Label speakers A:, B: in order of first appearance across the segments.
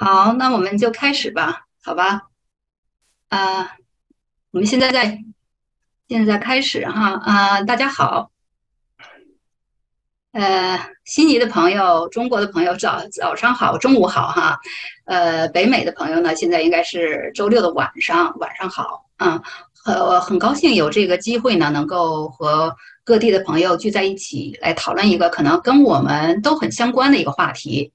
A: 好，那我们就开始吧，好吧？啊，我们现在在现在开始哈啊，大家好，呃，悉尼的朋友，中国的朋友，早早上好，中午好哈，呃，北美的朋友呢，现在应该是周六的晚上，晚上好啊，呃，很高兴有这个机会呢，能够和各地的朋友聚在一起来讨论一个可能跟我们都很相关的一个话题，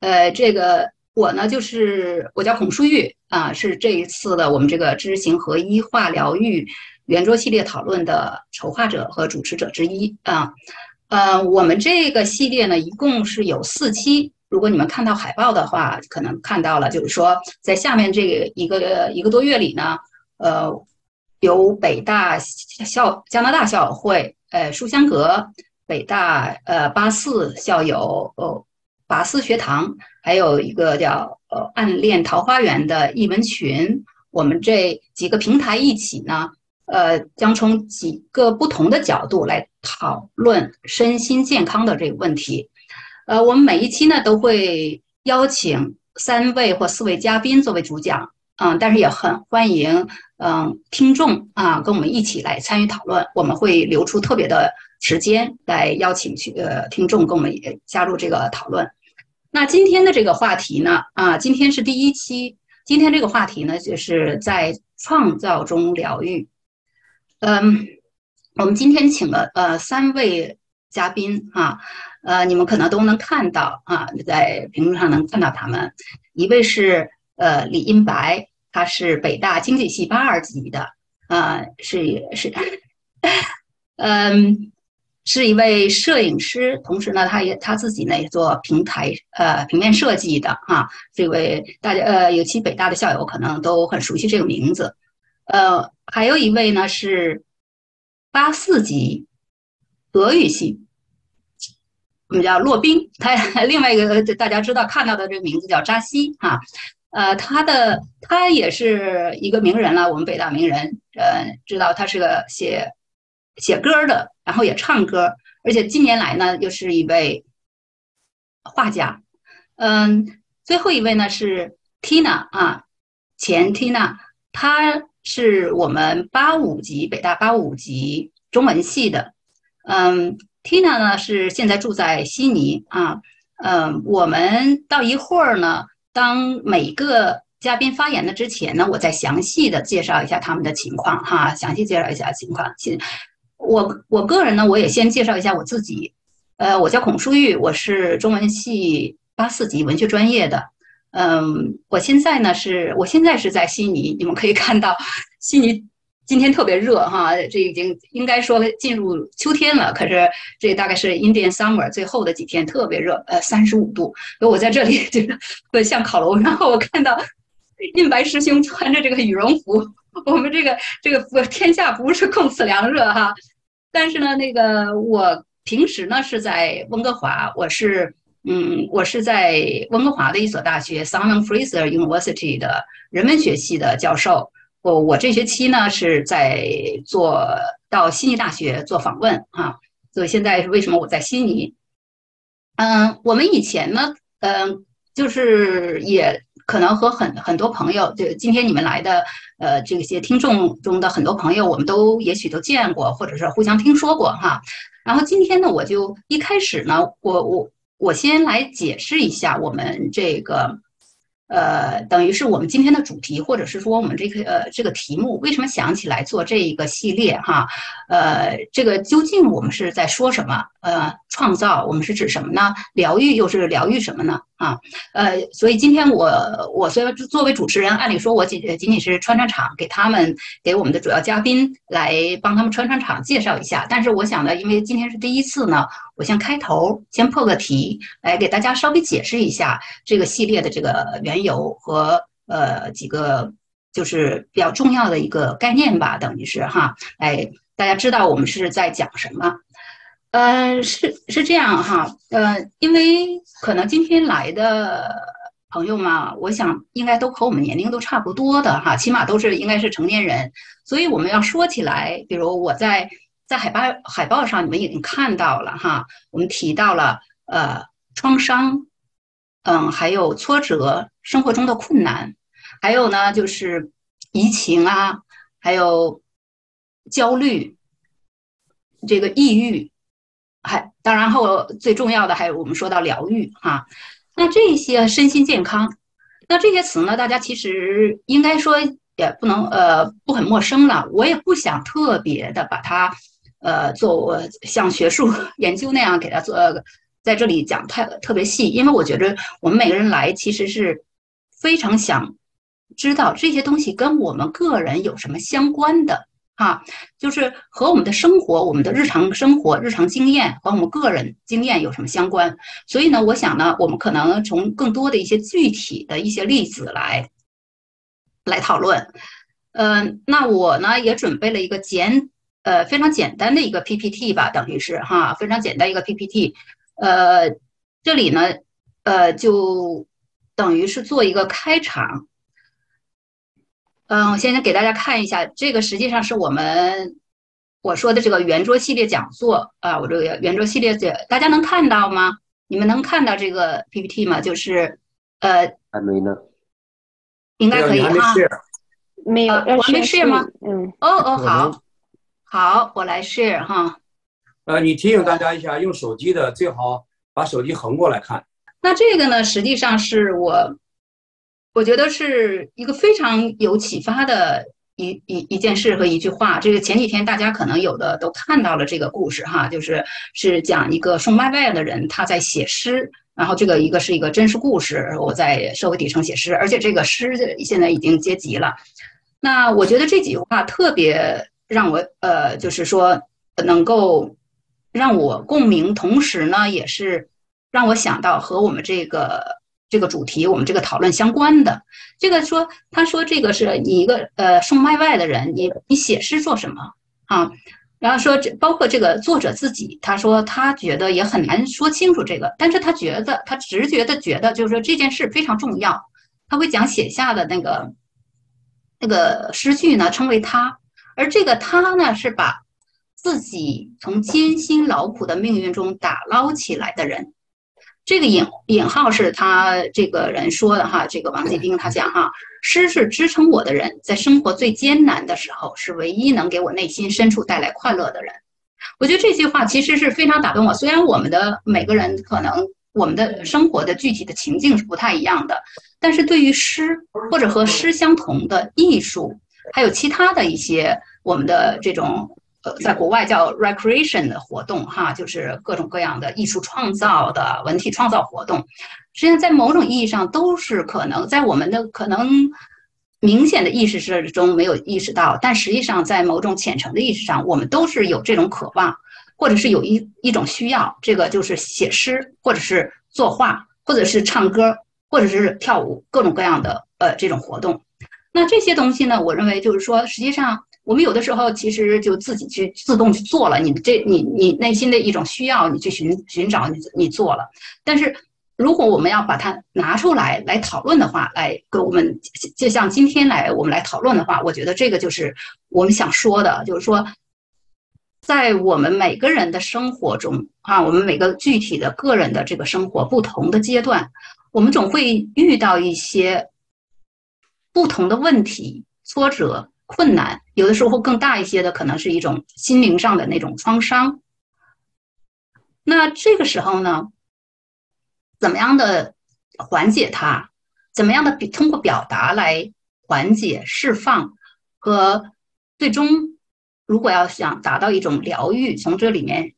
A: 呃，这个。我呢，就是我叫孔淑玉啊，是这一次的我们这个知行合一化疗愈圆桌系列讨论的筹划者和主持者之一啊。呃，我们这个系列呢，一共是有四期。如果你们看到海报的话，可能看到了，就是说在下面这个一个一个多月里呢，呃，有北大校加拿大校友会，呃，书香阁，北大呃八四校友哦。法思学堂，还有一个叫呃暗恋桃花源的译文群，我们这几个平台一起呢，呃，将从几个不同的角度来讨论身心健康的这个问题。呃，我们每一期呢都会邀请三位或四位嘉宾作为主讲，嗯，但是也很欢迎嗯听众啊跟我们一起来参与讨论。我们会留出特别的时间来邀请去呃听众跟我们加入这个讨论。那今天的这个话题呢？啊，今天是第一期。今天这个话题呢，就是在创造中疗愈。嗯，我们今天请了呃三位嘉宾啊，呃，你们可能都能看到啊，在屏幕上能看到他们。一位是呃李英白，他是北大经济系八二级的，啊，是是，嗯。是一位摄影师，同时呢，他也他自己呢也做平台呃平面设计的哈。这位大家呃，尤其北大的校友可能都很熟悉这个名字。呃，还有一位呢是八四级俄语系，我们叫骆宾。他 另外一个大家知道看到的这个名字叫扎西哈。呃，他的他也是一个名人了，我们北大名人。呃，知道他是个写。写歌的，然后也唱歌，而且近年来呢，又是一位画家。嗯，最后一位呢是 Tina 啊，前 Tina，她是我们八五级北大八五级中文系的。嗯，Tina 呢是现在住在悉尼啊。嗯，我们到一会儿呢，当每个嘉宾发言的之前呢，我再详细的介绍一下他们的情况哈，详细介绍一下情况。我我个人呢，我也先介绍一下我自己，呃，我叫孔淑玉，我是中文系八四级文学专业的，嗯，我现在呢是，我现在是在悉尼，你们可以看到悉尼今天特别热哈，这已经应该说进入秋天了，可是这大概是 Indian Summer 最后的几天特别热，呃，三十五度，所以我在这里 就是像烤炉，然后我看到印白师兄穿着这个羽绒服。我们这个这个天下不是共此凉热哈，但是呢，那个我平时呢是在温哥华，我是嗯，我是在温哥华的一所大学 Simon Fraser University 的人文学系的教授。我我这学期呢是在做到悉尼大学做访问哈，所以现在是为什么我在悉尼？嗯，我们以前呢，嗯，就是也。可能和很很多朋友，就今天你们来的，呃，这些听众中的很多朋友，我们都也许都见过，或者是互相听说过哈。然后今天呢，我就一开始呢，我我我先来解释一下我们这个。呃，等于是我们今天的主题，或者是说我们这个呃这个题目，为什么想起来做这一个系列哈？呃，这个究竟我们是在说什么？呃，创造我们是指什么呢？疗愈又是疗愈什么呢？啊，呃，所以今天我我虽然作为主持人，按理说我仅仅仅是穿穿场，给他们给我们的主要嘉宾来帮他们穿穿场，介绍一下。但是我想呢，因为今天是第一次呢。我先开头，先破个题，来给大家稍微解释一下这个系列的这个缘由和呃几个就是比较重要的一个概念吧，等于是哈，哎，大家知道我们是在讲什么？嗯，是是这样哈，呃，因为可能今天来的朋友嘛，我想应该都和我们年龄都差不多的哈，起码都是应该是成年人，所以我们要说起来，比如我在。在海报海报上，你们已经看到了哈。我们提到了呃创伤，嗯，还有挫折，生活中的困难，还有呢就是疫情啊，还有焦虑，这个抑郁，还当然后最重要的还有我们说到疗愈哈。那这些身心健康，那这些词呢，大家其实应该说也不能呃不很陌生了。我也不想特别的把它呃做像学术 研究那样给它做。在这里讲太特别细，因为我觉得我们每个人来其实是非常想知道这些东西跟我们个人有什么相关的啊，就是和我们的生活、我们的日常生活、日常经验和我们个人经验有什么相关。所以呢，我想呢，我们可能从更多的一些具体的一些例子来来讨论。嗯，那我呢也准备了一个简呃非常简单的一个 PPT 吧，等于是哈非常简单一个 PPT。呃，这里呢，呃，就等于是做一个开场。嗯，我现在给大家看一下，这个实际上是我们我说的这个圆桌系列讲座啊，我这个圆桌系列这大家能看到吗？你们能看到这个 PPT 吗？就是呃，
B: 还没呢，
A: 应该可以哈，
C: 没有，
A: 我还没 share 吗？
C: 嗯，
A: 哦哦，好，好，我来 share 哈。
D: 呃，你提醒大家一下，用手机的最好把手机横过来看。
A: 那这个呢，实际上是我，我觉得是一个非常有启发的一一一件事和一句话。这个前几天大家可能有的都看到了这个故事哈，就是是讲一个送外卖的人他在写诗，然后这个一个是一个真实故事，我在社会底层写诗，而且这个诗现在已经结集了。那我觉得这几句话特别让我呃，就是说能够。让我共鸣，同时呢，也是让我想到和我们这个这个主题、我们这个讨论相关的。这个说，他说这个是你一个呃送外卖的人，你你写诗做什么啊？然后说这包括这个作者自己，他说他觉得也很难说清楚这个，但是他觉得他直觉的觉得就是说这件事非常重要，他会讲写下的那个那个诗句呢称为他，而这个他呢是把。自己从艰辛劳苦的命运中打捞起来的人，这个引引号是他这个人说的哈。这个王继兵他讲哈，诗是支撑我的人，在生活最艰难的时候，是唯一能给我内心深处带来快乐的人。我觉得这句话其实是非常打动我。虽然我们的每个人可能我们的生活的具体的情境是不太一样的，但是对于诗或者和诗相同的艺术，还有其他的一些我们的这种。呃，在国外叫 recreation 的活动，哈，就是各种各样的艺术创造的文体创造活动。实际上，在某种意义上，都是可能在我们的可能明显的意识之中没有意识到，但实际上在某种浅层的意识上，我们都是有这种渴望，或者是有一一种需要。这个就是写诗，或者是作画，或者是唱歌，或者是跳舞，各种各样的呃这种活动。那这些东西呢，我认为就是说，实际上。我们有的时候其实就自己去自动去做了，你这你你内心的一种需要，你去寻寻找你你做了。但是如果我们要把它拿出来来讨论的话，来跟我们就像今天来我们来讨论的话，我觉得这个就是我们想说的，就是说，在我们每个人的生活中啊，我们每个具体的个人的这个生活不同的阶段，我们总会遇到一些不同的问题、挫折。困难有的时候更大一些的，可能是一种心灵上的那种创伤。那这个时候呢，怎么样的缓解它？怎么样的通过表达来缓解、释放和最终，如果要想达到一种疗愈，从这里面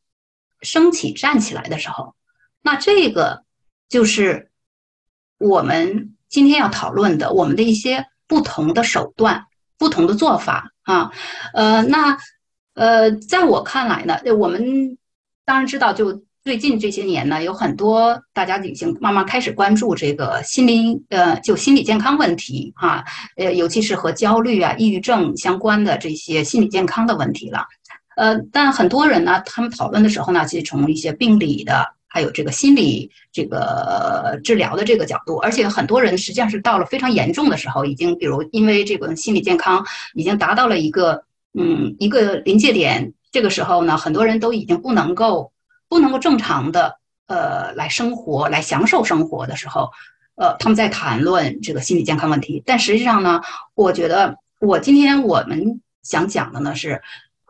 A: 升起、站起来的时候，那这个就是我们今天要讨论的，我们的一些不同的手段。不同的做法啊，呃，那呃，在我看来呢，我们当然知道，就最近这些年呢，有很多大家已经慢慢开始关注这个心灵呃，就心理健康问题哈，呃，尤其是和焦虑啊、抑郁症相关的这些心理健康的问题了，呃，但很多人呢，他们讨论的时候呢，其实从一些病理的。还有这个心理这个治疗的这个角度，而且很多人实际上是到了非常严重的时候，已经比如因为这个心理健康已经达到了一个嗯一个临界点，这个时候呢，很多人都已经不能够不能够正常的呃来生活、来享受生活的时候，呃，他们在谈论这个心理健康问题。但实际上呢，我觉得我今天我们想讲的呢是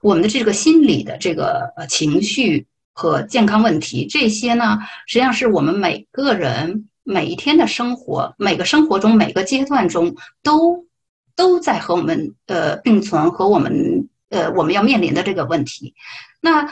A: 我们的这个心理的这个呃情绪和健康问题，这些呢实际上是我们每个人每一天的生活、每个生活中每个阶段中都都在和我们呃并存和我们。呃，我们要面临的这个问题，那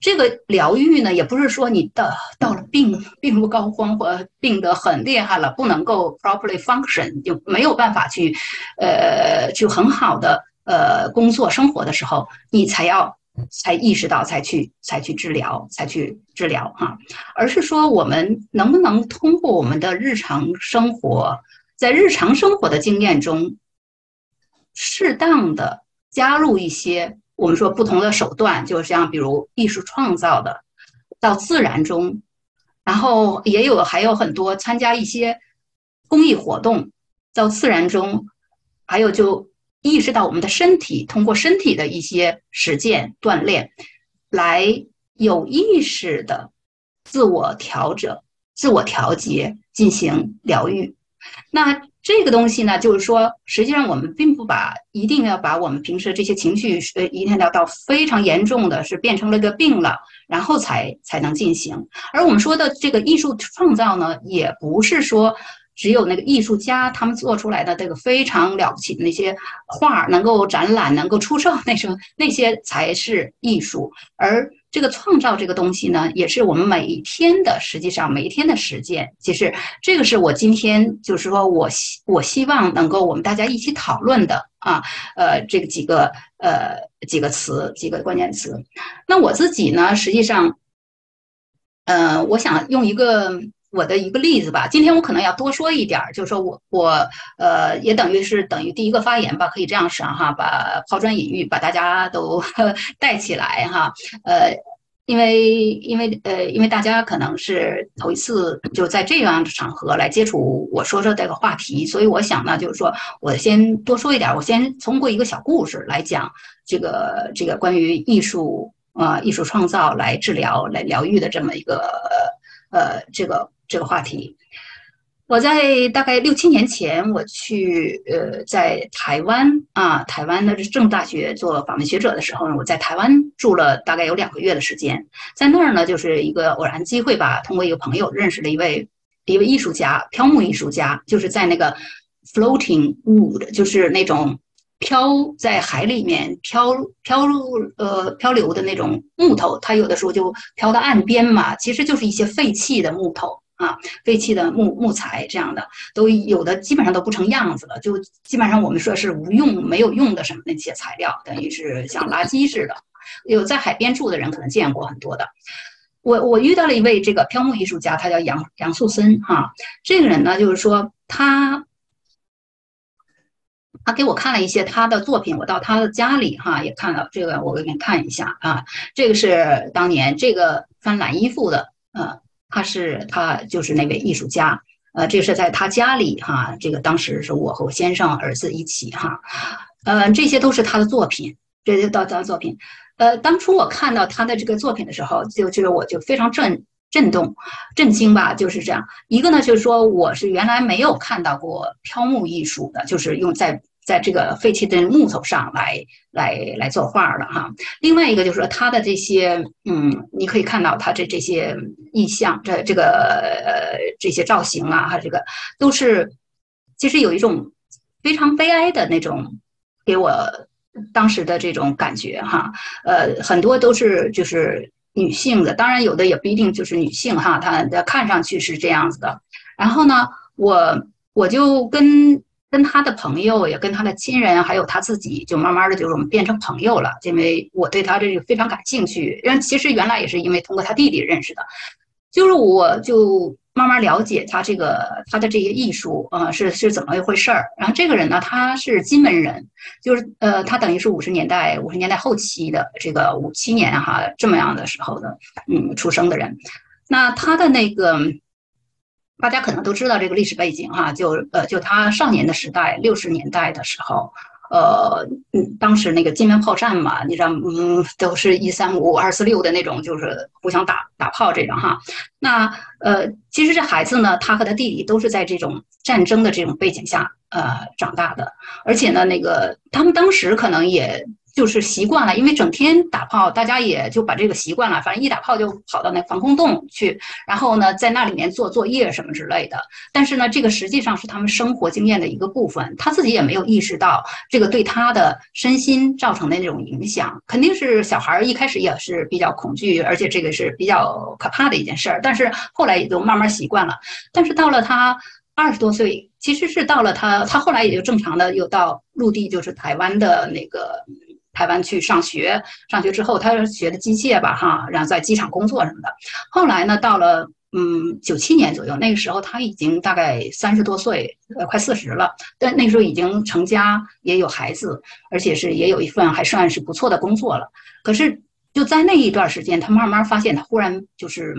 A: 这个疗愈呢，也不是说你的到了病病入膏肓或病得很厉害了，不能够 properly function，就没有办法去，呃，去很好的呃工作生活的时候，你才要才意识到才去才去治疗才去治疗哈，而是说我们能不能通过我们的日常生活，在日常生活的经验中，适当的。加入一些我们说不同的手段，就像比如艺术创造的，到自然中，然后也有还有很多参加一些公益活动，到自然中，还有就意识到我们的身体，通过身体的一些实践锻炼，来有意识的自我调整、自我调节，进行疗愈。那。这个东西呢，就是说，实际上我们并不把一定要把我们平时这些情绪，呃，一定要到非常严重的是变成了个病了，然后才才能进行。而我们说的这个艺术创造呢，也不是说只有那个艺术家他们做出来的这个非常了不起的那些画能够展览、能够出售那时候那些才是艺术，而。这个创造这个东西呢，也是我们每一天的，实际上每一天的实践。其实这个是我今天就是说我希我希望能够我们大家一起讨论的啊，呃，这个几个呃几个词几个关键词。那我自己呢，实际上，呃，我想用一个我的一个例子吧。今天我可能要多说一点儿，就是说我我呃也等于是等于第一个发言吧，可以这样说哈，把抛砖引玉，把大家都 带起来哈，呃。因为因为呃，因为大家可能是头一次就在这样的场合来接触我说说这个话题，所以我想呢，就是说我先多说一点，我先通过一个小故事来讲这个这个关于艺术啊艺术创造来治疗来疗愈的这么一个呃这个这个话题。我在大概六七年前，我去呃，在台湾啊，台湾的政大学做访问学者的时候呢，我在台湾住了大概有两个月的时间，在那儿呢，就是一个偶然机会吧，通过一个朋友认识了一位一位艺术家，漂木艺术家，就是在那个 floating wood，就是那种漂在海里面漂漂呃漂流的那种木头，它有的时候就漂到岸边嘛，其实就是一些废弃的木头。啊，废弃的木木材这样的都有的，基本上都不成样子了，就基本上我们说是无用、没有用的什么那些材料，等于是像垃圾似的。有在海边住的人可能见过很多的。我我遇到了一位这个漂木艺术家，他叫杨杨素森哈。这个人呢，就是说他他给我看了一些他的作品，我到他的家里哈也看了这个，我给你看一下啊。这个是当年这个穿蓝衣服的，呃。他是他就是那位艺术家，呃，这是在他家里哈，这个当时是我和我先生儿子一起哈，呃，这些都是他的作品，这些都他的作品，呃，当初我看到他的这个作品的时候，就就是我就非常震震动震惊吧，就是这样。一个呢，就是说我是原来没有看到过飘木艺术的，就是用在。在这个废弃的木头上来来来作画的哈，另外一个就是说他的这些嗯，你可以看到他这这些意象，这这个呃这些造型啊，哈这个都是其实有一种非常悲哀的那种给我当时的这种感觉哈，呃，很多都是就是女性的，当然有的也不一定就是女性哈，她的看上去是这样子的，然后呢，我我就跟。跟他的朋友，也跟他的亲人，还有他自己，就慢慢的，就是我们变成朋友了。因为我对他这个非常感兴趣，因为其实原来也是因为通过他弟弟认识的，就是我就慢慢了解他这个他的这些艺术，呃，是是怎么一回事儿。然后这个人呢，他是金门人，就是呃，他等于是五十年代五十年代后期的这个五七年哈这么样的时候的，嗯，出生的人。那他的那个。大家可能都知道这个历史背景哈，就呃，就他少年的时代，六十年代的时候，呃，当时那个金门炮战嘛，你知道，嗯，都是一三五二四六的那种，就是互相打打炮这种哈。那呃，其实这孩子呢，他和他弟弟都是在这种战争的这种背景下呃长大的，而且呢，那个他们当时可能也。就是习惯了，因为整天打炮，大家也就把这个习惯了。反正一打炮就跑到那防空洞去，然后呢，在那里面做作业什么之类的。但是呢，这个实际上是他们生活经验的一个部分，他自己也没有意识到这个对他的身心造成的那种影响。肯定是小孩一开始也是比较恐惧，而且这个是比较可怕的一件事儿。但是后来也就慢慢习惯了。但是到了他二十多岁，其实是到了他，他后来也就正常的又到陆地，就是台湾的那个。台湾去上学，上学之后他学的机械吧，哈，然后在机场工作什么的。后来呢，到了嗯九七年左右，那个时候他已经大概三十多岁，呃，快四十了。但那时候已经成家，也有孩子，而且是也有一份还算是不错的工作了。可是就在那一段时间，他慢慢发现，他忽然就是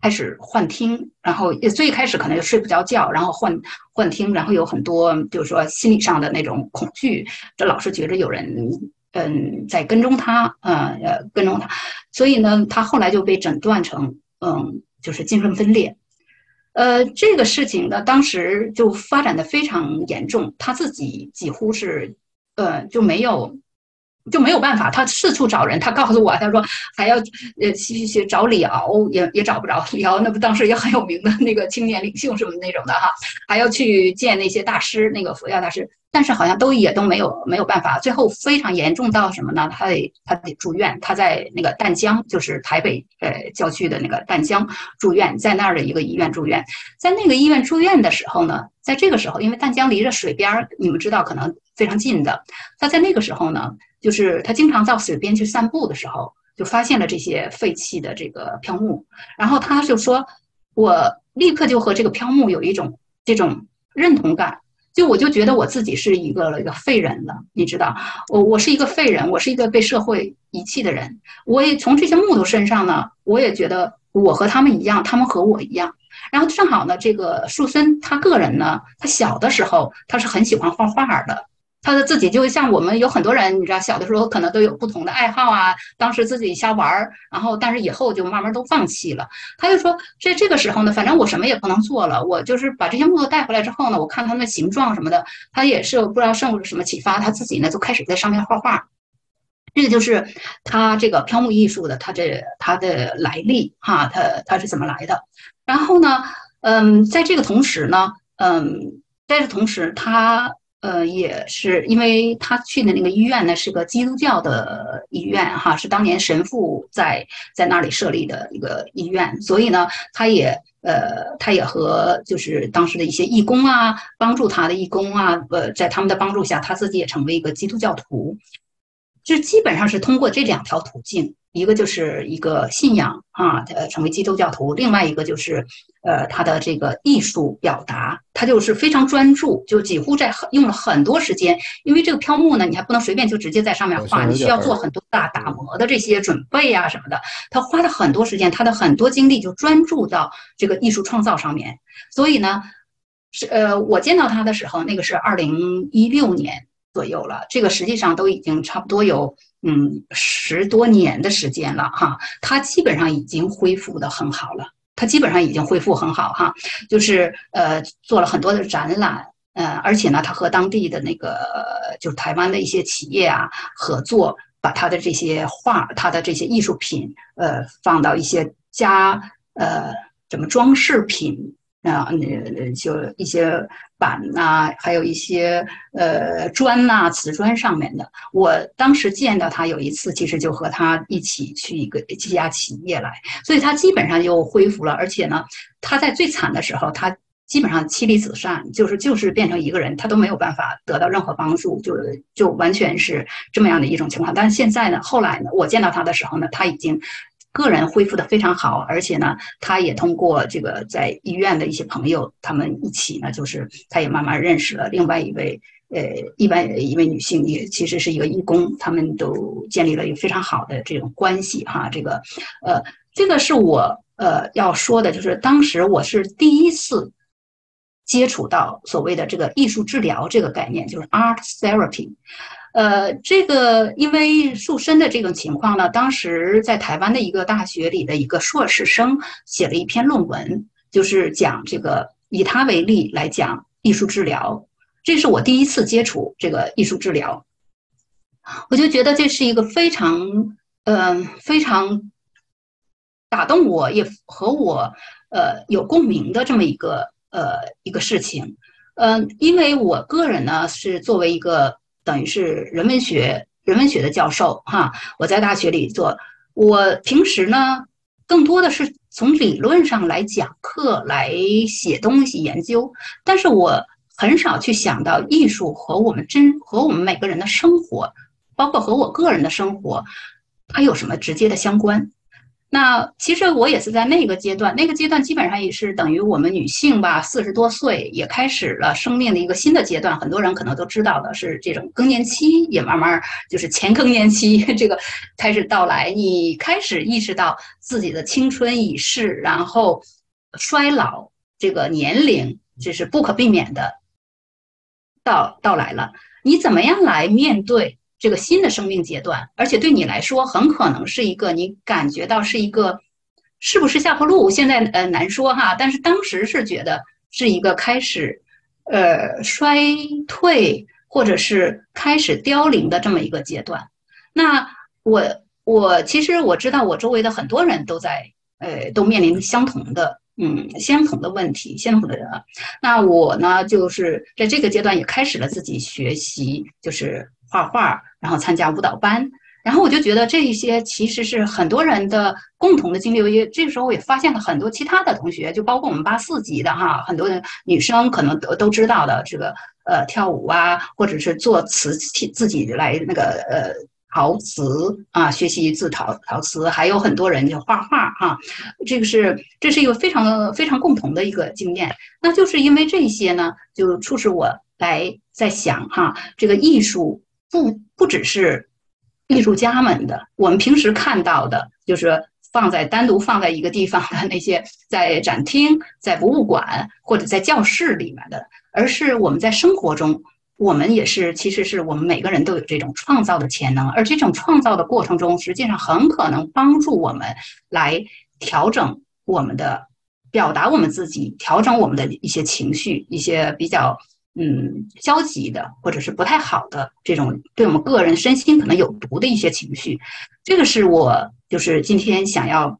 A: 开始幻听，然后最开始可能就睡不着觉，然后幻幻听，然后有很多就是说心理上的那种恐惧，这老是觉着有人。嗯，在跟踪他，呃呃，跟踪他，所以呢，他后来就被诊断成，嗯，就是精神分裂，呃，这个事情呢，当时就发展的非常严重，他自己几乎是，呃，就没有。就没有办法，他四处找人。他告诉我，他说还要呃去去找李敖，也也找不着李敖。那不当时也很有名的那个青年领袖什么那种的哈，还要去见那些大师，那个佛教大师。但是好像都也都没有没有办法。最后非常严重到什么呢？他得他得住院。他在那个淡江，就是台北呃郊区的那个淡江住院，在那儿的一个医院住院。在那个医院住院的时候呢，在这个时候，因为淡江离着水边儿，你们知道可能非常近的。他在那个时候呢。就是他经常到水边去散步的时候，就发现了这些废弃的这个漂木，然后他就说：“我立刻就和这个漂木有一种这种认同感，就我就觉得我自己是一个一个废人了，你知道，我我是一个废人，我是一个被社会遗弃的人。我也从这些木头身上呢，我也觉得我和他们一样，他们和我一样。然后正好呢，这个树森他个人呢，他小的时候他是很喜欢画画的。”他的自己就像我们有很多人，你知道，小的时候可能都有不同的爱好啊。当时自己瞎玩儿，然后但是以后就慢慢都放弃了。他就说，这这个时候呢，反正我什么也不能做了，我就是把这些木头带回来之后呢，我看它们形状什么的，他也是不知道受什么启发，他自己呢就开始在上面画画。这个就是他这个漂木艺术的，他这他的来历哈，他他是怎么来的？然后呢，嗯，在这个同时呢，嗯，在这同时他。呃，也是因为他去的那个医院呢，是个基督教的医院哈，是当年神父在在那里设立的一个医院，所以呢，他也呃，他也和就是当时的一些义工啊，帮助他的义工啊，呃，在他们的帮助下，他自己也成为一个基督教徒，就基本上是通过这两条途径。一个就是一个信仰啊，呃，成为基督教徒；另外一个就是，呃，他的这个艺术表达，他就是非常专注，就几乎在用了很多时间。因为这个飘木呢，你还不能随便就直接在上面画，你需要做很多大打磨的这些准备啊什么的。他花了很多时间，他的很多精力就专注到这个艺术创造上面。所以呢，是呃，我见到他的时候，那个是二零一六年。左右了，这个实际上都已经差不多有嗯十多年的时间了哈，他基本上已经恢复的很好了，他基本上已经恢复很好哈，就是呃做了很多的展览，呃而且呢，他和当地的那个就是台湾的一些企业啊合作，把他的这些画，他的这些艺术品，呃放到一些家呃什么装饰品。啊，那就一些板呐，还有一些呃砖呐，瓷砖上面的。我当时见到他有一次，其实就和他一起去一个一家企业来，所以他基本上又恢复了。而且呢，他在最惨的时候，他基本上妻离子散，就是就是变成一个人，他都没有办法得到任何帮助，就是就完全是这么样的一种情况。但是现在呢，后来呢，我见到他的时候呢，他已经。个人恢复的非常好，而且呢，他也通过这个在医院的一些朋友，他们一起呢，就是他也慢慢认识了另外一位，呃，一般一位女性，也其实是一个义工，他们都建立了一个非常好的这种关系哈。这个，呃，这个是我呃要说的，就是当时我是第一次接触到所谓的这个艺术治疗这个概念，就是 art therapy。呃，这个因为树身的这种情况呢，当时在台湾的一个大学里的一个硕士生写了一篇论文，就是讲这个以他为例来讲艺术治疗。这是我第一次接触这个艺术治疗，我就觉得这是一个非常，嗯，非常打动我，也和我呃有共鸣的这么一个呃一个事情。嗯，因为我个人呢是作为一个。等于是人文学人文学的教授哈，我在大学里做。我平时呢，更多的是从理论上来讲课、来写东西、研究，但是我很少去想到艺术和我们真和我们每个人的生活，包括和我个人的生活，它有什么直接的相关。那其实我也是在那个阶段，那个阶段基本上也是等于我们女性吧，四十多岁也开始了生命的一个新的阶段。很多人可能都知道的是，这种更年期也慢慢就是前更年期 这个开始到来，你开始意识到自己的青春已逝，然后衰老这个年龄这是不可避免的到到来了。你怎么样来面对？这个新的生命阶段，而且对你来说很可能是一个你感觉到是一个，是不是下坡路？现在呃难说哈，但是当时是觉得是一个开始，呃衰退或者是开始凋零的这么一个阶段。那我我其实我知道我周围的很多人都在呃都面临相同的嗯相同的问题，相同的人。那我呢就是在这个阶段也开始了自己学习，就是画画。然后参加舞蹈班，然后我就觉得这一些其实是很多人的共同的经历。也这个时候我也发现了很多其他的同学，就包括我们八四级的哈，很多女生可能都都知道的这个呃跳舞啊，或者是做瓷器自己来那个呃陶瓷啊，学习自陶陶瓷，还有很多人就画画哈。这个是这是一个非常非常共同的一个经验。那就是因为这些呢，就促使我来在想哈，这个艺术。不不只是艺术家们的，我们平时看到的，就是放在单独放在一个地方的那些，在展厅、在博物馆或者在教室里面的，而是我们在生活中，我们也是，其实是我们每个人都有这种创造的潜能，而这种创造的过程中，实际上很可能帮助我们来调整我们的表达，我们自己调整我们的一些情绪，一些比较。嗯，消极的或者是不太好的这种对我们个人身心可能有毒的一些情绪，这个是我就是今天想要，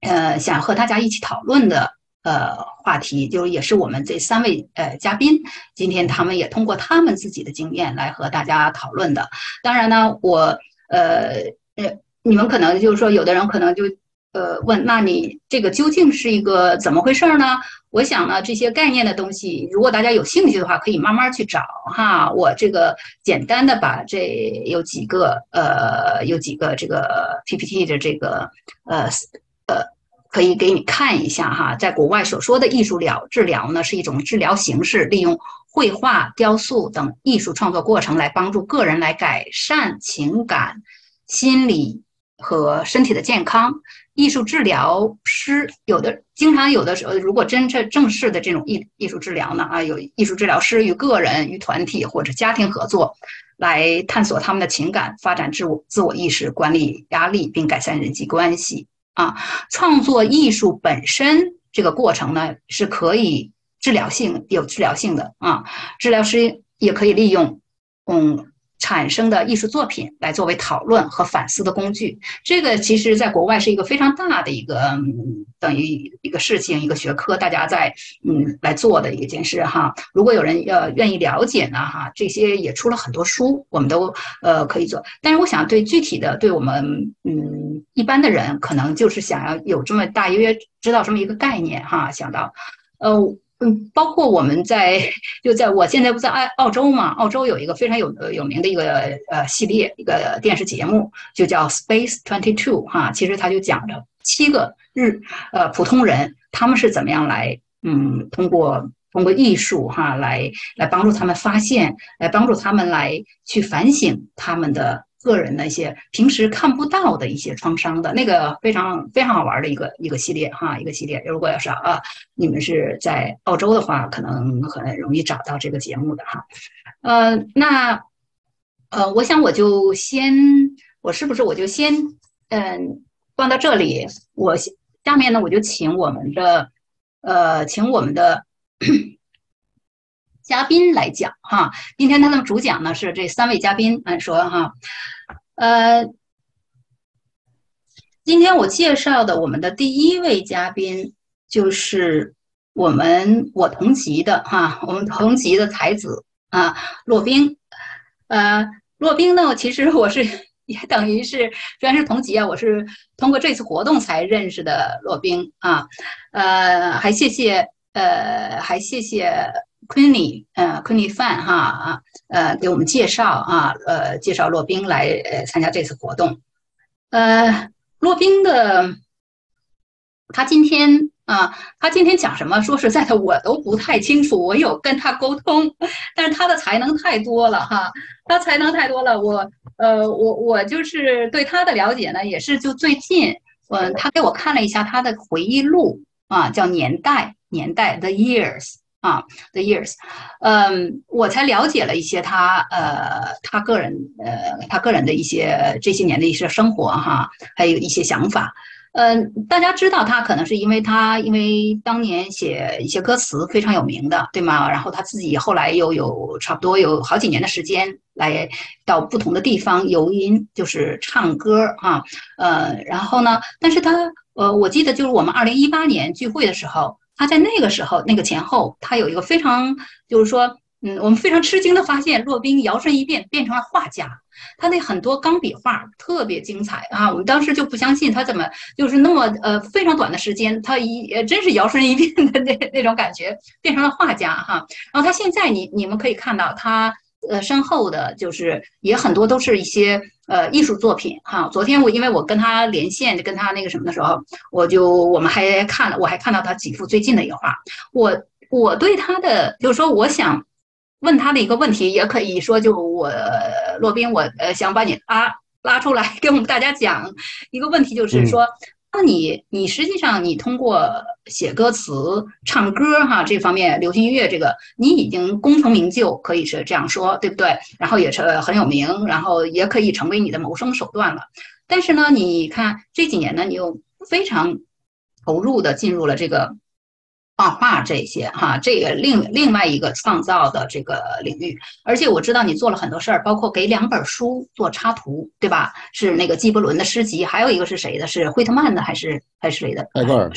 A: 呃，想和大家一起讨论的呃话题，就也是我们这三位呃嘉宾今天他们也通过他们自己的经验来和大家讨论的。当然呢，我呃呃，你们可能就是说，有的人可能就。呃，问，那你这个究竟是一个怎么回事呢？我想呢，这些概念的东西，如果大家有兴趣的话，可以慢慢去找哈。我这个简单的把这有几个呃，有几个这个 PPT 的这个呃呃，可以给你看一下哈。在国外所说的艺术疗治疗呢，是一种治疗形式，利用绘画、雕塑等艺术创作过程来帮助个人来改善情感、心理和身体的健康。艺术治疗师有的经常有的时候，如果真正正式的这种艺艺术治疗呢，啊，有艺术治疗师与个人、与团体或者家庭合作，来探索他们的情感，发展自我自我意识，管理压力，并改善人际关系。啊，创作艺术本身这个过程呢，是可以治疗性有治疗性的啊，治疗师也可以利用，嗯。产生的艺术作品来作为讨论和反思的工具，这个其实在国外是一个非常大的一个等于一个事情，一个学科，大家在嗯来做的一件事哈。如果有人要愿意了解呢哈，这些也出了很多书，我们都呃可以做。但是我想对具体的对我们嗯一般的人，可能就是想要有这么大约知道这么一个概念哈，想到呃。嗯，包括我们在就在我现在不在澳澳洲嘛，澳洲有一个非常有有名的一个呃系列一个电视节目，就叫 Space Twenty Two 哈，其实他就讲着七个日呃普通人他们是怎么样来嗯通过通过艺术哈来来帮助他们发现，来帮助他们来去反省他们的个人的一些平时看不到的一些创伤的那个非常非常好玩的一个一个系列哈，一个系列。如果要是啊，你们是在澳洲的话，可能很容易找到这个节目的哈。呃，那呃，我想我就先，我是不是我就先嗯放到这里？我下面呢，我就请我们的呃，请我们的。嘉宾来讲哈，今天他的主讲呢是这三位嘉宾，嗯，说哈，呃，今天我介绍的我们的第一位嘉宾就是我们我同级的哈，我们同级的才子啊，骆宾，呃，骆宾呢，其实我是 也等于是虽然是同级啊，我是通过这次活动才认识的骆宾啊，呃，还谢谢呃，还谢谢。昆尼，呃，昆尼范哈啊，呃，给我们介绍啊，呃，介绍骆宾来呃参加这次活动。呃，骆宾的他今天啊，他今天讲什么？说实在的，我都不太清楚。我有跟他沟通，但是他的才能太多了哈，他才能太多了。我呃，我我就是对他的了解呢，也是就最近，嗯，他给我看了一下他的回忆录啊，叫年代年代 The Years。啊，the years，嗯，我才了解了一些他，呃，他个人，呃，他个人的一些这些年的一些生活哈，还有一些想法。嗯，大家知道他可能是因为他因为当年写一些歌词非常有名的，对吗？然后他自己后来又有差不多有好几年的时间来到不同的地方游音，就是唱歌啊，呃，然后呢，但是他，呃，我记得就是我们二零一八年聚会的时候。他在那个时候，那个前后，他有一个非常，就是说，嗯，我们非常吃惊的发现，骆宾摇身一变变成了画家。他那很多钢笔画特别精彩啊！我们当时就不相信他怎么就是那么呃非常短的时间，他一呃真是摇身一变的那那种感觉，变成了画家哈。然后他现在你你们可以看到他呃身后的就是也很多都是一些。呃，艺术作品哈。昨天我因为我跟他连线，就跟他那个什么的时候，我就我们还看了，我还看到他几幅最近的一个画。我我对他的就是说，我想问他的一个问题，也可以说就我骆宾，我呃想把你拉拉出来 跟我们大家讲一个问题，就是说。那你你实际上你通过写歌词、唱歌哈这方面流行音乐这个，你已经功成名就，可以是这样说，对不对？然后也是很有名，然后也可以成为你的谋生手段了。但是呢，你看这几年呢，你又非常投入的进入了这个。画画这些哈，这个另另外一个创造的这个领域，而且我知道你做了很多事儿，包括给两本书做插图，对吧？是那个纪伯伦的诗集，还有一个是谁的？是惠特曼的还是还是谁的？
B: 泰戈尔。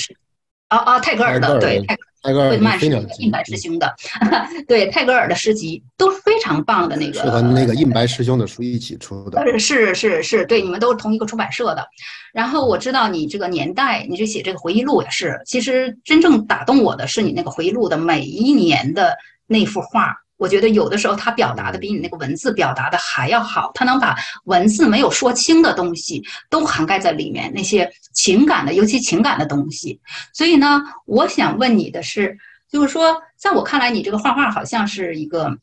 A: 啊啊，泰戈尔的，对泰。
B: 惠
A: 特曼是印白师兄的，对泰戈尔的诗集都是非常棒的那个，
B: 是和那个印白师兄的书一起出的，
A: 是是是，对，你们都是同一个出版社的。然后我知道你这个年代，你这写这个回忆录也是，其实真正打动我的是你那个回忆录的每一年的那幅画。我觉得有的时候他表达的比你那个文字表达的还要好，他能把文字没有说清的东西都涵盖在里面，那些情感的，尤其情感的东西。所以呢，我想问你的是，就是说，在我看来，你这个画画好像是一个，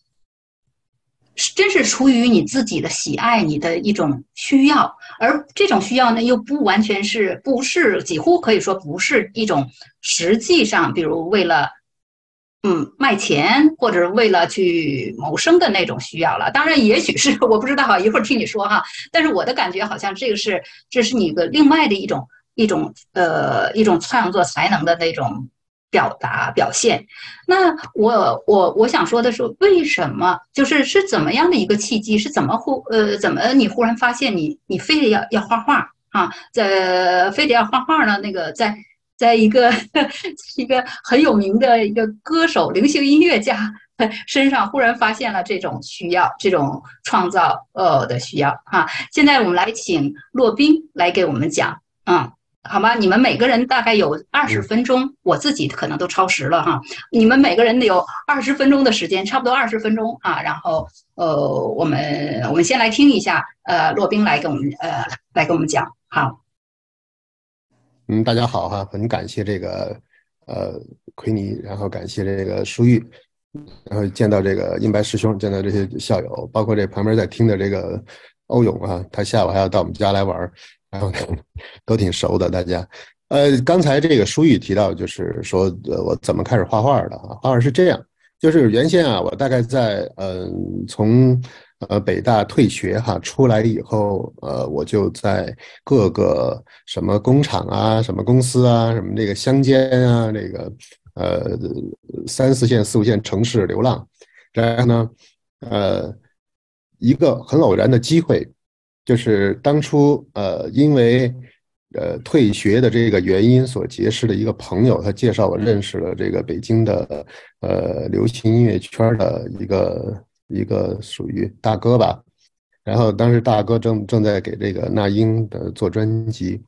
A: 真是出于你自己的喜爱，你的一种需要，而这种需要呢，又不完全是，不是几乎可以说不是一种实际上，比如为了。嗯，卖钱或者是为了去谋生的那种需要了。当然，也许是我不知道，一会儿听你说哈。但是我的感觉好像这个是，这是你的另外的一种一种呃一种创作才能的那种表达表现。那我我我想说的是，为什么就是是怎么样的一个契机？是怎么忽呃怎么你忽然发现你你非得要要画画啊？在非得要画画呢？那个在。在一个一个很有名的一个歌手、流行音乐家身上，忽然发现了这种需要，这种创造呃的需要哈。现在我们来请骆宾来给我们讲，嗯，好吗？你们每个人大概有二十分钟，我自己可能都超时了哈。你们每个人有二十分钟的时间，差不多二十分钟啊。然后呃，我们我们先来听一下，呃，骆宾来给我们呃来给我们讲，好。
B: 嗯，大家好哈，很感谢这个呃奎尼，然后感谢这个舒玉，然后见到这个印白师兄，见到这些校友，包括这旁边在听的这个欧勇啊，他下午还要到我们家来玩儿，然后 都挺熟的，大家。呃，刚才这个书玉提到，就是说，呃，我怎么开始画画的啊？画画是这样，就是原先啊，我大概在嗯，从呃北大退学哈出来以后，呃，我就在各个什么工厂啊、什么公司啊、什么这个乡间啊、这个呃三四线、四五线城市流浪，然后呢，呃，一个很偶然的机会，就是当初呃，因为。呃，退学的这个原因所结识的一个朋友，他介绍我认识了这个北京的呃流行音乐圈的一个一个属于大哥吧。然后当时大哥正正在给这个那英的做专辑，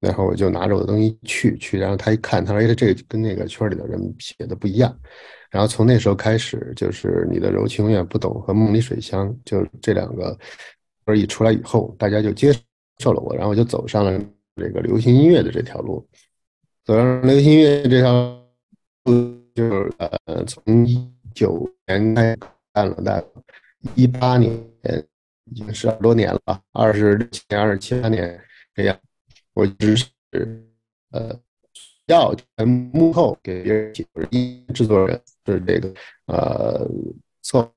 B: 然后我就拿着我的东西去去，然后他一看，他说：“哎，这个跟那个圈里的人写的不一样。”然后从那时候开始，就是你的柔情永远不懂和梦里水乡，就这两个歌一出来以后，大家就接受了我，然后我就走上了。这个流行音乐的这条路，走上流行音乐这条路，就是呃，从一九年开始干了，大概一八年已经十多年了，二十六年、二十七八年这样，我一直是呃，要在幕后给别人音制作人是这个呃错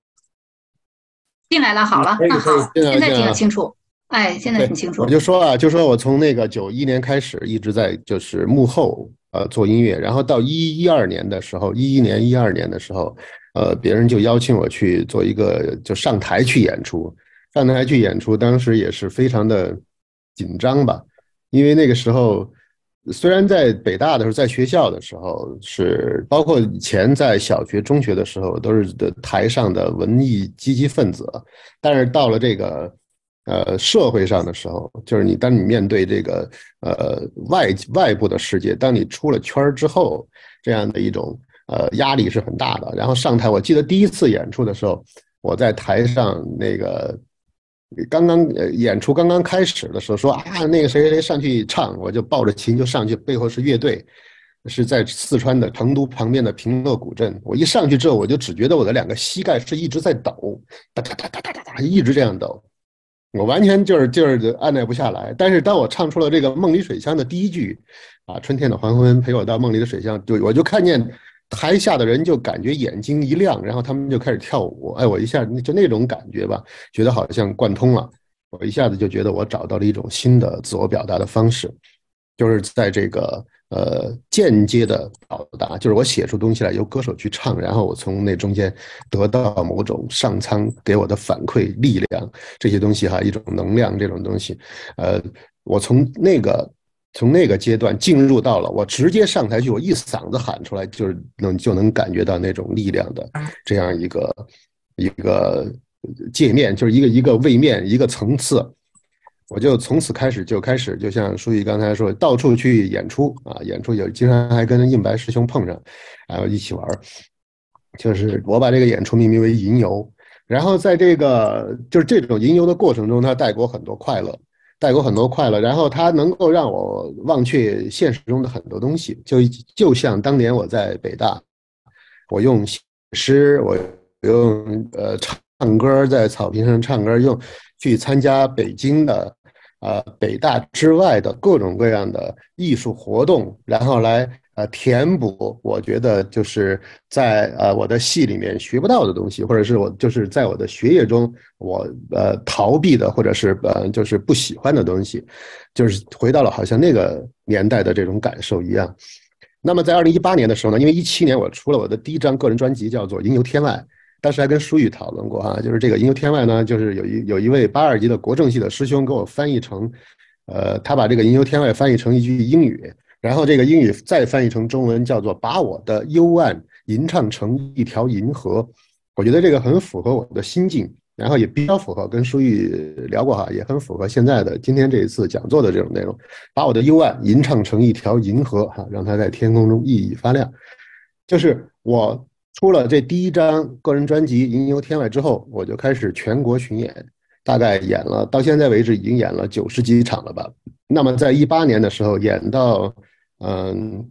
A: 进来了，好了，那好，现在听得清楚。哎，现在很清楚。
B: 我就说啊，就说我从那个九一年开始，一直在就是幕后呃做音乐，然后到一一二年的时候，一一年、一二年的时候，呃，别人就邀请我去做一个，就上台去演出。上台去演出，当时也是非常的紧张吧，因为那个时候虽然在北大的时候，在学校的时候是，包括以前在小学、中学的时候都是的台上的文艺积极分子，但是到了这个。呃，社会上的时候，就是你当你面对这个呃外外部的世界，当你出了圈儿之后，这样的一种呃压力是很大的。然后上台，我记得第一次演出的时候，我在台上那个刚刚呃演出刚刚开始的时候，说啊那个谁谁上去唱，我就抱着琴就上去，背后是乐队，是在四川的成都旁边的平乐古镇。我一上去之后，我就只觉得我的两个膝盖是一直在抖，哒哒哒哒哒哒哒，一直这样抖。我完全就是就是按耐不下来，但是当我唱出了这个《梦里水乡》的第一句，啊，春天的黄昏陪我到梦里的水乡，就我就看见台下的人就感觉眼睛一亮，然后他们就开始跳舞，哎，我一下就那种感觉吧，觉得好像贯通了，我一下子就觉得我找到了一种新的自我表达的方式，就是在这个。呃，间接的表达就是我写出东西来，由歌手去唱，然后我从那中间得到某种上苍给我的反馈力量，这些东西哈，一种能量这种东西。呃，我从那个从那个阶段进入到了我直接上台去，我一嗓子喊出来，就是能就能感觉到那种力量的这样一个一个界面，就是一个一个位面一个层次。我就从此开始就开始，就像书记刚才说，到处去演出啊，演出有经常还跟印白师兄碰上，然后一起玩就是我把这个演出命名为“吟游”，然后在这个就是这种吟游的过程中，它带给我很多快乐，带给我很多快乐。然后它能够让我忘却现实中的很多东西，就就像当年我在北大，我用写诗，我用呃唱歌，在草坪上唱歌，用去参加北京的。呃，北大之外的各种各样的艺术活动，然后来呃填补，我觉得就是在呃我的戏里面学不到的东西，或者是我就是在我的学业中我呃逃避的，或者是呃就是不喜欢的东西，就是回到了好像那个年代的这种感受一样。那么在二零一八年的时候呢，因为一七年我出了我的第一张个人专辑，叫做《吟游天外》。当时还跟舒宇讨论过哈，就是这个《吟游天外》呢，就是有一有一位八二级的国政系的师兄给我翻译成，呃，他把这个《吟游天外》翻译成一句英语，然后这个英语再翻译成中文，叫做“把我的幽暗吟唱成一条银河”。我觉得这个很符合我的心境，然后也比较符合跟舒玉聊过哈，也很符合现在的今天这一次讲座的这种内容，把我的幽暗吟唱成一条银河哈，让它在天空中熠熠发亮，就是我。出了这第一张个人专辑《吟游天外》之后，我就开始全国巡演，大概演了到现在为止已经演了九十几场了吧。那么在一八年的时候，演到嗯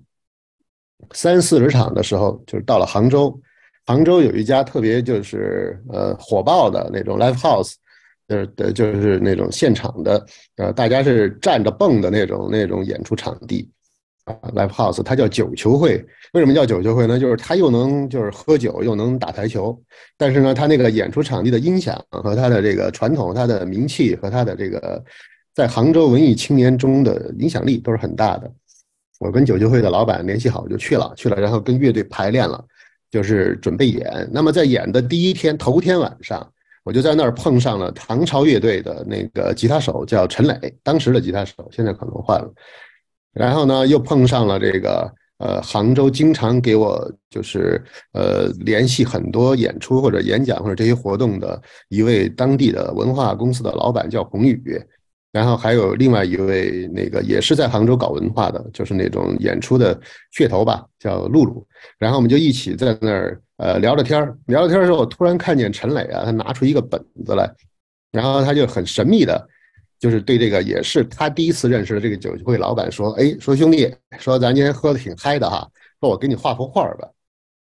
B: 三四十场的时候，就是到了杭州。杭州有一家特别就是呃火爆的那种 live house，就是的就是那种现场的，呃，大家是站着蹦的那种那种演出场地啊，live house，它叫九球会。为什么叫九球会呢？就是它又能就是喝酒，又能打台球，但是呢，它那个演出场地的音响和它的这个传统、它的名气和它的这个在杭州文艺青年中的影响力都是很大的。我跟九球会的老板联系好就去了，去了，然后跟乐队排练了，就是准备演。那么在演的第一天头天晚上，我就在那儿碰上了唐朝乐队的那个吉他手，叫陈磊，当时的吉他手，现在可能换了。然后呢，又碰上了这个呃杭州经常给我就是呃联系很多演出或者演讲或者这些活动的一位当地的文化公司的老板，叫洪宇。然后还有另外一位，那个也是在杭州搞文化的，就是那种演出的噱头吧，叫露露。然后我们就一起在那儿呃聊着天儿，聊着天儿的时候，突然看见陈磊啊，他拿出一个本子来，然后他就很神秘的，就是对这个也是他第一次认识的这个酒会老板说：“哎，说兄弟，说咱今天喝的挺嗨的哈，说我给你画幅画吧。”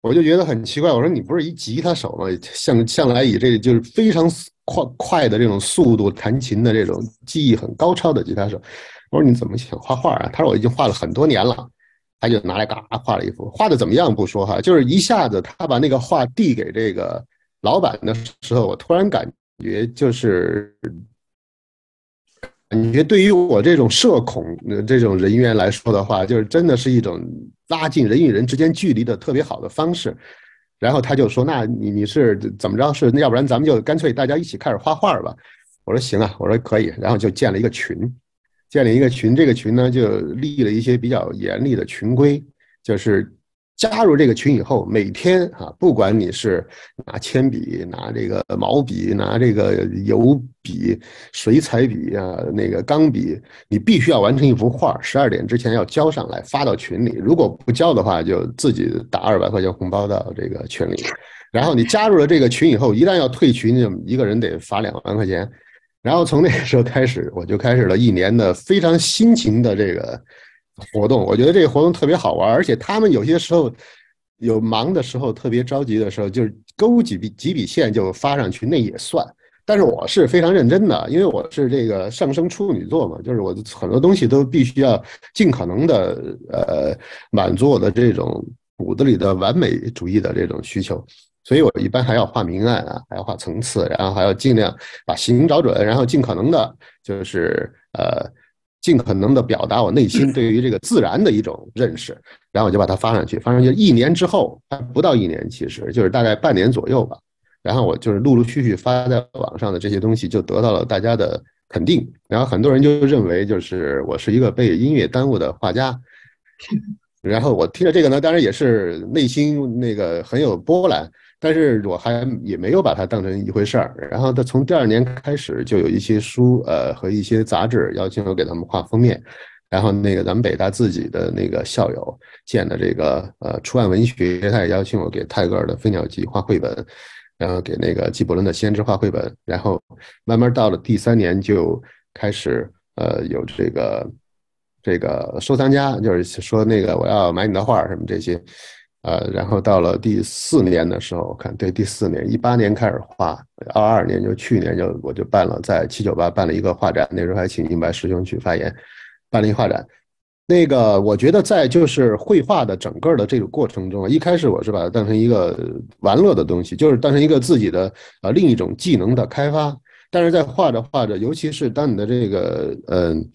B: 我就觉得很奇怪，我说你不是一吉他手吗？向向来以这就是非常快快的这种速度弹琴的这种技艺很高超的吉他手，我说你怎么想画画啊？他说我已经画了很多年了，他就拿来嘎画了一幅，画的怎么样不说哈，就是一下子他把那个画递给这个老板的时候，我突然感觉就是。感觉对于我这种社恐的这种人员来说的话，就是真的是一种拉近人与人之间距离的特别好的方式。然后他就说：“那你你是怎么着？是要不然咱们就干脆大家一起开始画画吧。”我说：“行啊，我说可以。”然后就建了一个群，建了一个群。这个群呢，就立了一些比较严厉的群规，就是。加入这个群以后，每天啊，不管你是拿铅笔、拿这个毛笔、拿这个油笔、水彩笔啊，那个钢笔，你必须要完成一幅画，十二点之前要交上来发到群里。如果不交的话，就自己打二百块钱红包到这个群里。然后你加入了这个群以后，一旦要退群，就一个人得罚两万块钱。然后从那个时候开始，我就开始了一年的非常辛勤的这个。活动，我觉得这个活动特别好玩，而且他们有些时候有忙的时候，特别着急的时候，就是勾几笔几笔线就发上去，那也算。但是我是非常认真的，因为我是这个上升处女座嘛，就是我很多东西都必须要尽可能的呃满足我的这种骨子里的完美主义的这种需求，所以我一般还要画明暗啊，还要画层次，然后还要尽量把形找准，然后尽可能的就是呃。尽可能的表达我内心 对于这个自然的一种认识，然后我就把它发上去。发上去一年之后，还不到一年，其实就是大概半年左右吧。然后我就是陆陆续续发在网上的这些东西，就得到了大家的肯定。然后很多人就认为，就是我是一个被音乐耽误的画家。然后我听了这个呢，当然也是内心那个很有波澜。但是我还也没有把它当成一回事儿，然后他从第二年开始就有一些书，呃和一些杂志邀请我给他们画封面，然后那个咱们北大自己的那个校友建的这个呃出版文学，他也邀请我给泰戈尔的《飞鸟集》画绘本，然后给那个纪伯伦的《先知》画绘本，然后慢慢到了第三年就开始呃有这个这个收藏家，就是说那个我要买你的画什么这些。呃，然后到了第四年的时候，我看对第四年，一八年开始画，二二年就去年就我就办了，在七九八办了一个画展，那时候还请银白师兄去发言，办了一画展。那个我觉得在就是绘画的整个的这个过程中啊，一开始我是把它当成一个玩乐的东西，就是当成一个自己的呃另一种技能的开发。但是在画着画着，尤其是当你的这个嗯，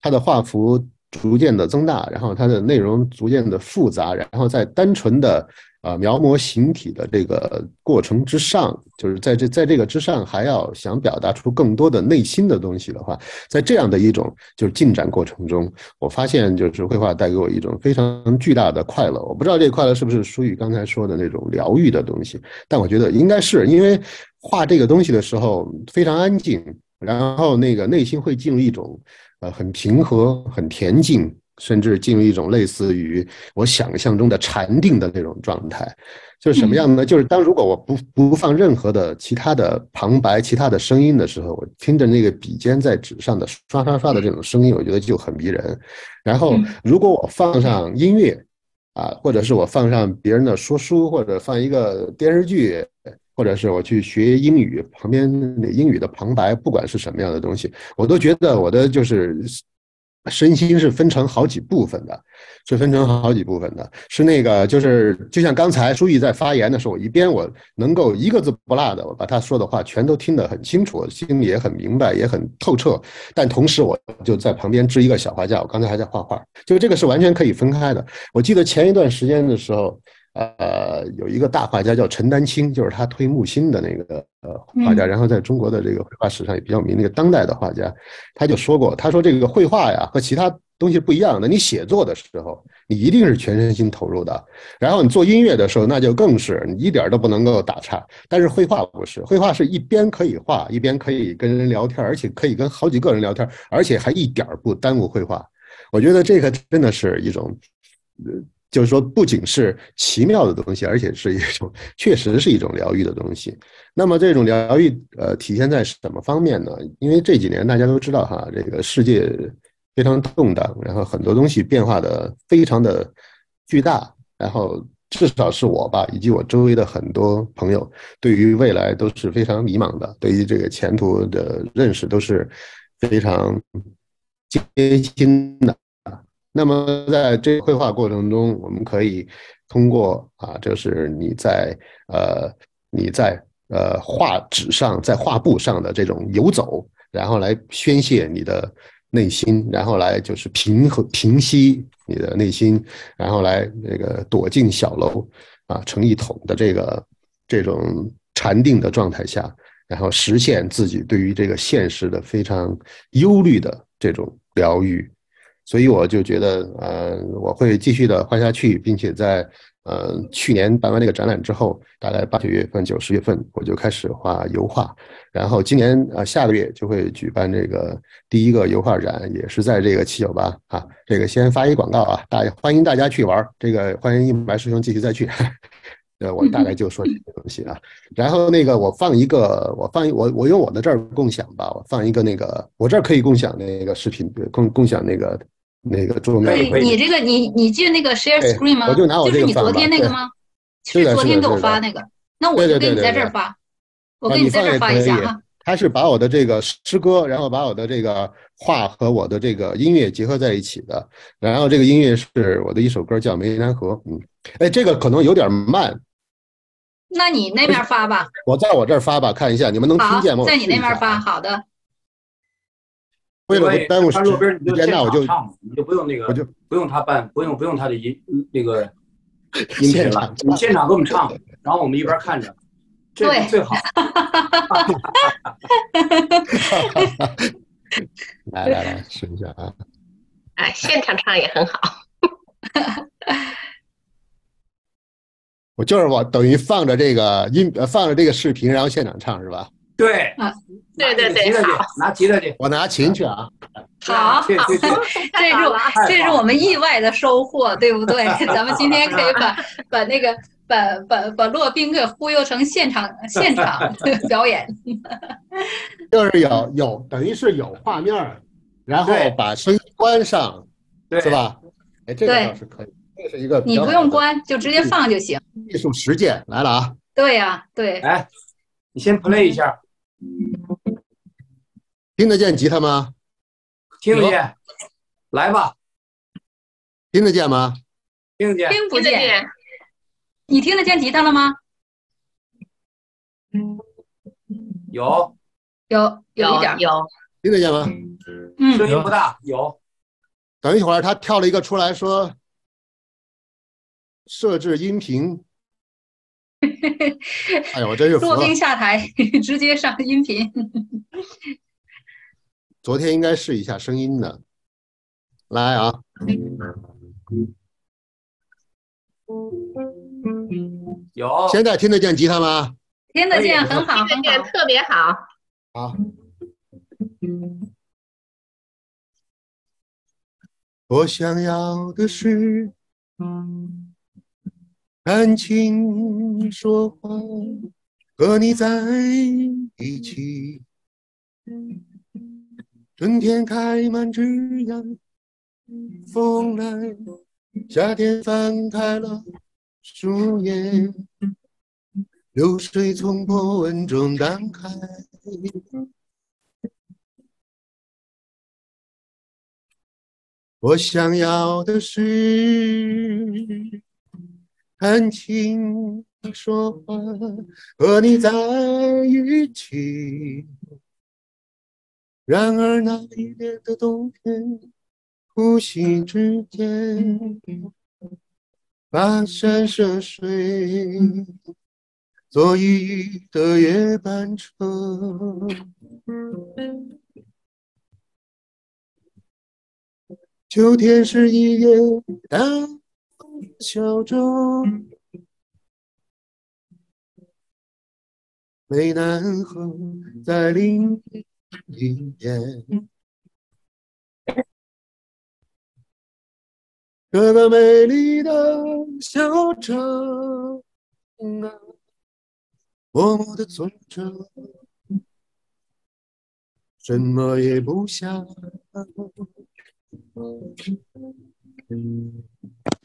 B: 他的画幅。逐渐的增大，然后它的内容逐渐的复杂，然后在单纯的呃描摹形体的这个过程之上，就是在这在这个之上还要想表达出更多的内心的东西的话，在这样的一种就是进展过程中，我发现就是绘画带给我一种非常巨大的快乐。我不知道这个快乐是不是属于刚才说的那种疗愈的东西，但我觉得应该是因为画这个东西的时候非常安静，然后那个内心会进入一种。呃，很平和，很恬静，甚至进入一种类似于我想象中的禅定的那种状态。就是什么样呢？就是当如果我不不放任何的其他的旁白、其他的声音的时候，我听着那个笔尖在纸上的刷刷刷的这种声音，我觉得就很迷人。然后，如果我放上音乐，啊，或者是我放上别人的说书，或者放一个电视剧，或者是我去学英语，旁边那英语的旁白，不管是什么样的东西，我都觉得我的就是身心是分成好几部分的，是分成好几部分的，是那个就是就像刚才书记在发言的时候，一边我能够一个字不落的，我把他说的话全都听得很清楚，心里也很明白，也很透彻，但同时我就在旁边支一个小画架，我刚才还在画画，就这个是完全可以分开的。我记得前一段时间的时候。呃，有一个大画家叫陈丹青，就是他推木心的那个呃画家，然后在中国的这个绘画史上也比较名，那个当代的画家，他就说过，他说这个绘画呀和其他东西不一样的，你写作的时候你一定是全身心投入的，然后你做音乐的时候那就更是你一点都不能够打岔，但是绘画不是，绘画是一边可以画，一边可以跟人聊天，而且可以跟好几个人聊天，而且还一点不耽误绘画，我觉得这个真的是一种，呃。就是说，不仅是奇妙的东西，而且是一种确实是一种疗愈的东西。那么，这种疗愈呃，体现在什么方面呢？因为这几年大家都知道哈，这个世界非常动荡，然后很多东西变化的非常的巨大，然后至少是我吧，以及我周围的很多朋友，对于未来都是非常迷茫的，对于这个前途的认识都是非常艰辛的。那么在这绘画过程中，我们可以通过啊，就是你在呃你在呃画纸上，在画布上的这种游走，然后来宣泄你的内心，然后来就是平和平息你的内心，然后来那个躲进小楼啊，成一统的这个这种禅定的状态下，然后实现自己对于这个现实的非常忧虑的这种疗愈。所以我就觉得，呃，我会继续的画下去，并且在，呃，去年办完那个展览之后，大概八九月份、九十月份，我就开始画油画。然后今年，呃，下个月就会举办这个第一个油画展，也是在这个七九八啊。这个先发一广告啊，大欢迎大家去玩儿。这个欢迎一白师兄继续再去。呃，我大概就说这些东西啊。然后那个，我放一个，我放一我我用我的这儿共享吧，我放一个那个，我这儿可以共享那个视频，共共享那个。那个桌面，
A: 你你这个你你记得那个 share screen 吗？
B: 我就拿我
A: 这个就是你昨天那个吗？就是昨天给我发那个。那我就给你在这儿发，我给你在这儿发一下哈。
B: 他是把我的这个诗歌，然后把我的这个画和我的这个音乐结合在一起的。然后这个音乐是我的一首歌，叫《梅兰河》。嗯，哎，这个可能有点慢。
A: 那你那边发吧。
B: 我在我这儿发吧，看一下你们能听见吗？
A: 在你那边发，好的。
B: 为了不耽误时间，那我就
D: 你就不用那个，
B: 我就
D: 不用他办，不用不用他的音那个 音频了，你现场给我们唱，然后我们一边看着，这最好。
B: 来来来，试一下啊！
C: 哎，现场唱也很好。
B: 我就是我，等于放着这个音，放着这个视频，然后现场唱是吧？
D: 对
C: 啊，对对对，
D: 拿吉他去，
B: 我拿琴去啊。
A: 好，这是这是我们意外的收获，对不对？咱们今天可以把把那个把把把洛宾给忽悠成现场现场 表演。
B: 就是有有等于是有画面，然后把声音关上，是吧？哎，这个倒是可以，这是一个
A: 你不用关，就直接放就行。
B: 艺术实践来了啊！
A: 对呀，对。
D: 哎，你先 play 一下。
B: 听得见吉他吗？
D: 听得见，来吧。
B: 听得见吗？
D: 听得见，
A: 听不见。你听得见吉他了吗？
D: 有，
A: 有，有一点
C: 有。
B: 听得见吗？
A: 嗯，
D: 声音不大，有。
B: 等一会儿，他跳了一个出来说：“设置音频。”哎呦，我真是
A: 骆冰下台，直接上音频。
B: 昨天应该试一下声音的，来啊！
D: 有，
B: 现在听得见吉他吗？
A: 听得见，很好，
C: 听得见，特别好。
B: 好。我想要的是。谈情说话，和你在一起。春天开满枝桠，风来，夏天翻开了树叶。流水从波纹中荡开。我想要的是谈情说话，和你在一起。然而那一年的冬天，呼吸之间，跋山涉水，坐一的夜班车。秋天是一叶淡小舟，湄南河在另一边。这个美丽的小城啊，默默的坐着，什么也不想。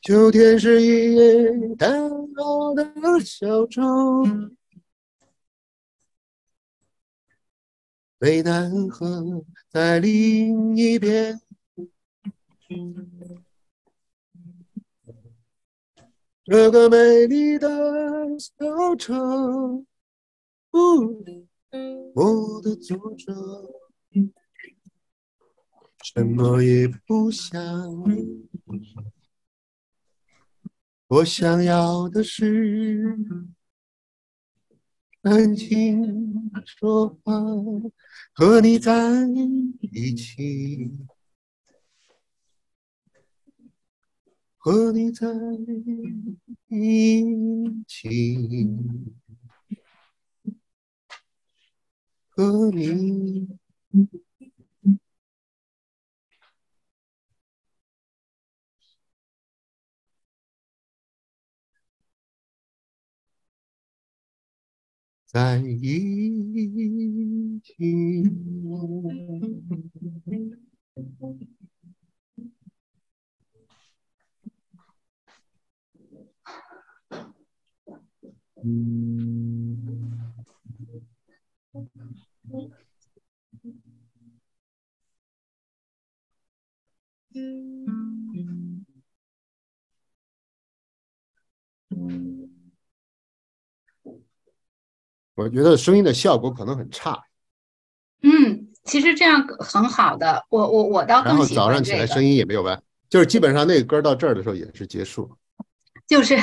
B: 秋天是一叶单薄的小舟，湄南河在另一边。这个美丽的小城，我的作者。什么也不想，我想要的是安静说话，和你在一起，和你在一起，和你。在一起。我觉得声音的效果可能很差。
A: 嗯，其实这样很好的。我我我倒
B: 然后早上起来声音也没有完，就是基本上那个歌到这儿的时候也是结束。
A: 就是。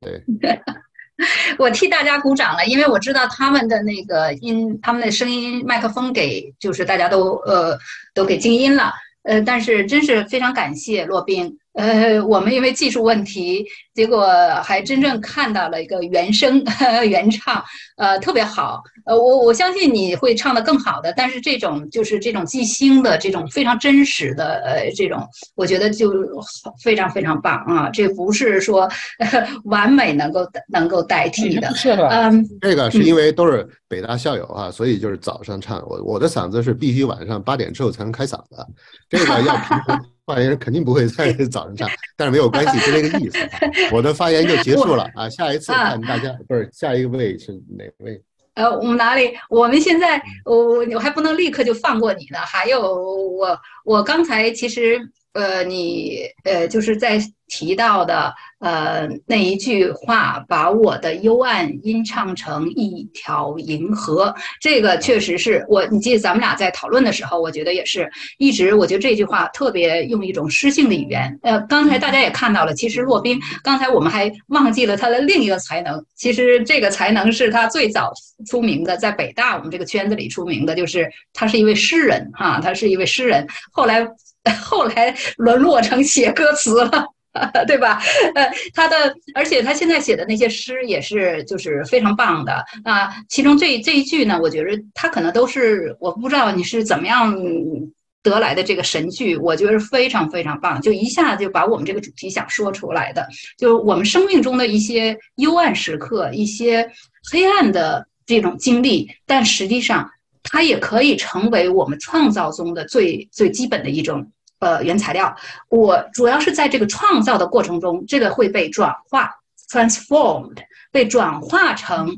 B: 对。
A: 我替大家鼓掌了，因为我知道他们的那个音，他们的声音麦克风给就是大家都呃都给静音了。呃，但是真是非常感谢骆宾。呃，我们因为技术问题，结果还真正看到了一个原声 原唱，呃，特别好。呃，我我相信你会唱得更好的。但是这种就是这种即兴的这种非常真实的呃这种，我觉得就非常非常棒啊！这不是说 完美能够能够代替的。嗯，
B: 这个是因为都是北大校友啊，所以就是早上唱。我我的嗓子是必须晚上八点之后才能开嗓子，这个要平衡。发言人肯定不会在早上唱，但是没有关系，就这个意思。我的发言就结束了 啊，下一次看大家不是下一位是哪位？
A: 呃，我们哪里？我们现在我我还不能立刻就放过你呢。还有我我刚才其实呃你呃就是在提到的。呃，那一句话把我的幽暗吟唱成一条银河，这个确实是我。你记得咱们俩在讨论的时候，我觉得也是一直，我觉得这句话特别用一种诗性的语言。呃，刚才大家也看到了，其实骆宾刚才我们还忘记了他的另一个才能，其实这个才能是他最早出名的，在北大我们这个圈子里出名的，就是他是一位诗人哈，他是一位诗人，后来 后来沦落成写歌词了。对吧？呃，他的，而且他现在写的那些诗也是，就是非常棒的啊。其中这这一句呢，我觉得他可能都是，我不知道你是怎么样得来的这个神句，我觉得非常非常棒，就一下就把我们这个主题想说出来的，就是我们生命中的一些幽暗时刻，一些黑暗的这种经历，但实际上它也可以成为我们创造中的最最基本的一种。呃，原材料，我主要是在这个创造的过程中，这个会被转化 transformed，被转化成，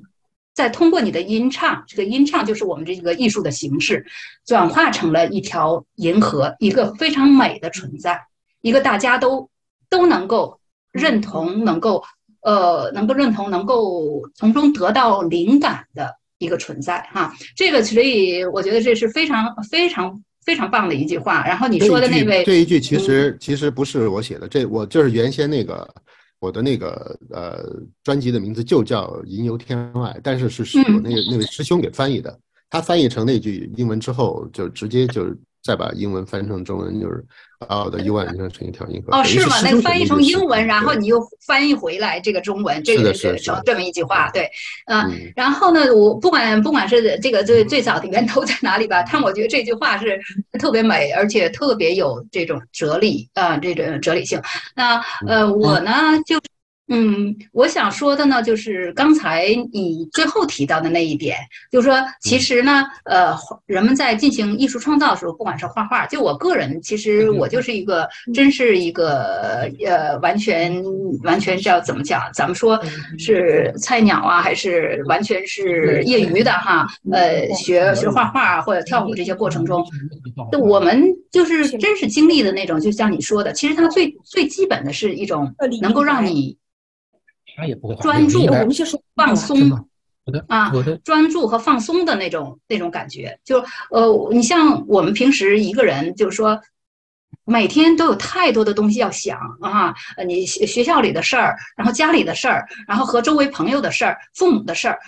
A: 再通过你的音唱，这个音唱就是我们这个艺术的形式，转化成了一条银河，一个非常美的存在，一个大家都都能够认同，能够呃能够认同，能够从中得到灵感的一个存在哈。这个所以我觉得这是非常非常。非常棒的一句话，然后你说的那位
B: 这一句其实其实不是我写的，这我就是原先那个我的那个呃专辑的名字就叫《吟游天外》，但是是是我那个那位师兄给翻译的，他翻译成那句英文之后，就直接就。再把英文翻成中文，就是啊，的 U 万就成一条银河。
A: 哦，是吗？那个翻译成英文，然后你又翻译回来这个中文，这个是这么一句话，对，嗯。然后呢，我不管不管是这个最最早的源头在哪里吧，但我觉得这句话是特别美，而且特别有这种哲理啊，这种哲理性。那呃，我呢就。嗯，我想说的呢，就是刚才你最后提到的那一点，就是说，其实呢，呃，人们在进行艺术创造的时候，不管是画画，就我个人，其实我就是一个，真是一个，呃，完全完全是要怎么讲？咱们说是菜鸟啊，还是完全是业余的哈？呃，学学画画或者跳舞这些过程中，我们就是真是经历的那种，就像你说的，其实它最最基本的是一种能够让你。
E: 他也不会
A: 专注，
E: 我们
A: 就说放松啊，专注和放松的那种那种感觉，就呃，你像我们平时一个人，就是说每天都有太多的东西要想啊，呃，你学校里的事儿，然后家里的事儿，然后和周围朋友的事儿，父母的事儿，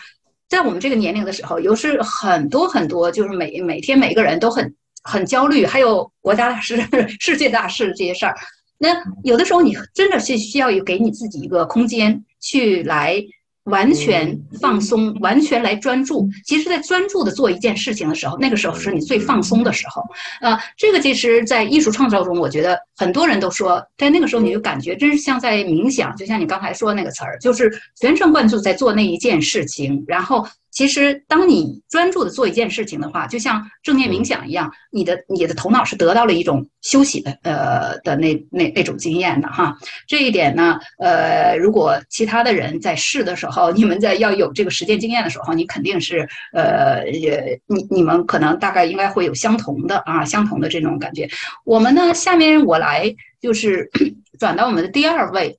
A: 在我们这个年龄的时候，有是很多很多，就是每每天每个人都很很焦虑，还有国家大事、世界大事这些事儿。那有的时候，你真的是需要有给你自己一个空间。去来完全放松，完全来专注。其实，在专注的做一件事情的时候，那个时候是你最放松的时候。呃，这个其实，在艺术创造中，我觉得很多人都说，在那个时候你就感觉真是像在冥想，就像你刚才说那个词儿，就是全神贯注在做那一件事情，然后。其实，当你专注的做一件事情的话，就像正念冥想一样，你的你的头脑是得到了一种休息的呃的那那那种经验的哈。这一点呢，呃，如果其他的人在试的时候，你们在要有这个实践经验的时候，你肯定是呃也你你们可能大概应该会有相同的啊相同的这种感觉。我们呢，下面我来就是 转到我们的第二位。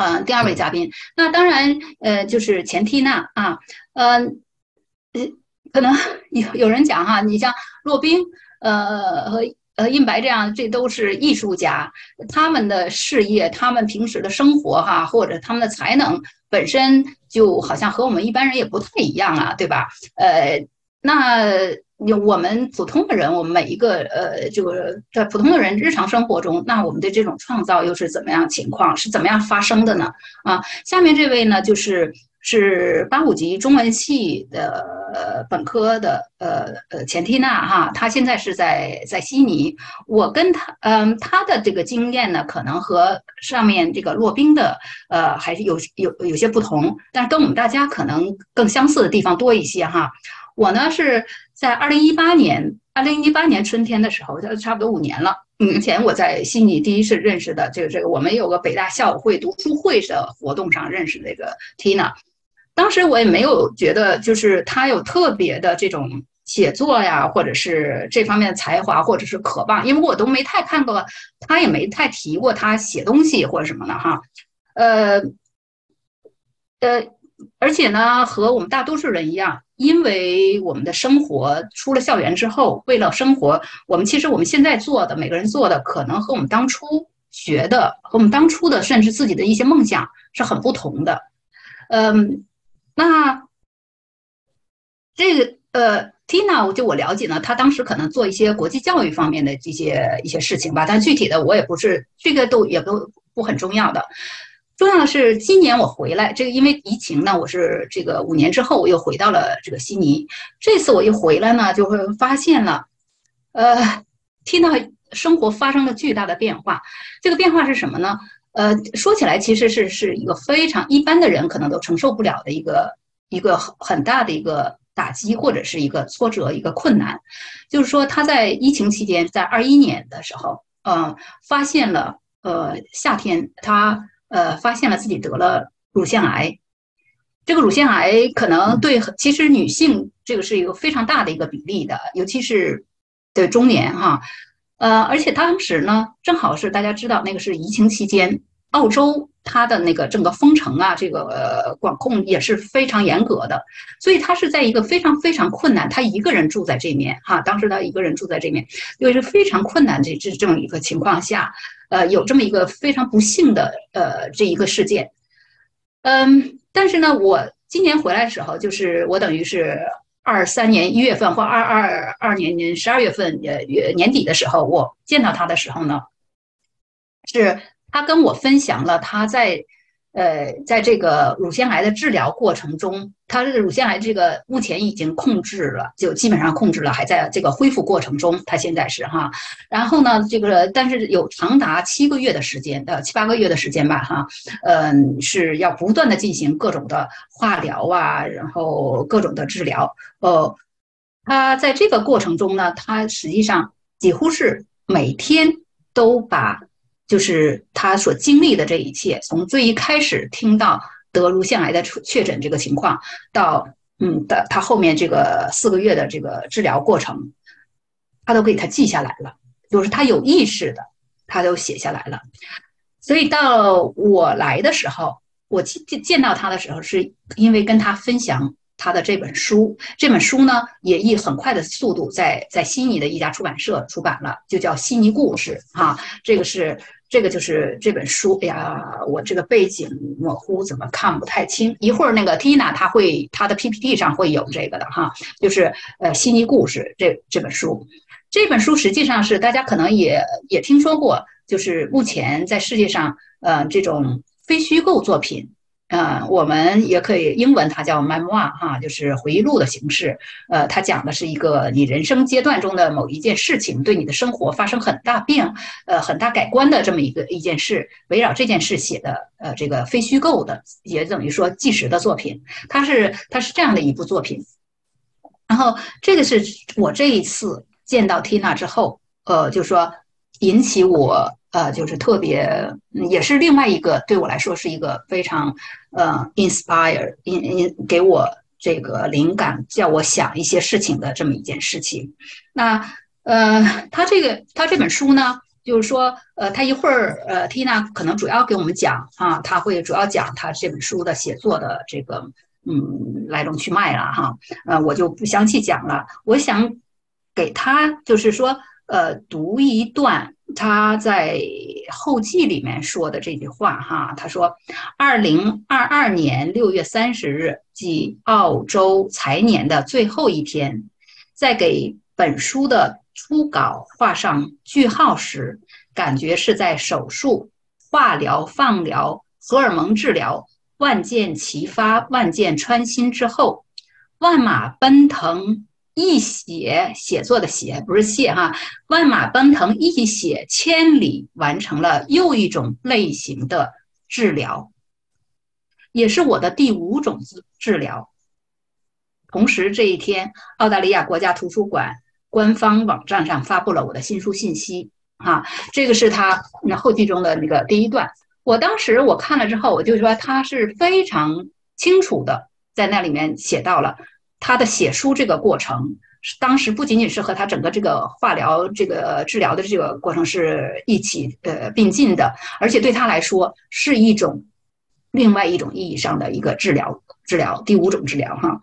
A: 嗯，第二位嘉宾，那当然，呃，就是钱缇娜啊，嗯，呃，可能有有人讲哈，你像骆宾，呃和呃印白这样，这都是艺术家，他们的事业，他们平时的生活哈，或者他们的才能本身就好像和我们一般人也不太一样啊，对吧？呃，那。有我们普通的人，我们每一个呃，就是在普通的人日常生活中，那我们的这种创造又是怎么样情况？是怎么样发生的呢？啊，下面这位呢，就是是八五级中文系的呃本科的呃呃钱缇娜哈，她现在是在在悉尼。我跟她嗯，她的这个经验呢，可能和上面这个骆宾的呃还是有有有些不同，但是跟我们大家可能更相似的地方多一些哈。我呢是在二零一八年，二零一八年春天的时候，就差不多五年了。嗯，前我在悉尼第一次认识的，这个这个，我们有个北大校友会读书会的活动上认识这个 Tina。当时我也没有觉得，就是她有特别的这种写作呀，或者是这方面的才华，或者是渴望，因为我都没太看过，她也没太提过她写东西或者什么的哈。呃，呃。而且呢，和我们大多数人一样，因为我们的生活出了校园之后，为了生活，我们其实我们现在做的，每个人做的，可能和我们当初学的，和我们当初的，甚至自己的一些梦想是很不同的。嗯，那这个呃，Tina，就我了解呢，她当时可能做一些国际教育方面的这些一些事情吧，但具体的我也不是，这个都也不不很重要的。重要的是，今年我回来，这个因为疫情呢，我是这个五年之后我又回到了这个悉尼。这次我一回来呢，就会发现了，呃，听到生活发生了巨大的变化。这个变化是什么呢？呃，说起来其实是是一个非常一般的人可能都承受不了的一个一个很很大的一个打击或者是一个挫折一个困难。就是说他在疫情期间，在二一年的时候，呃，发现了呃夏天他。呃，发现了自己得了乳腺癌。这个乳腺癌可能对其实女性这个是一个非常大的一个比例的，尤其是对中年哈，呃，而且当时呢，正好是大家知道那个是疫情期间，澳洲它的那个整个封城啊，这个管控也是非常严格的，所以他是在一个非常非常困难，他一个人住在这面哈，当时他一个人住在这面，因为是非常困难这这这么一个情况下，呃，有这么一个非常不幸的呃这一个事件，嗯。但是呢，我今年回来的时候，就是我等于是二三年一月份或二二二年年十二月份呃年底的时候，我见到他的时候呢，是他跟我分享了他在。呃，在这个乳腺癌的治疗过程中，他这个乳腺癌这个目前已经控制了，就基本上控制了，还在这个恢复过程中。他现在是哈，然后呢，这个但是有长达七个月的时间，呃，七八个月的时间吧，哈，嗯，是要不断的进行各种的化疗啊，然后各种的治疗。呃，他在这个过程中呢，他实际上几乎是每天都把。就是他所经历的这一切，从最一开始听到得乳腺癌的确诊这个情况，到嗯的他后面这个四个月的这个治疗过程，他都给他记下来了。就是他有意识的，他都写下来了。所以到我来的时候，我见见到他的时候，是因为跟他分享他的这本书。这本书呢，也以很快的速度在在悉尼的一家出版社出版了，就叫《悉尼故事》啊，这个是。这个就是这本书。哎呀，我这个背景模糊，怎么看不太清？一会儿那个 Tina 她会她的 PPT 上会有这个的哈，就是呃《悉尼故事》这这本书。这本书实际上是大家可能也也听说过，就是目前在世界上呃这种非虚构作品。嗯，我们也可以英文，它叫 memoir 哈，就是回忆录的形式。呃，它讲的是一个你人生阶段中的某一件事情，对你的生活发生很大变，呃，很大改观的这么一个一件事，围绕这件事写的，呃，这个非虚构的，也等于说纪实的作品。它是它是这样的一部作品。然后这个是我这一次见到 Tina 之后，呃，就说引起我。呃，就是特别，也是另外一个对我来说是一个非常，呃，inspire，in in 给我这个灵感，叫我想一些事情的这么一件事情。那，呃，他这个他这本书呢，就是说，呃，他一会儿，呃，Tina 可能主要给我们讲啊，他会主要讲他这本书的写作的这个，嗯，来龙去脉了哈。呃，我就不详细讲了。我想给他就是说，呃，读一段。他在后记里面说的这句话，哈，他说：“二零二二年六月三十日，即澳洲财年的最后一天，在给本书的初稿画上句号时，感觉是在手术、化疗、放疗、荷尔蒙治疗，万箭齐发、万箭穿心之后，万马奔腾。”一写写作的写不是谢哈，万马奔腾一写千里，完成了又一种类型的治疗，也是我的第五种治治疗。同时这一天，澳大利亚国家图书馆官方网站上发布了我的新书信息啊，这个是他那后记中的那个第一段。我当时我看了之后，我就说他是非常清楚的在那里面写到了。他的写书这个过程，当时不仅仅是和他整个这个化疗这个治疗的这个过程是一起呃并进的，而且对他来说是一种另外一种意义上的一个治疗治疗第五种治疗哈。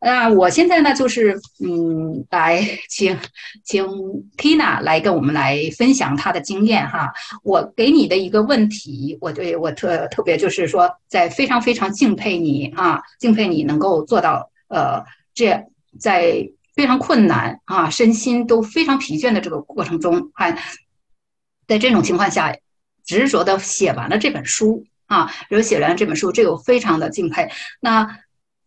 A: 那我现在呢就是嗯来请请 Tina 来跟我们来分享她的经验哈。我给你的一个问题，我对我特特别就是说在非常非常敬佩你啊，敬佩你能够做到呃。这在非常困难啊，身心都非常疲倦的这个过程中，还在这种情况下执着的写完了这本书啊，比如写完这本书，这个我非常的敬佩。那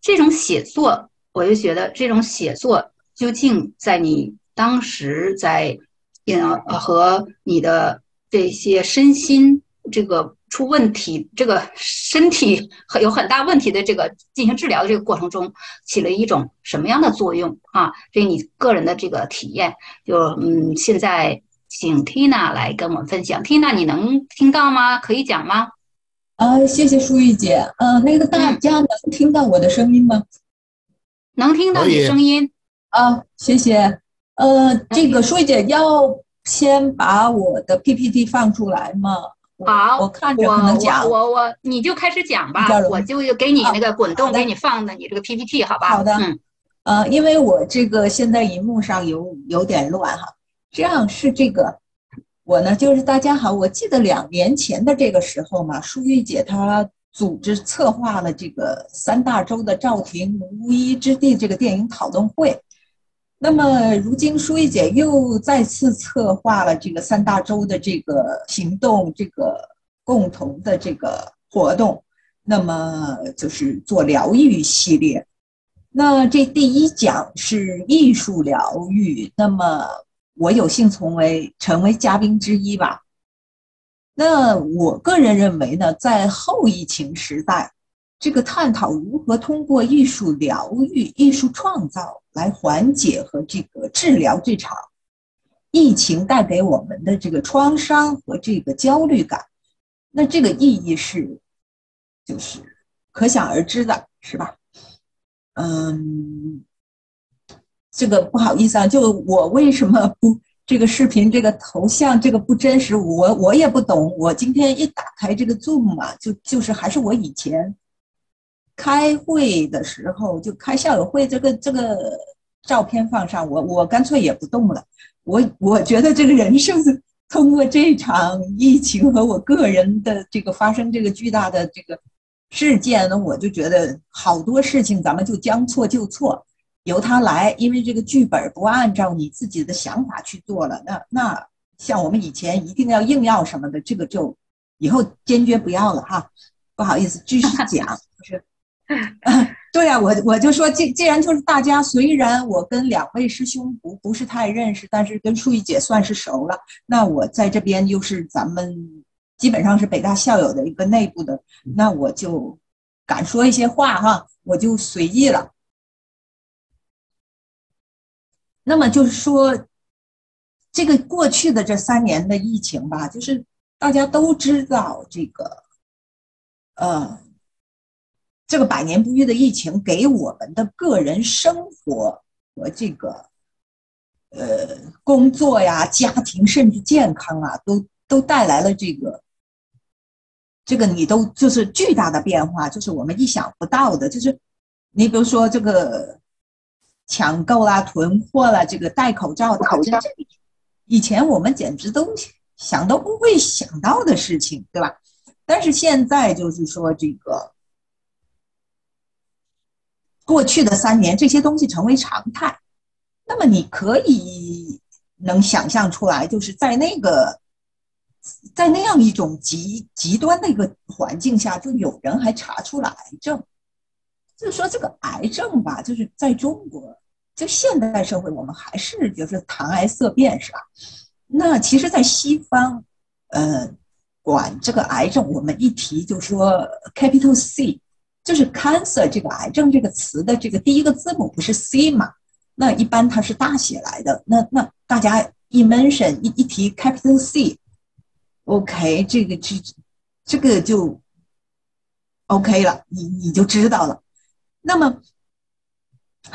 A: 这种写作，我就觉得这种写作究竟在你当时在呃和你的这些身心这个。出问题，这个身体很有很大问题的这个进行治疗的这个过程中，起了一种什么样的作用啊？这是你个人的这个体验。就嗯，现在请 Tina 来跟我们分享。Tina，你能听到吗？可以讲吗？
F: 啊，谢谢舒玉姐。嗯，那个大家能听到我的声音吗？
A: 能听到你声音。
F: 啊，谢谢。呃，这个舒玉姐要先把我的 PPT 放出来吗？
A: 好，
F: 我看着可能讲。
A: 我我你就开始讲吧，我就给你那个滚动给你放的你这个 PPT 好吧？
F: 好的。嗯。呃，因为我这个现在荧幕上有有点乱哈，这样是这个。我呢，就是大家好，我记得两年前的这个时候嘛，舒玉姐她组织策划了这个三大洲的赵婷无依之地这个电影讨论会。那么如今舒玉姐又再次策划了这个三大洲的这个行动，这个共同的这个活动，那么就是做疗愈系列。那这第一讲是艺术疗愈，那么。我有幸成为成为嘉宾之一吧。那我个人认为呢，在后疫情时代，这个探讨如何通过艺术疗愈、艺术创造来缓解和这个治疗这场疫情带给我们的这个创伤和这个焦虑感，那这个意义是就是可想而知的，是吧？嗯。这个不好意思啊，就我为什么不这个视频这个头像这个不真实，我我也不懂。我今天一打开这个 Zoom 嘛，就就是还是我以前开会的时候就开校友会这个这个照片放上，我我干脆也不动了。我我觉得这个人生通过这场疫情和我个人的这个发生这个巨大的这个事件呢，我就觉得好多事情咱们就将错就错。由他来，因为这个剧本不按照你自己的想法去做了，那那像我们以前一定要硬要什么的，这个就以后坚决不要了哈。不好意思，继续讲，就是，对呀，我我就说，既既然就是大家，虽然我跟两位师兄不不是太认识，但是跟淑玉姐算是熟了。那我在这边又是咱们基本上是北大校友的一个内部的，那我就敢说一些话哈，我就随意了。那么就是说，这个过去的这三年的疫情吧，就是大家都知道这个，呃，这个百年不遇的疫情给我们的个人生活和这个，呃，工作呀、家庭甚至健康啊，都都带来了这个，这个你都就是巨大的变化，就是我们意想不到的，就是你比如说这个。抢购啦，囤货啦，这个戴口罩，口罩，以前我们简直都想都不会想到的事情，对吧？但是现在就是说，这个过去的三年，这些东西成为常态。那么你可以能想象出来，就是在那个在那样一种极极端的一个环境下，就有人还查出了癌症。就是说，这个癌症吧，就是在中国，就现代社会，我们还是就是谈癌色变，是吧？那其实，在西方，呃，管这个癌症，我们一提就说 capital C，就是 cancer 这个癌症这个词的这个第一个字母不是 C 嘛？那一般它是大写来的。那那大家一 mention 一一提 capital C，OK，这个这这个就 OK 了，你你就知道了。那么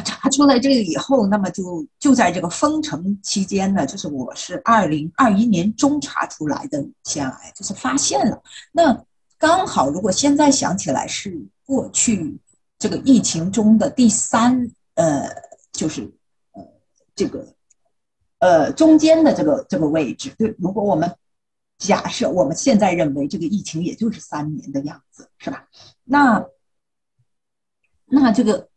F: 查出来这个以后，那么就就在这个封城期间呢，就是我是二零二一年中查出来的乳腺癌，就是发现了。那刚好，如果现在想起来，是过去这个疫情中的第三，呃，就是呃这个呃中间的这个这个位置。对，如果我们假设我们现在认为这个疫情也就是三年的样子，是吧？那。那这个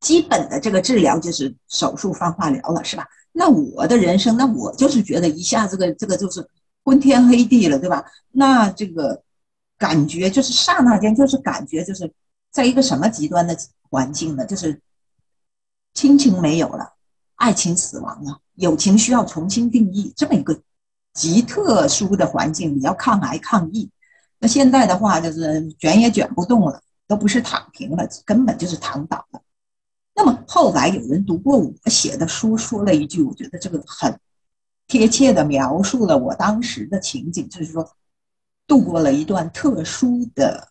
F: 基本的这个治疗就是手术、放化疗了，是吧？那我的人生，那我就是觉得一下这个这个就是昏天黑地了，对吧？那这个感觉就是刹那间，就是感觉就是在一个什么极端的环境呢？就是亲情没有了，爱情死亡了，友情需要重新定义，这么一个极特殊的环境，你要抗癌抗疫，那现在的话就是卷也卷不动了。都不是躺平了，根本就是躺倒了。那么后来有人读过我写的书，说了一句，我觉得这个很贴切的描述了我当时的情景，就是说，度过了一段特殊的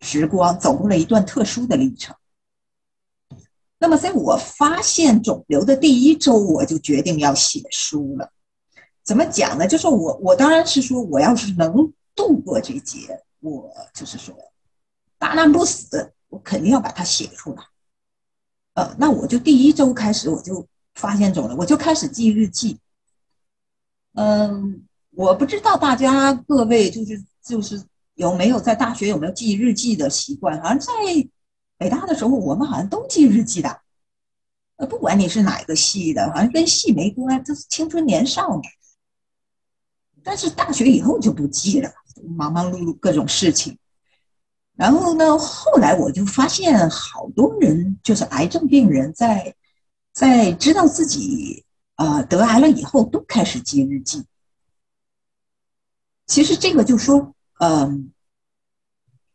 F: 时光，走过了一段特殊的历程。那么，在我发现肿瘤的第一周，我就决定要写书了。怎么讲呢？就是我，我当然是说，我要是能度过这劫，我就是说，大难不死，我肯定要把它写出来。呃，那我就第一周开始，我就发现肿瘤，我就开始记日记。嗯，我不知道大家各位就是就是有没有在大学有没有记日记的习惯？好像在北大的时候，我们好像都记日记的。呃，不管你是哪个系的，好像跟系没关，这是青春年少嘛。但是大学以后就不记了，忙忙碌碌各种事情。然后呢，后来我就发现，好多人就是癌症病人，在在知道自己呃得癌了以后，都开始记日记。其实这个就说，嗯，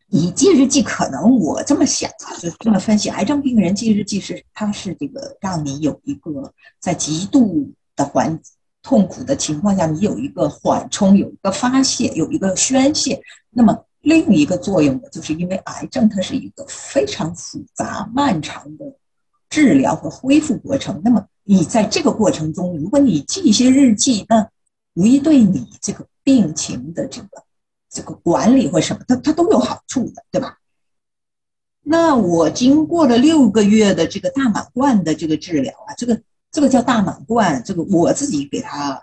F: 你记日记，可能我这么想啊，就这么分析，癌症病人记日记是，它是这个让你有一个在极度的环痛苦的情况下，你有一个缓冲，有一个发泄，有一个宣泄。那么另一个作用呢，就是因为癌症它是一个非常复杂、漫长的治疗和恢复过程。那么你在这个过程中，如果你记一些日记，那无疑对你这个病情的这个这个管理或什么，它它都有好处的，对吧？那我经过了六个月的这个大满贯的这个治疗啊，这个这个叫大满贯，这个我自己给它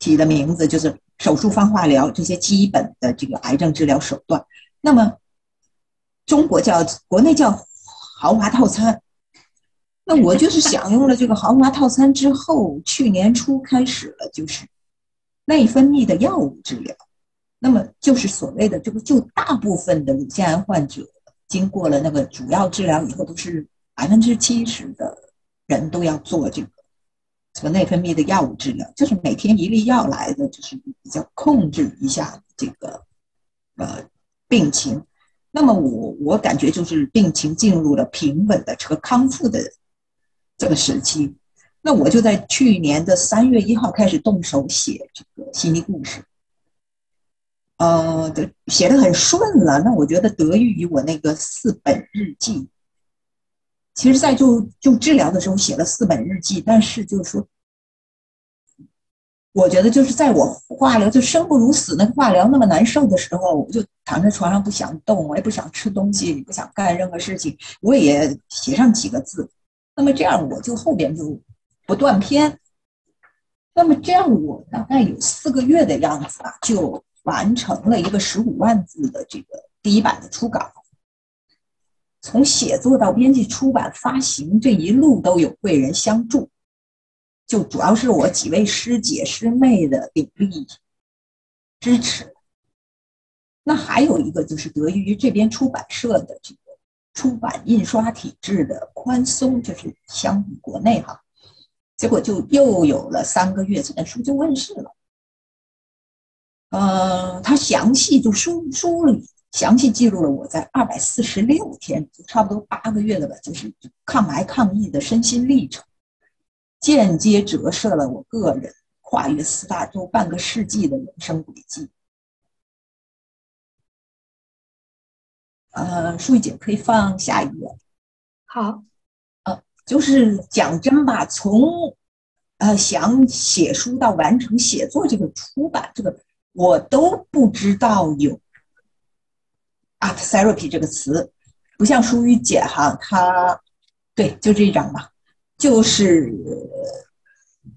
F: 起的名字就是手术、放化疗这些基本的这个癌症治疗手段。那么中国叫国内叫豪华套餐。那我就是享用了这个豪华套餐之后，去年初开始了就是。内分泌的药物治疗，那么就是所谓的这个，就大部分的乳腺癌患者经过了那个主要治疗以后，都是百分之七十的人都要做这个这个内分泌的药物治疗，就是每天一粒药来的，就是比较控制一下这个呃病情。那么我我感觉就是病情进入了平稳的这个康复的这个时期。那我就在去年的三月一号开始动手写这个心理故事，呃，写的很顺了。那我觉得得益于我那个四本日记。其实，在就就治疗的时候写了四本日记，但是就是说，我觉得就是在我化疗就生不如死那个化疗那么难受的时候，我就躺在床上不想动，我也不想吃东西，不想干任何事情，我也写上几个字。那么这样，我就后边就。不断篇，那么这样我大概有四个月的样子啊，就完成了一个十五万字的这个第一版的初稿。从写作到编辑、出版、发行这一路都有贵人相助，就主要是我几位师姐师妹的鼎力支持。那还有一个就是得益于这边出版社的这个出版印刷体制的宽松，就是相比国内哈。结果就又有了三个月，这本书就问世了。呃，他详细就书书里详细记录了我在二百四十六天，就差不多八个月了吧，就是抗癌抗疫的身心历程，间接折射了我个人跨越四大洲半个世纪的人生轨迹。呃，舒玉姐可以放下一页。
A: 好。
F: 就是讲真吧，从呃想写书到完成写作这个出版这个，我都不知道有 art therapy 这个词，不像舒玉姐哈，她对就这一张吧，就是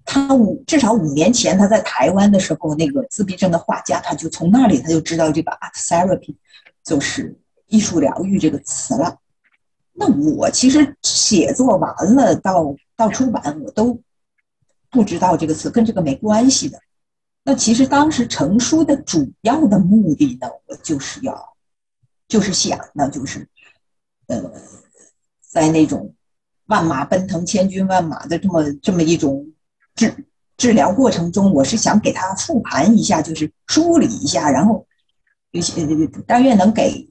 F: 她五至少五年前她在台湾的时候，那个自闭症的画家，他就从那里他就知道这个 art therapy 就是艺术疗愈这个词了。那我其实写作完了到到出版，我都不知道这个词跟这个没关系的。那其实当时成书的主要的目的呢，我就是要就是想，那就是呃，在那种万马奔腾、千军万马的这么这么一种治治疗过程中，我是想给他复盘一下，就是梳理一下，然后有些但愿能给。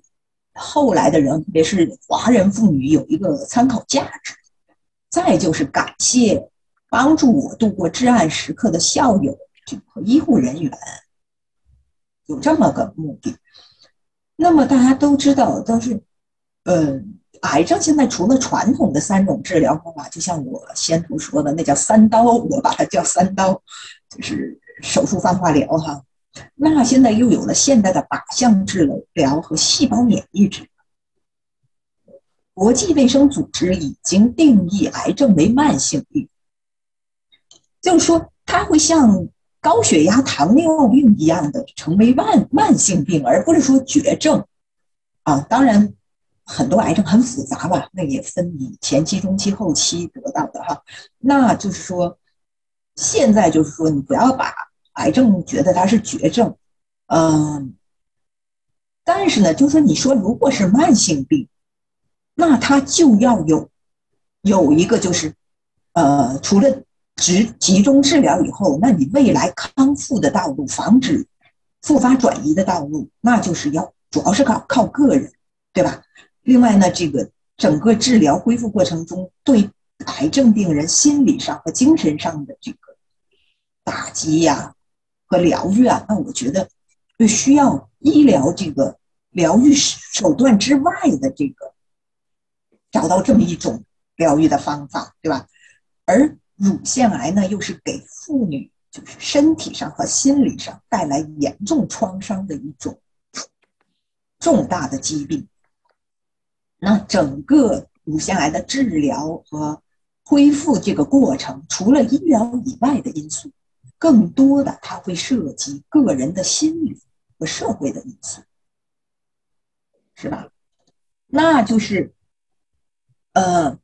F: 后来的人，特别是华人妇女，有一个参考价值。再就是感谢帮助我度过至暗时刻的校友和医护人员。有这么个目的。那么大家都知道，都是，呃，癌症现在除了传统的三种治疗方法，就像我先头说的，那叫三刀，我把它叫三刀，就是手术、放化疗哈。那现在又有了现代的靶向治疗和细胞免疫治疗。国际卫生组织已经定义癌症为慢性病，就是说它会像。高血压、糖尿病一样的成为慢慢性病，而不是说绝症啊。当然，很多癌症很复杂吧，那也分你前期、中期、后期得到的哈。那就是说，现在就是说，你不要把癌症觉得它是绝症，嗯。但是呢，就是说，你说如果是慢性病，那它就要有有一个就是，呃，除了。集集中治疗以后，那你未来康复的道路，防止复发转移的道路，那就是要主要是靠靠个人，对吧？另外呢，这个整个治疗恢复过程中，对癌症病人心理上和精神上的这个打击呀和疗愈啊，那我觉得就需要医疗这个疗愈手段之外的这个找到这么一种疗愈的方法，对吧？而乳腺癌呢，又是给妇女就是身体上和心理上带来严重创伤的一种重大的疾病。那整个乳腺癌的治疗和恢复这个过程，除了医疗以外的因素，更多的它会涉及个人的心理和社会的因素，是吧？那就是，呃，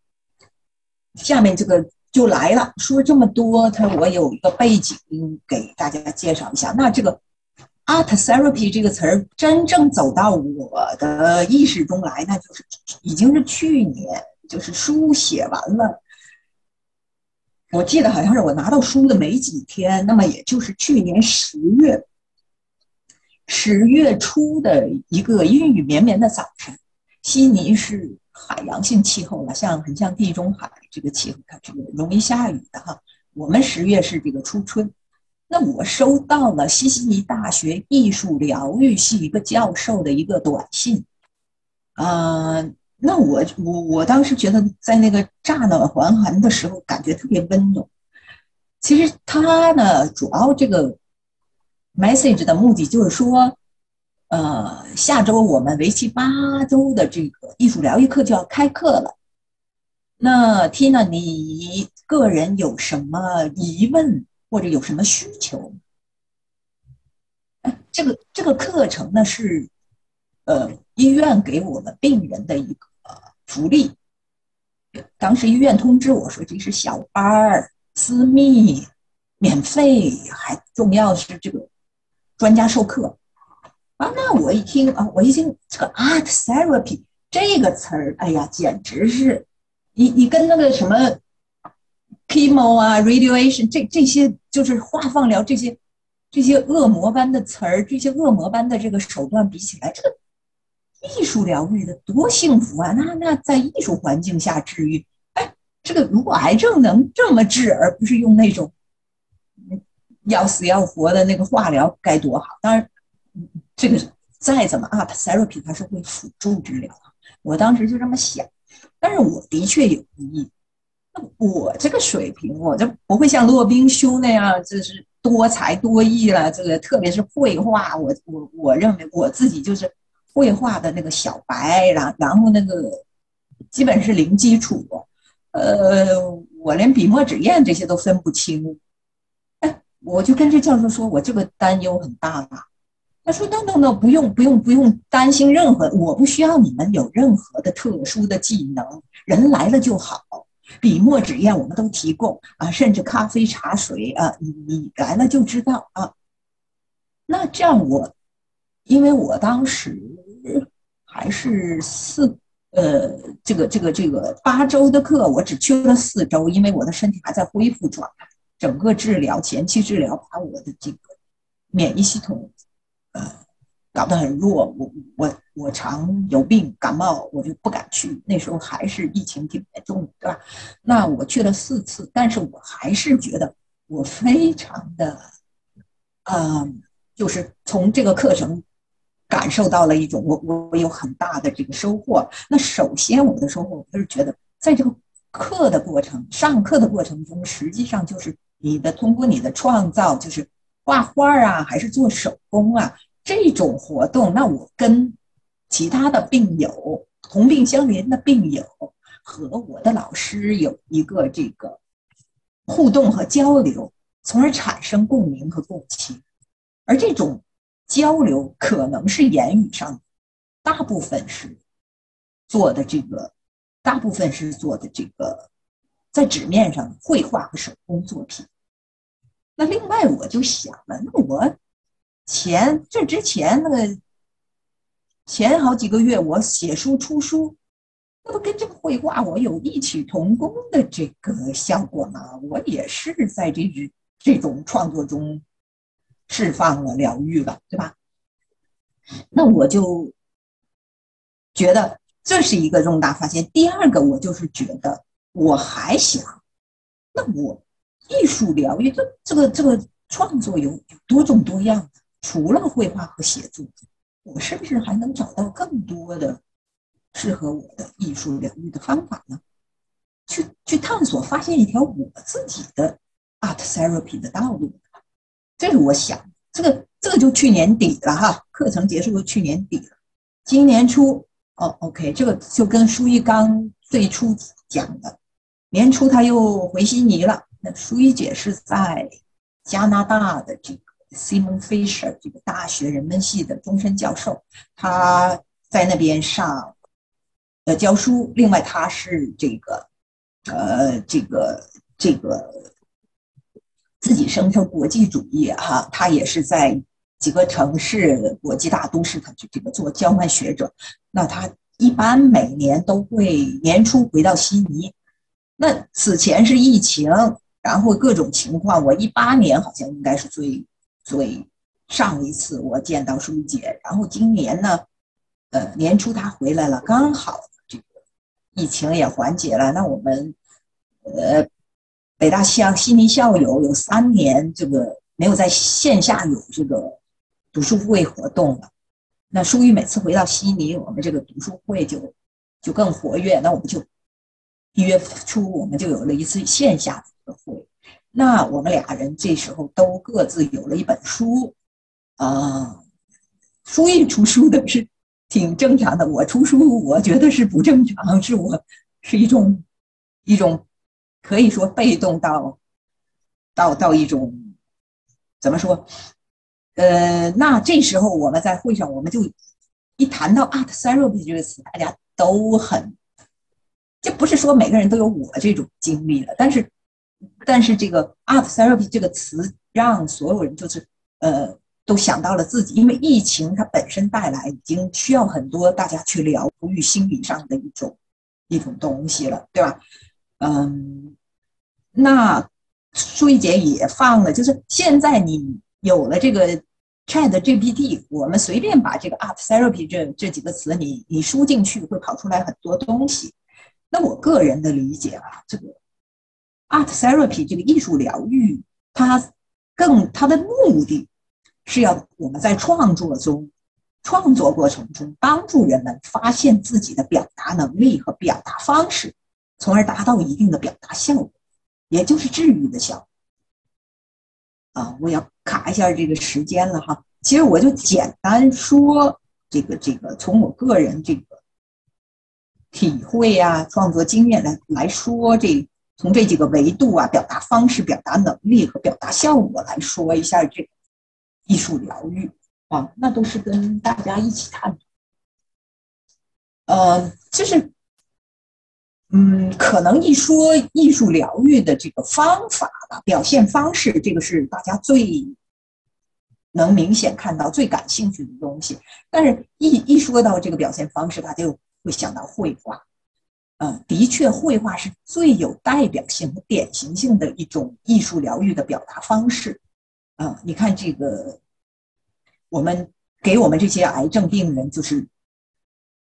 F: 下面这个。就来了，说这么多，他我有一个背景给大家介绍一下。那这个 art therapy 这个词儿真正走到我的意识中来，那就是已经是去年，就是书写完了。我记得好像是我拿到书的没几天，那么也就是去年十月，十月初的一个阴雨绵绵的早晨，悉尼是。海洋性气候了，像很像地中海这个气候，它这个容易下雨的哈。我们十月是这个初春，那我收到了西悉尼大学艺术疗愈系一个教授的一个短信，啊，那我我我当时觉得在那个乍暖还寒的时候，感觉特别温暖。其实他呢，主要这个 message 的目的就是说。呃，下周我们为期八周的这个艺术疗愈课就要开课了。那 Tina，你个人有什么疑问或者有什么需求？这个这个课程呢是，呃，医院给我们病人的一个福利。当时医院通知我说这是小班儿、私密、免费，还重要是这个专家授课。啊，那我一听啊，我一听这个 art therapy 这个词儿，哎呀，简直是，你你跟那个什么 chemo 啊，radiation 这这些就是化放疗这些这些恶魔般的词儿，这些恶魔般的这个手段比起来，这个艺术疗愈的多幸福啊！那那在艺术环境下治愈，哎，这个如果癌症能这么治，而不是用那种要死要活的那个化疗，该多好！当然。这个再怎么 up therapy，它是会辅助治疗，我当时就这么想，但是我的确有疑义。那我这个水平，我就不会像骆宾修那样，就是多才多艺了。这个特别是绘画，我我我认为我自己就是绘画的那个小白，然然后那个基本是零基础，呃，我连笔墨纸砚这些都分不清。哎，我就跟这教授说，我这个担忧很大了。他说：“no no no，不用不用不用担心任何，我不需要你们有任何的特殊的技能，人来了就好，笔墨纸砚我们都提供啊，甚至咖啡茶水啊，你你来了就知道啊。那这样我，因为我当时还是四呃这个这个这个八周的课，我只去了四周，因为我的身体还在恢复状态，整个治疗前期治疗把我的这个免疫系统。”呃，搞得很弱。我我我常有病感冒，我就不敢去。那时候还是疫情挺严重的，对吧？那我去了四次，但是我还是觉得我非常的，嗯，就是从这个课程感受到了一种我我有很大的这个收获。那首先我的收获，我就是觉得在这个课的过程、上课的过程中，实际上就是你的通过你的创造，就是画画啊，还是做手工啊这种活动，那我跟其他的病友、同病相怜的病友和我的老师有一个这个互动和交流，从而产生共鸣和共情。而这种交流可能是言语上，大部分是做的这个，大部分是做的这个，在纸面上绘画和手工作品。那另外我就想了，那我前这之前那个。前好几个月，我写书出书，那不跟这个绘画我有异曲同工的这个效果吗？我也是在这这种创作中释放了、疗愈了，对吧？那我就觉得这是一个重大发现。第二个，我就是觉得我还想，那我艺术疗愈这这个这个创作有有多种多样的，除了绘画和写作。我是不是还能找到更多的适合我的艺术疗愈的方法呢？去去探索，发现一条我自己的 art therapy 的道路。这是我想，这个这个就去年底了哈，课程结束就去年底了。今年初哦，OK，这个就跟舒一刚最初讲的，年初他又回悉尼了。那舒一姐是在加拿大的这个。Simon Fisher 这个大学人文系的终身教授，他在那边上呃教书。另外，他是这个呃这个这个自己声称国际主义哈，他也是在几个城市国际大都市，他就这个做交换学者。那他一般每年都会年初回到悉尼。那此前是疫情，然后各种情况，我一八年好像应该是最。最上一次我见到舒姐，然后今年呢，呃年初她回来了，刚好这个疫情也缓解了。那我们呃北大西洋悉尼校友有三年这个没有在线下有这个读书会活动了。那舒玉每次回到悉尼，我们这个读书会就就更活跃。那我们就一月初我们就有了一次线下的会。那我们俩人这时候都各自有了一本书，啊，书一出书的是挺正常的。我出书，我觉得是不正常，是我是一种一种可以说被动到到到一种怎么说？呃，那这时候我们在会上，我们就一谈到 art therapy 这个词，大家都很，就不是说每个人都有我这种经历了，但是。但是这个 art therapy 这个词让所有人就是呃都想到了自己，因为疫情它本身带来已经需要很多大家去疗愈心理上的一种一种东西了，对吧？嗯，那舒一姐也放了，就是现在你有了这个 Chat GPT，我们随便把这个 art therapy 这这几个词你你输进去，会跑出来很多东西。那我个人的理解啊，这个。Art therapy 这个艺术疗愈，它更它的目的是要我们在创作中、创作过程中帮助人们发现自己的表达能力和表达方式，从而达到一定的表达效果，也就是治愈的效果。啊，我要卡一下这个时间了哈。其实我就简单说这个这个，从我个人这个体会呀、创作经验来来说这。从这几个维度啊，表达方式、表达能力和表达效果来说一下这艺术疗愈啊，那都是跟大家一起探讨。呃，就是，嗯，可能一说艺术疗愈的这个方法吧，表现方式，这个是大家最能明显看到、最感兴趣的东西。但是，一一说到这个表现方式，大家就会想到绘画。嗯，的确，绘画是最有代表性和典型性的一种艺术疗愈的表达方式。嗯，你看这个，我们给我们这些癌症病人，就是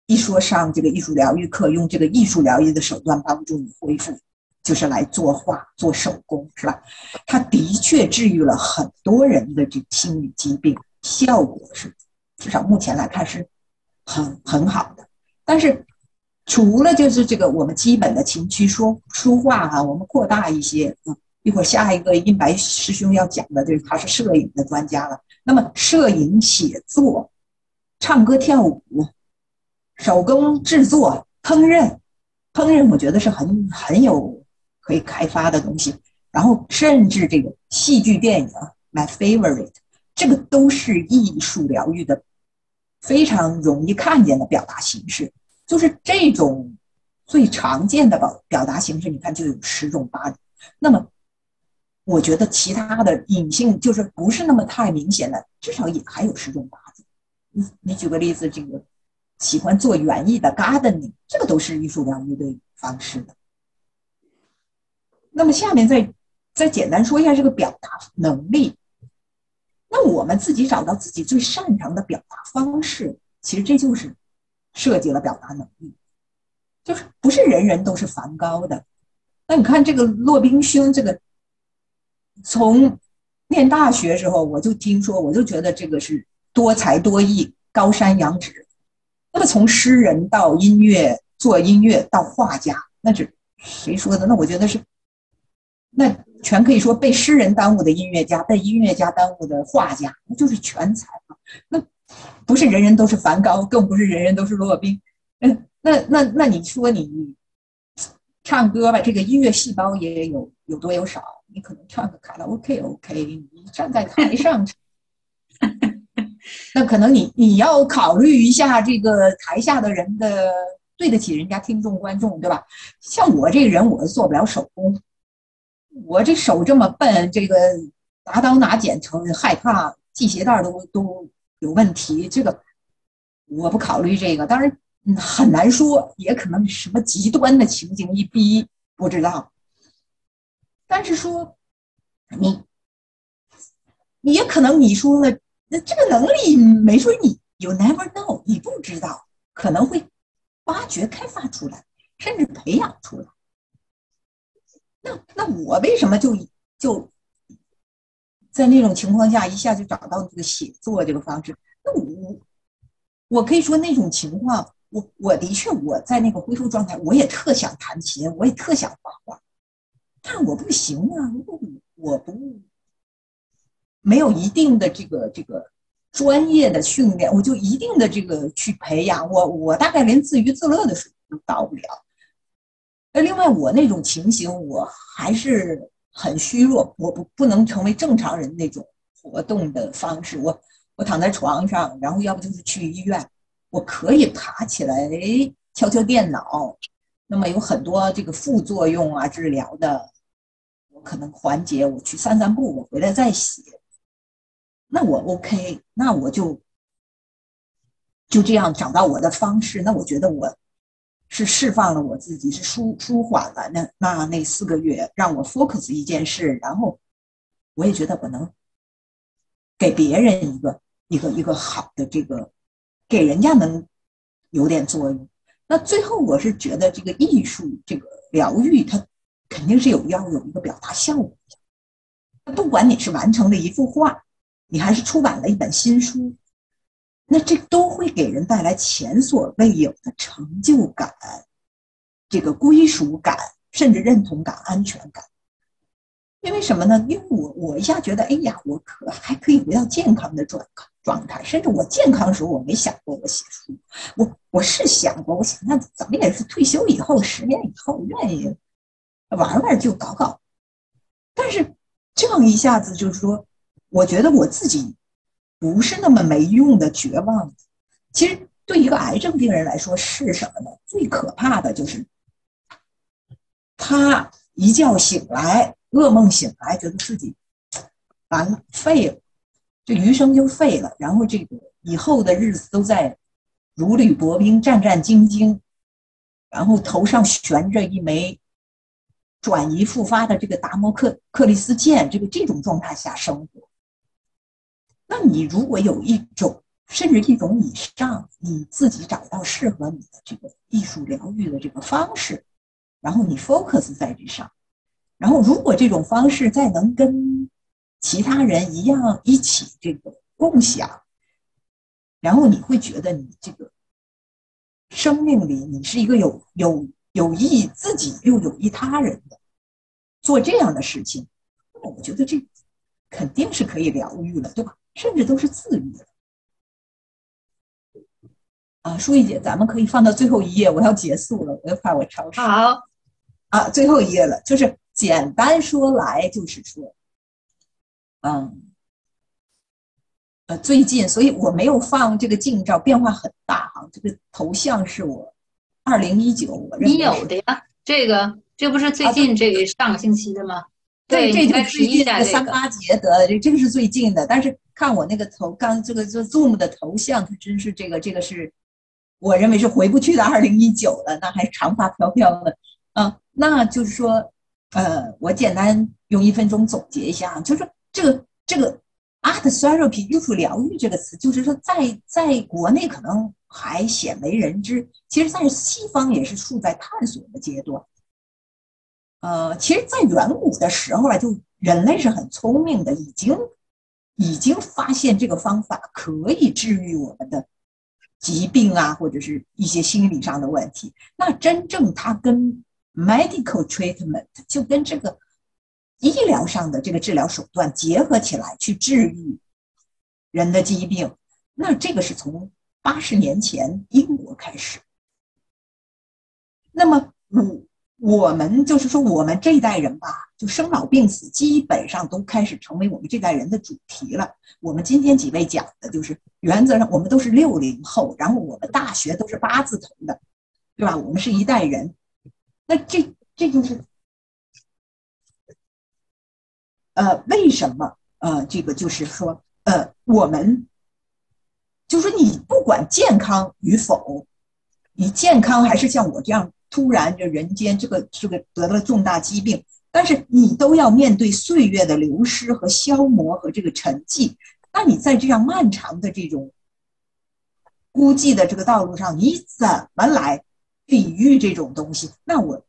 F: 一说上这个艺术疗愈课，用这个艺术疗愈的手段帮助你恢复，就是来作画、做手工，是吧？它的确治愈了很多人的这心理疾病。效果是至少目前来看是很很好的。但是除了就是这个我们基本的情绪说书画哈，我们扩大一些啊，一会儿下一个印白师兄要讲的就是他是摄影的专家了。那么摄影、写作、唱歌、跳舞、手工制作、烹饪，烹饪我觉得是很很有可以开发的东西。然后甚至这个戏剧电影，my favorite，这个都是艺术疗愈的非常容易看见的表达形式。就是这种最常见的表表达形式，你看就有十种八种。那么，我觉得其他的隐性就是不是那么太明显的，至少也还有十种八种。你你举个例子，这个喜欢做园艺的 gardening，这个都是艺术疗愈的方式的。那么下面再。再简单说一下这个表达能力，那我们自己找到自己最擅长的表达方式，其实这就是设计了表达能力。就是不是人人都是梵高的。那你看这个骆宾兄，这个从念大学时候我就听说，我就觉得这个是多才多艺、高山仰止。那么从诗人到音乐做音乐到画家，那是谁说的？那我觉得是那。全可以说被诗人耽误的音乐家，被音乐家耽误的画家，那就是全才嘛。那不是人人都是梵高，更不是人人都是骆宾。嗯，那那那你说你唱歌吧，这个音乐细胞也有有多有少？你可能唱个卡拉 OK OK，你站在台上唱，那可能你你要考虑一下这个台下的人的对得起人家听众观众，对吧？像我这个人，我做不了手工。我这手这么笨，这个拿刀拿剪成害怕系鞋带都都有问题。这个我不考虑这个，当然很难说，也可能什么极端的情景一逼不知道。但是说你，你也可能你说了，那这个能力没说你，you never know，你不知道，可能会挖掘开发出来，甚至培养出来。那那我为什么就就在那种情况下一下就找到这个写作这个方式？那我我可以说那种情况，我我的确我在那个恢复状态，我也特想弹琴，我也特想画画，但我不行啊！如果我不没有一定的这个这个专业的训练，我就一定的这个去培养我，我大概连自娱自乐的水平都到不了。那另外，我那种情形，我还是很虚弱，我不不能成为正常人那种活动的方式。我我躺在床上，然后要不就是去医院，我可以爬起来敲敲电脑。那么有很多这个副作用啊，治疗的，我可能缓解。我去散散步，我回来再写。那我 OK，那我就就这样找到我的方式。那我觉得我。是释放了我自己，是舒舒缓了那那那四个月，让我 focus 一件事，然后我也觉得我能给别人一个一个一个好的这个，给人家能有点作用。那最后我是觉得这个艺术这个疗愈，它肯定是有要有一个表达效果的。不管你是完成了一幅画，你还是出版了一本新书。那这都会给人带来前所未有的成就感，这个归属感，甚至认同感、安全感。因为什么呢？因为我我一下觉得，哎呀，我可还可以回到健康的状状态，甚至我健康时候我没想过我写书，我我是想过，我想那怎么也是退休以后十年以后愿意玩玩就搞搞，但是这样一下子就是说，我觉得我自己。不是那么没用的绝望的。其实对一个癌症病人来说是什么呢？最可怕的就是他一觉醒来，噩梦醒来，觉得自己完了废了，这余生就废了。然后这个以后的日子都在如履薄冰、战战兢兢，然后头上悬着一枚转移复发的这个达摩克克里斯剑，这个这种状态下生活。那你如果有一种，甚至一种以上，你自己找到适合你的这个艺术疗愈的这个方式，然后你 focus 在这上，然后如果这种方式再能跟其他人一样一起这个共享，然后你会觉得你这个生命里你是一个有有有益自己又有益他人的，做这样的事情，那我觉得这肯定是可以疗愈了，对吧？甚至都是自愈的。啊，舒怡姐，咱们可以放到最后一页，我要结束了，我又怕我超时。
A: 好，
F: 啊，最后一页了，就是简单说来，就是说，嗯，呃，最近，所以我没有放这个近照，变化很大哈。这个头像是我二零一九，我认
A: 你有的呀，这个这不是最近这个上个星期的吗？
F: 对，这就
A: 最
F: 近的三八节得这这个是最近的，但是看我那个头，刚这个这 Zoom 的头像，它真是这个这个是。我认为是回不去的二零一九了，那还长发飘飘的，嗯，那就是说，呃，我简单用一分钟总结一下，就是这个这个 art therapy 艺术疗愈这个词，就是说在在国内可能还鲜为人知，其实在西方也是处在探索的阶段。呃，其实，在远古的时候啊，就人类是很聪明的，已经已经发现这个方法可以治愈我们的。疾病啊，或者是一些心理上的问题，那真正它跟 medical treatment 就跟这个医疗上的这个治疗手段结合起来去治愈人的疾病，那这个是从八十年前英国开始。那么，我。我们就是说，我们这一代人吧，就生老病死基本上都开始成为我们这代人的主题了。我们今天几位讲的就是，原则上我们都是六零后，然后我们大学都是八字头的，对吧？我们是一代人。那这这就是，呃，为什么？呃，这个就是说，呃，我们就是你不管健康与否，你健康还是像我这样。突然，这人间这个这个得了重大疾病，但是你都要面对岁月的流失和消磨和这个沉寂。那你在这样漫长的这种孤寂的这个道路上，你怎么来抵御这种东西？那我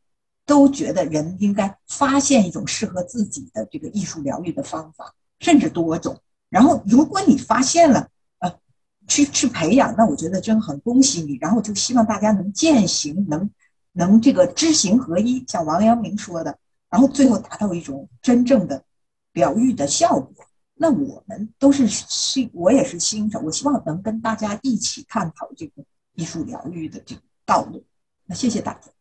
F: 都觉得人应该发现一种适合自己的这个艺术疗愈的方法，甚至多种。然后，如果你发现了，呃，去去培养，那我觉得真很恭喜你。然后就希望大家能践行，能。能这个知行合一，像王阳明说的，然后最后达到一种真正的疗愈的效果。那我们都是新，我也是新手，我希望能跟大家一起探讨这个艺术疗愈的这个道路。那谢谢大家。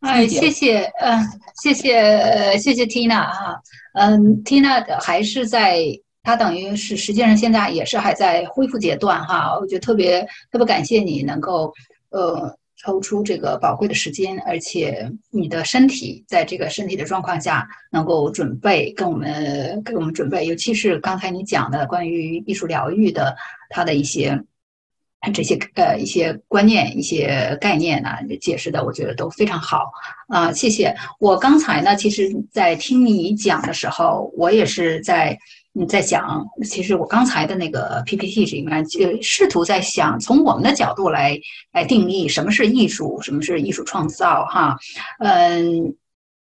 A: 哎，谢谢，嗯，谢谢，谢谢 Tina 啊，嗯，Tina 还是在，他等于是实际上现在也是还在恢复阶段哈。我觉得特别特别感谢你能够，呃。抽出这个宝贵的时间，而且你的身体在这个身体的状况下，能够准备跟我们给我们准备，尤其是刚才你讲的关于艺术疗愈的它的一些这些呃一些观念、一些概念呢，解释的我觉得都非常好啊，谢谢。我刚才呢，其实在听你讲的时候，我也是在。你在想，其实我刚才的那个 PPT 里面，就试图在想，从我们的角度来来定义什么是艺术，什么是艺术创造，哈，嗯，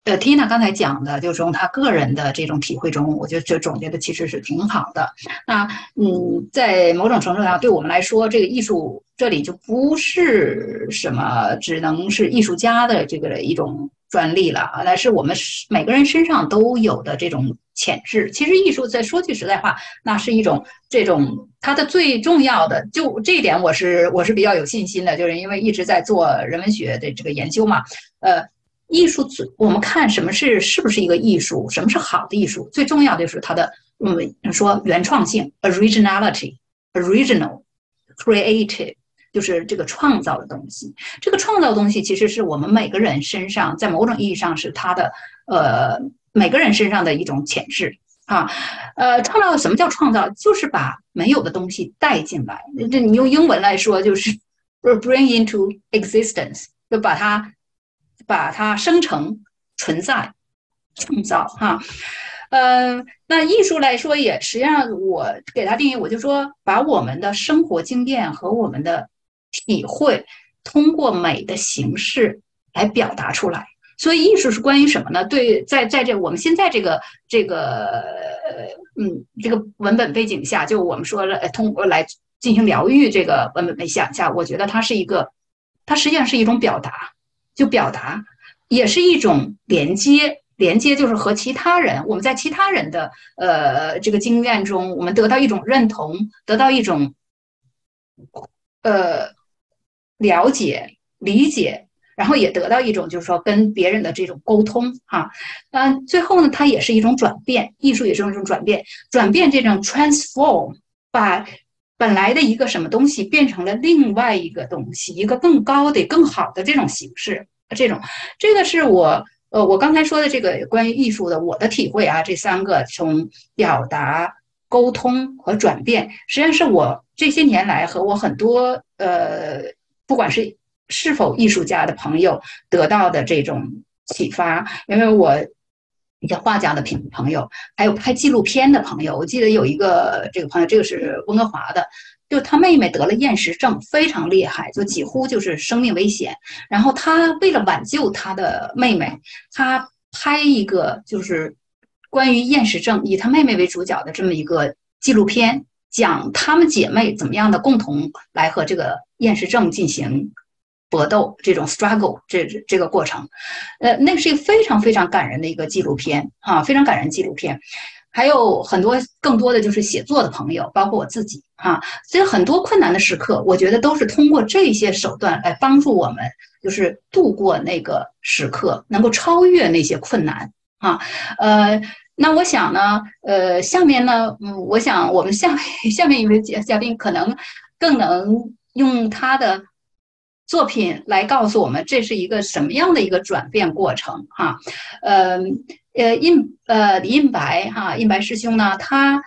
A: 呃，Tina 刚才讲的，就从他个人的这种体会中，我觉得这总结的其实是挺好的。那，嗯，在某种程度上，对我们来说，这个艺术这里就不是什么只能是艺术家的这个一种。专利了啊，那是我们每个人身上都有的这种潜质。其实艺术，在说句实在话，那是一种这种它的最重要的，就这一点我是我是比较有信心的，就是因为一直在做人文学的这个研究嘛。呃，艺术最我们看什么是是不是一个艺术，什么是好的艺术，最重要的就是它的嗯说原创性，originality，original，creative。就是这个创造的东西，这个创造的东西其实是我们每个人身上，在某种意义上是他的，呃，每个人身上的一种潜质啊。呃，创造什么叫创造？就是把没有的东西带进来。这你用英文来说，就是 bring into existence，就把它把它生成存在，创造哈。嗯，那艺术来说也实际上我给它定义，我就说把我们的生活经验和我们的体会通过美的形式来表达出来，所以艺术是关于什么呢？对，在在这我们现在这个这个嗯这个文本背景下，就我们说了通过来进行疗愈这个文本背景下，我觉得它是一个，它实际上是一种表达，就表达也是一种连接。连接就是和其他人，我们在其他人的呃这个经验中，我们得到一种认同，得到一种呃了解、理解，然后也得到一种就是说跟别人的这种沟通哈。嗯，最后呢，它也是一种转变，艺术也是一种转变，转变这种 transform，把本来的一个什么东西变成了另外一个东西，一个更高的、更好的这种形式，这种这个是我。呃，我刚才说的这个关于艺术的我的体会啊，这三个从表达、沟通和转变，实际上是我这些年来和我很多呃，不管是是否艺术家的朋友得到的这种启发。因为我一些画家的朋朋友，还有拍纪录片的朋友，我记得有一个这个朋友，这个是温哥华的。就他妹妹得了厌食症，非常厉害，就几乎就是生命危险。然后他为了挽救他的妹妹，他拍一个就是关于厌食症，以他妹妹为主角的这么一个纪录片，讲她们姐妹怎么样的共同来和这个厌食症进行搏斗，这种 struggle 这这个过程。呃，那是一个非常非常感人的一个纪录片啊，非常感人纪录片。还有很多更多的就是写作的朋友，包括我自己啊，所以很多困难的时刻，我觉得都是通过这些手段来帮助我们，就是度过那个时刻，能够超越那些困难啊。呃，那我想呢，呃，下面呢，嗯，我想我们下 下面一位嘉嘉宾可能更能用他的作品来告诉我们这是一个什么样的一个转变过程哈，嗯。呃，印呃李印白哈，印白师兄呢，他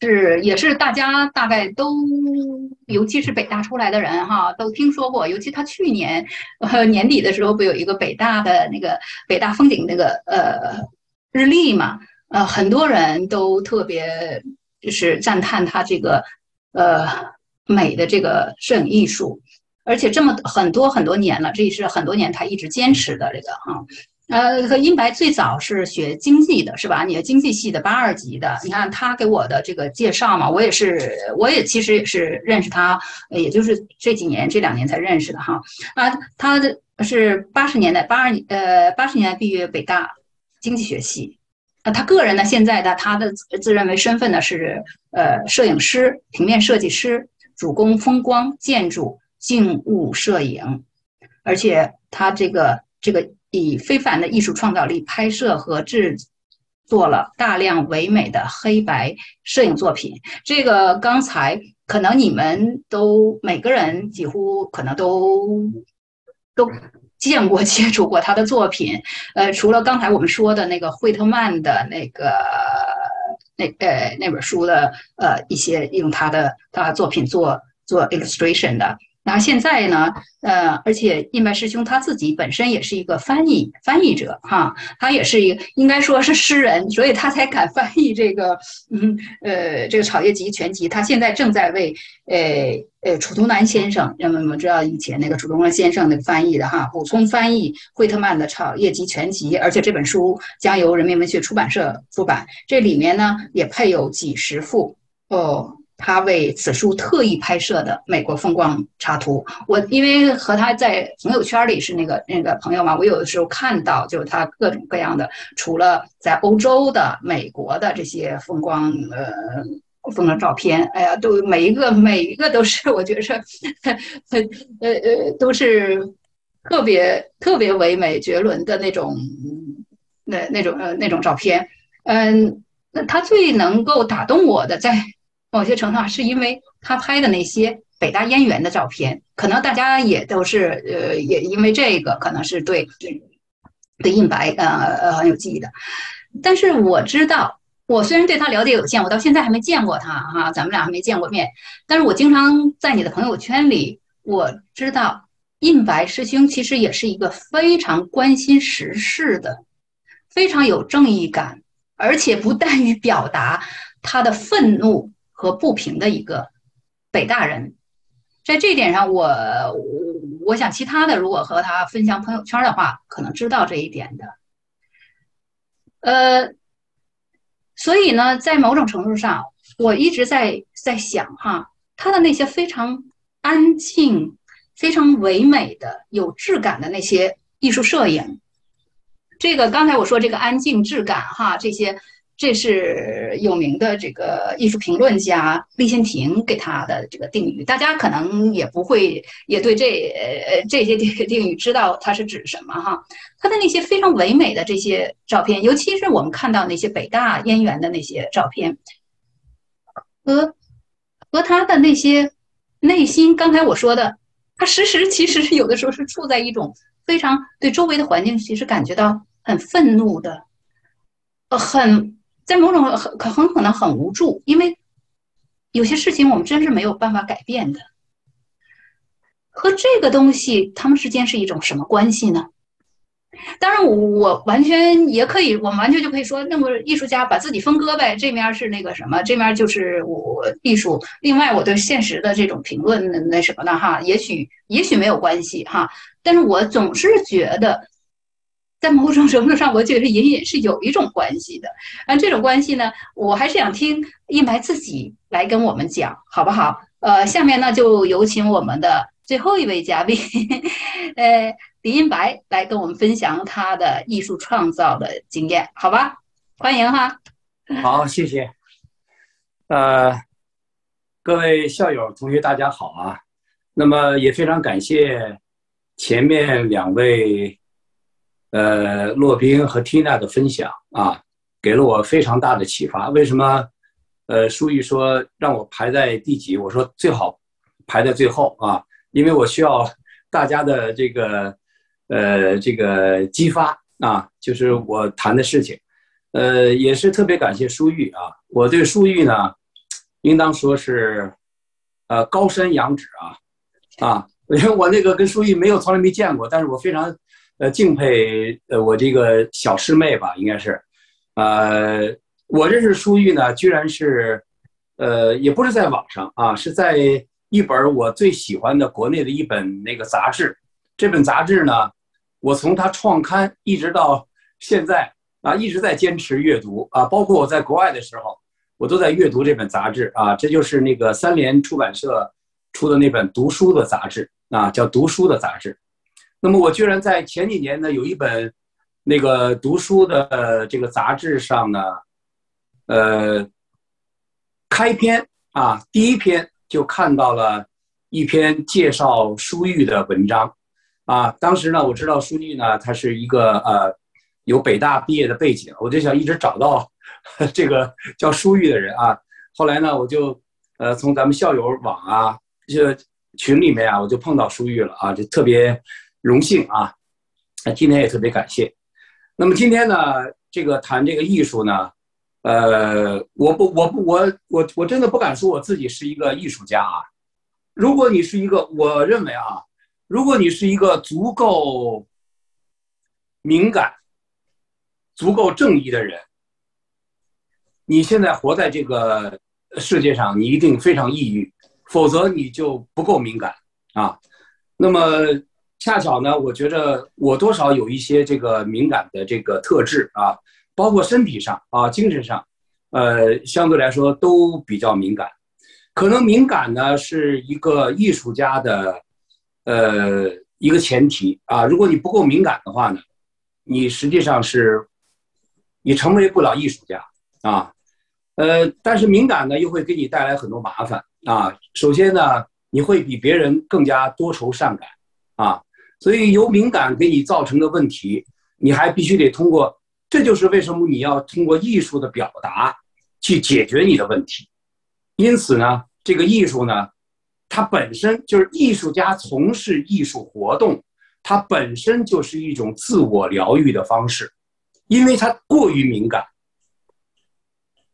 A: 是也是大家大概都，尤其是北大出来的人哈，都听说过。尤其他去年呃年底的时候，不有一个北大的那个北大风景那个呃日历嘛？呃，很多人都特别就是赞叹他这个呃美的这个摄影艺术，而且这么很多很多年了，这也是很多年他一直坚持的这个哈。呃，和英白最早是学经济的，是吧？你经济系的八二级的，你看他给我的这个介绍嘛，我也是，我也其实也是认识他，也就是这几年这两年才认识的哈。啊，他是八十年代八二年呃八十年代毕业北大经济学系，啊，他个人呢现在的他的自认为身份呢是呃摄影师、平面设计师，主攻风光、建筑、静物摄影，而且他这个这个。以非凡的艺术创造力拍摄和制作了大量唯美的黑白摄影作品。这个刚才可能你们都每个人几乎可能都都见过、接触过他的作品。呃，除了刚才我们说的那个惠特曼的那个那呃那本书的呃一些用他的他作品做做 illustration 的。然后现在呢？呃，而且印白师兄他自己本身也是一个翻译翻译者哈，他也是一个应该说是诗人，所以他才敢翻译这个嗯呃这个《草叶集全集》。他现在正在为呃呃楚东南先生，人们我们知道以前那个楚东南先生那个翻译的哈，补充翻译惠特曼的《草叶集全集》，而且这本书将由人民文学出版社出版，这里面呢也配有几十幅哦。他为此书特意拍摄的美国风光插图，我因为和他在朋友圈里是那个那个朋友嘛，我有的时候看到就是他各种各样的，除了在欧洲的、美国的这些风光呃风光照片，哎呀，都每一个每一个都是我觉着呃呃都是特别特别唯美绝伦的那种那那种呃那种照片，嗯，那他最能够打动我的在。某些程度上是因为他拍的那些北大燕园的照片，可能大家也都是呃，也因为这个可能是对对印白呃呃很有记忆的。但是我知道，我虽然对他了解有限，我到现在还没见过他哈，咱们俩还没见过面。但是我经常在你的朋友圈里，我知道印白师兄其实也是一个非常关心时事的，非常有正义感，而且不但于表达他的愤怒。和不平的一个北大人，在这一点上，我我想其他的如果和他分享朋友圈的话，可能知道这一点的。呃，所以呢，在某种程度上，我一直在在想哈，他的那些非常安静、非常唯美的、有质感的那些艺术摄影，这个刚才我说这个安静质感哈，这些。这是有名的这个艺术评论家立宪亭给他的这个定语，大家可能也不会也对这呃这些定定语知道它是指什么哈。他的那些非常唯美的这些照片，尤其是我们看到那些北大燕园的那些照片，和和他的那些内心，刚才我说的，他时时其实有的时候是处在一种非常对周围的环境其实感觉到很愤怒的，呃很。在某种很可很可能很无助，因为有些事情我们真是没有办法改变的。和这个东西，他们之间是一种什么关系呢？当然，我我完全也可以，我们完全就可以说，那么艺术家把自己分割呗，这面是那个什么，这面就是我艺术。另外，我对现实的这种评论那什么的哈，也许也许没有关系哈，但是我总是觉得。在某种程度上，我觉得隐隐是有一种关系的。啊，这种关系呢，我还是想听一白自己来跟我们讲，好不好？呃，下面呢，就有请我们的最后一位嘉宾，呃，李英白来跟我们分享他的艺术创造的经验，好吧？欢迎哈。
D: 好，谢谢。呃，各位校友、同学，大家好啊。那么也非常感谢前面两位。呃，洛宾和缇娜的分享啊，给了我非常大的启发。为什么？呃，书玉说让我排在第几？我说最好排在最后啊，因为我需要大家的这个呃这个激发啊，就是我谈的事情。呃，也是特别感谢舒玉啊，我对舒玉呢，应当说是呃高山仰止啊啊，因为 我那个跟舒玉没有从来没见过，但是我非常。呃，敬佩呃，我这个小师妹吧，应该是，呃，我认识舒玉呢，居然是，呃，也不是在网上啊，是在一本我最喜欢的国内的一本那个杂志。这本杂志呢，我从它创刊一直到现在啊，一直在坚持阅读啊，包括我在国外的时候，我都在阅读这本杂志啊。这就是那个三联出版社出的那本读书的杂志啊，叫《读书的杂志》。那么我居然在前几年呢，有一本那个读书的这个杂志上呢，呃，开篇啊，第一篇就看到了一篇介绍书玉的文章，啊，当时呢，我知道书玉呢，他是一个呃有北大毕业的背景，我就想一直找到 这个叫书玉的人啊。后来呢，我就呃从咱们校友网啊，就群里面啊，我就碰到书玉了啊，就特别。荣幸啊，那今天也特别感谢。那么今天呢，这个谈这个艺术呢，呃，我不，我不，我我我真的不敢说我自己是一个艺术家啊。如果你是一个，我认为啊，如果你是一个足够敏感、足够正义的人，你现在活在这个世界上，你一定非常抑郁，否则你就不够敏感啊。那么。恰巧呢，我觉得我多少有一些这个敏感的这个特质啊，包括身体上啊、精神上，呃，相对来说都比较敏感。可能敏感呢是一个艺术家的，呃，一个前提啊。如果你不够敏感的话呢，你实际上是，你成为不了艺术家啊。呃，但是敏感呢又会给你带来很多麻烦啊。首先呢，你会比别人更加多愁善感啊。所以由敏感给你造成的问题，你还必须得通过，这就是为什么你要通过艺术的表达去解决你的问题。因此呢，这个艺术呢，它本身就是艺术家从事艺术活动，它本身就是一种自我疗愈的方式，因为它过于敏感，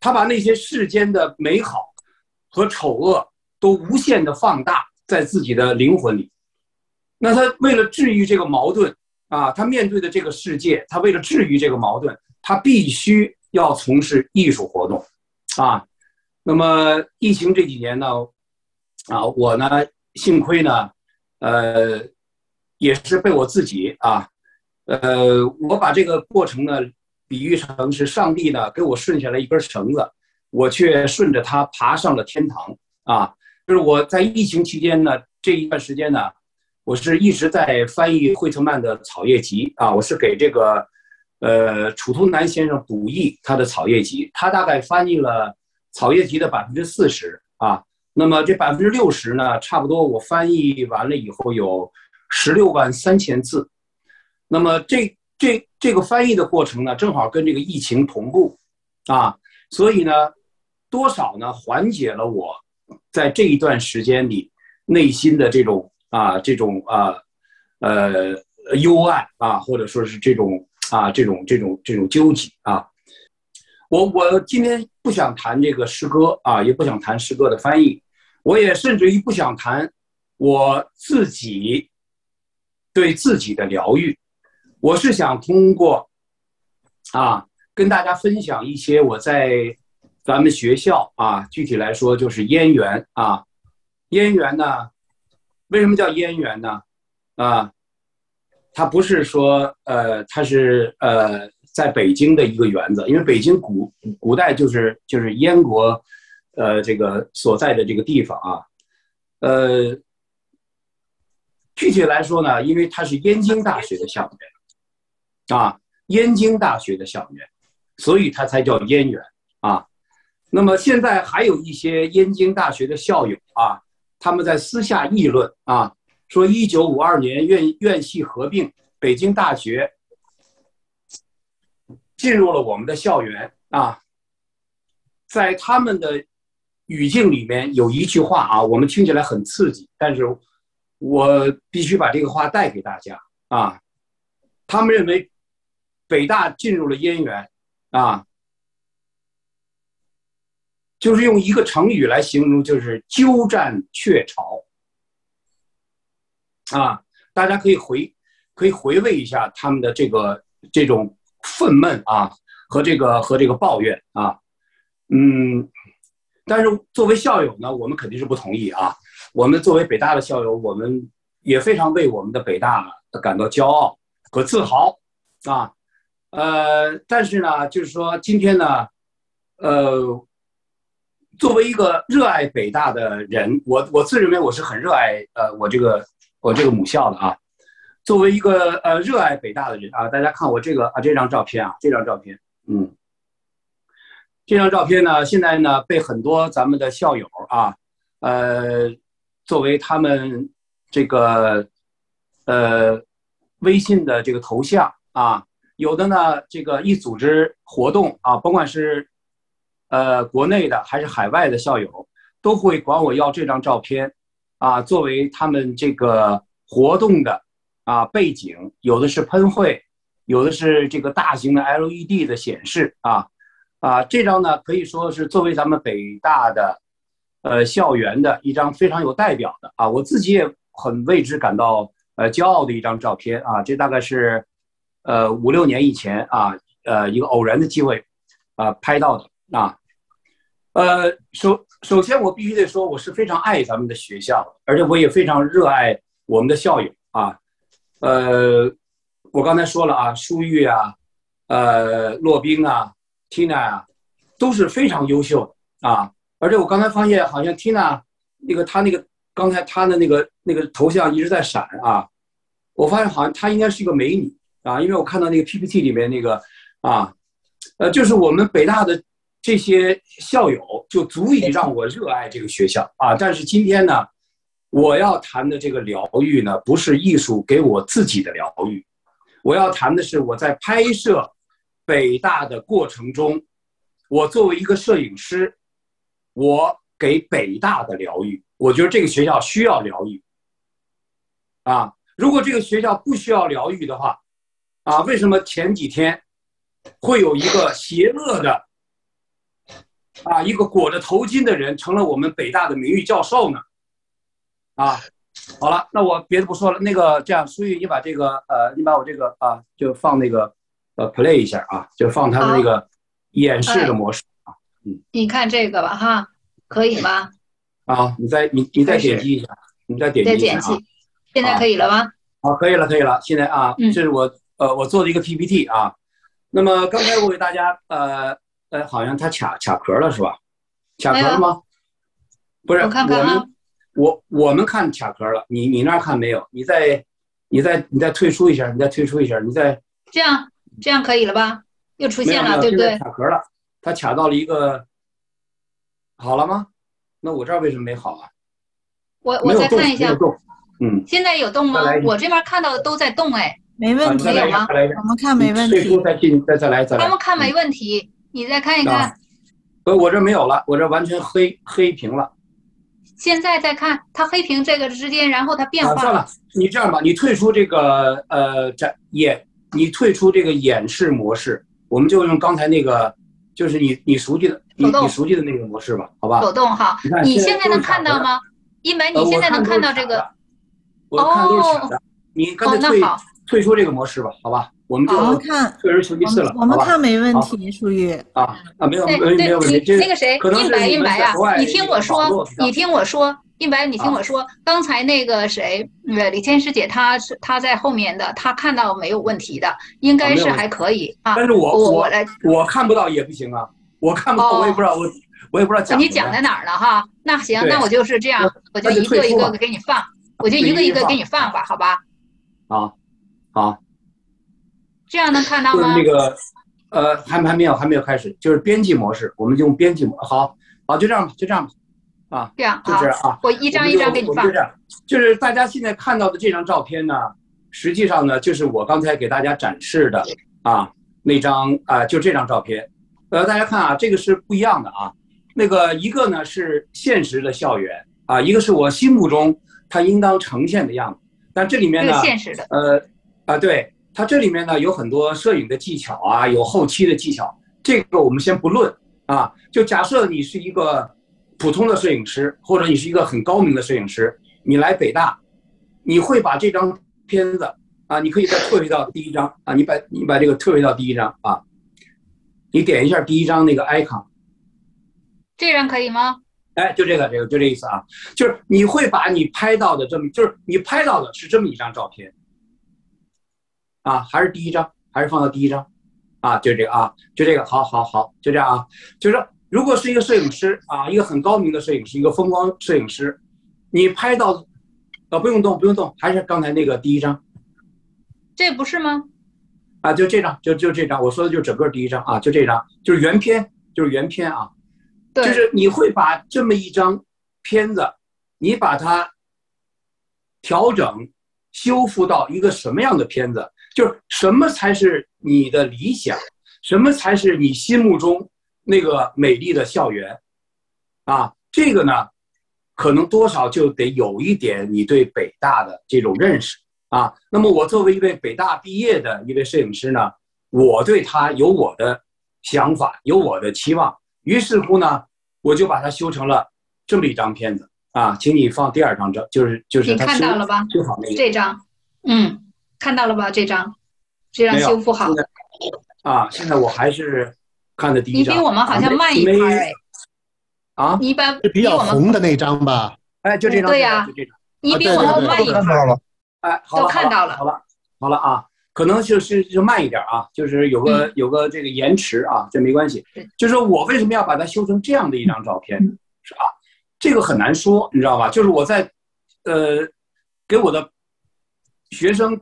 D: 他把那些世间的美好和丑恶都无限的放大在自己的灵魂里。那他为了治愈这个矛盾啊，他面对的这个世界，他为了治愈这个矛盾，他必须要从事艺术活动，啊，那么疫情这几年呢，啊，我呢，幸亏呢，呃，也是被我自己啊，呃，我把这个过程呢比喻成是上帝呢给我顺下来一根绳子，我却顺着它爬上了天堂啊。就是我在疫情期间呢这一段时间呢，我是一直在翻译惠特曼的《草叶集》啊，我是给这个呃楚图南先生补译他的《草叶集》，他大概翻译了《草叶集》的百分之四十啊。那么这百分之六十呢，差不多我翻译完了以后有十六万三千字。那么这这这个翻译的过程呢，正好跟这个疫情同步，啊，所以呢，多少呢缓解了我在这一段时间里内心的这种啊这种啊呃幽暗啊，或者说是这种啊这种这种这种纠结啊。我我今天不想谈这个诗歌啊，也不想谈诗歌的翻译。我也甚至于不想谈我自己对自己的疗愈，我是想通过啊跟大家分享一些我在咱们学校啊，具体来说就是燕园啊，燕园呢，为什么叫燕园呢？啊，它不是说呃，它是呃，在北京的一个园子，因为北京古古代就是就是燕国。呃，这个所在的这个地方啊，呃，具体来说呢，因为它是燕京大学的校园，啊，燕京大学的校园，所以它才叫燕园啊。那么现在还有一些燕京大学的校友啊，他们在私下议论啊，说一九五二年院院系合并，北京大学进入了我们的校园啊，在他们的。语境里面有一句话啊，我们听起来很刺激，但是我必须把这个话带给大家啊。他们认为北大进入了燕园啊，就是用一个成语来形容，就是鸠占鹊巢啊。大家可以回可以回味一下他们的这个这种愤懑啊和这个和这个抱怨啊，嗯。但是作为校友呢，我们肯定是不同意啊。我们作为北大的校友，我们也非常为我们的北大感到骄傲和自豪啊。呃，但是呢，就是说今天呢，呃，作为一个热爱北大的人，我我自认为我是很热爱呃我这个我这个母校的啊。作为一个呃热爱北大的人啊，大家看我这个啊这张照片啊，这张照片，嗯。这张照片呢，现在呢被很多咱们的校友啊，呃，作为他们这个呃微信的这个头像啊，有的呢这个一组织活动啊，甭管是呃国内的还是海外的校友，都会管我要这张照片啊，作为他们这个活动的啊背景，有的是喷绘，有的是这个大型的 LED 的显示啊。啊，这张呢可以说是作为咱们北大的，呃，校园的一张非常有代表的啊，我自己也很为之感到呃骄傲的一张照片啊。这大概是，呃，五六年以前啊，呃，一个偶然的机会啊拍到的啊。呃，首首先我必须得说，我是非常爱咱们的学校，而且我也非常热爱我们的校友啊。呃，我刚才说了啊，舒玉啊，呃，骆冰啊。Tina 啊，都是非常优秀啊！而且我刚才发现，好像 Tina 那个她那个刚才她的那个那个头像一直在闪啊！我发现好像她应该是一个美女啊，因为我看到那个 PPT 里面那个啊，呃，就是我们北大的这些校友就足以让我热爱这个学校啊！但是今天呢，我要谈的这个疗愈呢，不是艺术给我自己的疗愈，我要谈的是我在拍摄。北大的过程中，我作为一个摄影师，我给北大的疗愈，我觉得这个学校需要疗愈。啊，如果这个学校不需要疗愈的话，啊，为什么前几天会有一个邪恶的，啊，一个裹着头巾的人成了我们北大的名誉教授呢？啊，好了，那我别的不说了，那个这样，苏玉，你把这个，呃，你把我这个啊，就放那个。呃，play 一下啊，就放他的那个演示的模式啊，
A: 嗯，你看这个吧，哈，可以吗？
D: 啊，你再你你再点击一下，你再点击一下
A: 现在可以了吗？
D: 好，可以了，可以了。现在啊，
A: 嗯
D: 这是我呃我做的一个 PPT 啊。那么刚才我给大家呃呃，好像他卡卡壳了是吧？卡壳了吗？不是，
A: 我看看啊
D: 我我们看卡壳了，你你那儿看没有？你再你再你再退出一下，你再退出一下，你再
A: 这样这样可以了吧？又出现了，对不对？
D: 卡壳了，它卡到了一个，好了吗？那我这儿为什么没好啊？
A: 我我再看一下，
D: 没有动。嗯，
A: 现在有动吗？我这边看到的都在动，哎，
D: 啊
G: 没问题
A: 有吗。
G: 我们看没问题
D: 退出。再进，再再来，再来。
A: 他们看没问题，你再看一
D: 啊
A: 看，
D: 呃，我这没有了，我这完全黑黑屏了。
A: 现在再看它黑屏这个之间，然后它变
D: 啊，
A: 化
D: 算了，你这样吧，你退出这个呃展演，你退出这个演示模式，我们就用刚才那个，就是你你熟悉的，你你熟悉的那个模式吧，好吧？
A: 抖动哈
D: 你现在
A: 能看到吗？一梅，
D: 呃
A: 你现在能看到这个？
D: 都是卡的，我看都是卡的。你干脆
A: 哦，那
D: 退
A: 好，
D: 退出这个模式吧，好吧？我们就
G: 我们看，
D: 退而求其
G: 我
D: 次了，
G: 们我们看没问题，淑玉。
D: 啊啊，没有没有没有问题，
A: 那个谁，印白印白啊
D: 在国外，
A: 你听我说你听我说，印白，你听我说，刚才那个谁，呃，李天师姐她是她在后面的，她看到没有问题的，应该是还可以啊。
D: 但是我我
A: 我我来，
D: 我看不到也不行啊，我看不到，
A: 哦
D: 我也不知道我我也不知道讲
A: 你讲在哪儿了哈？那行，那我就是这样，我就一个一个给你放，我就一个一个给你放吧，好吧？
D: 啊啊。
A: 这样能看到吗
D: 就是那？个呃，还还没有还没有开始，就是编辑模式，我们就用编辑模好，好就这样吧，就这样吧，啊，
A: 这样好
D: 就这，样啊，
A: 我一张一张给你放
D: 就。这样，就是大家现在看到的这张照片呢，实际上呢，就是我刚才给大家展示的啊那张啊、就这张照片，呃，大家看啊，这个是不一样的啊，那个一个呢是现实的校园啊，一个是我心目中它应当呈现的样子，但这里面
A: 这
D: 呢，
A: 个现实的，
D: 呃，啊，对，它这里面呢有很多摄影的技巧啊，有后期的技巧，这个我们先不论啊。就假设你是一个普通的摄影师，或者你是一个很高明的摄影师，你来北大，你会把这张片子啊，你可以再退回到第一张啊，你把你把这个退回到第一张啊，你点一下第一张那个 icon，
A: 这张可以吗？
D: 哎，就这个，这个就这意思啊，就是你会把你拍到的这么，就是你拍到的是这么一张照片，啊，还是第一张，还是放到第一张，啊，就这个啊，就这个，好好好，就这样啊，就是说如果是一个摄影师啊，一个很高明的摄影师，一个风光摄影师，你拍到，啊，不用动，不用动，还是刚才那个第一张
A: 这不是吗？
D: 啊，就这张，就就这张，我说的就是整个第一张啊，就这张，就是原片，就是原片啊，
A: 对，
D: 就是你会把这么一张片子，你把它调整、修复到一个什么样的片子？就是什么才是你的理想？什么才是你心目中那个美丽的校园？啊，这个呢，可能多少就得有一点你对北大的这种认识啊。那么我作为一位北大毕业的一位摄影师呢，我对他有我的想法，有我的期望。于是乎呢，我就把它修成了这么一张片子啊，请你放第二张照，就是就是
A: 看到了吧？
D: 修好那个
A: 这张，嗯，看到了吧？这张，这张修复好
D: 啊，现在我还是看的第一张。
A: 你比我们好像慢一
D: 没
A: 拍哎，
D: 啊，
A: 你一般
B: 是比较红的那张吧？
D: 哎，就这张，
A: 对呀
D: 就这张，
A: 你比我们慢一拍儿。
E: 看到了，
D: 哎，好了，
A: 都看到了
D: 好了，好了啊，可能就是就慢一点啊，就是有个有个这个延迟啊，这没关系
A: 对。
D: 就是说我为什么要把它修成这样的一张照片，是吧？这个很难说，你知道吧？就是我在呃给我的学生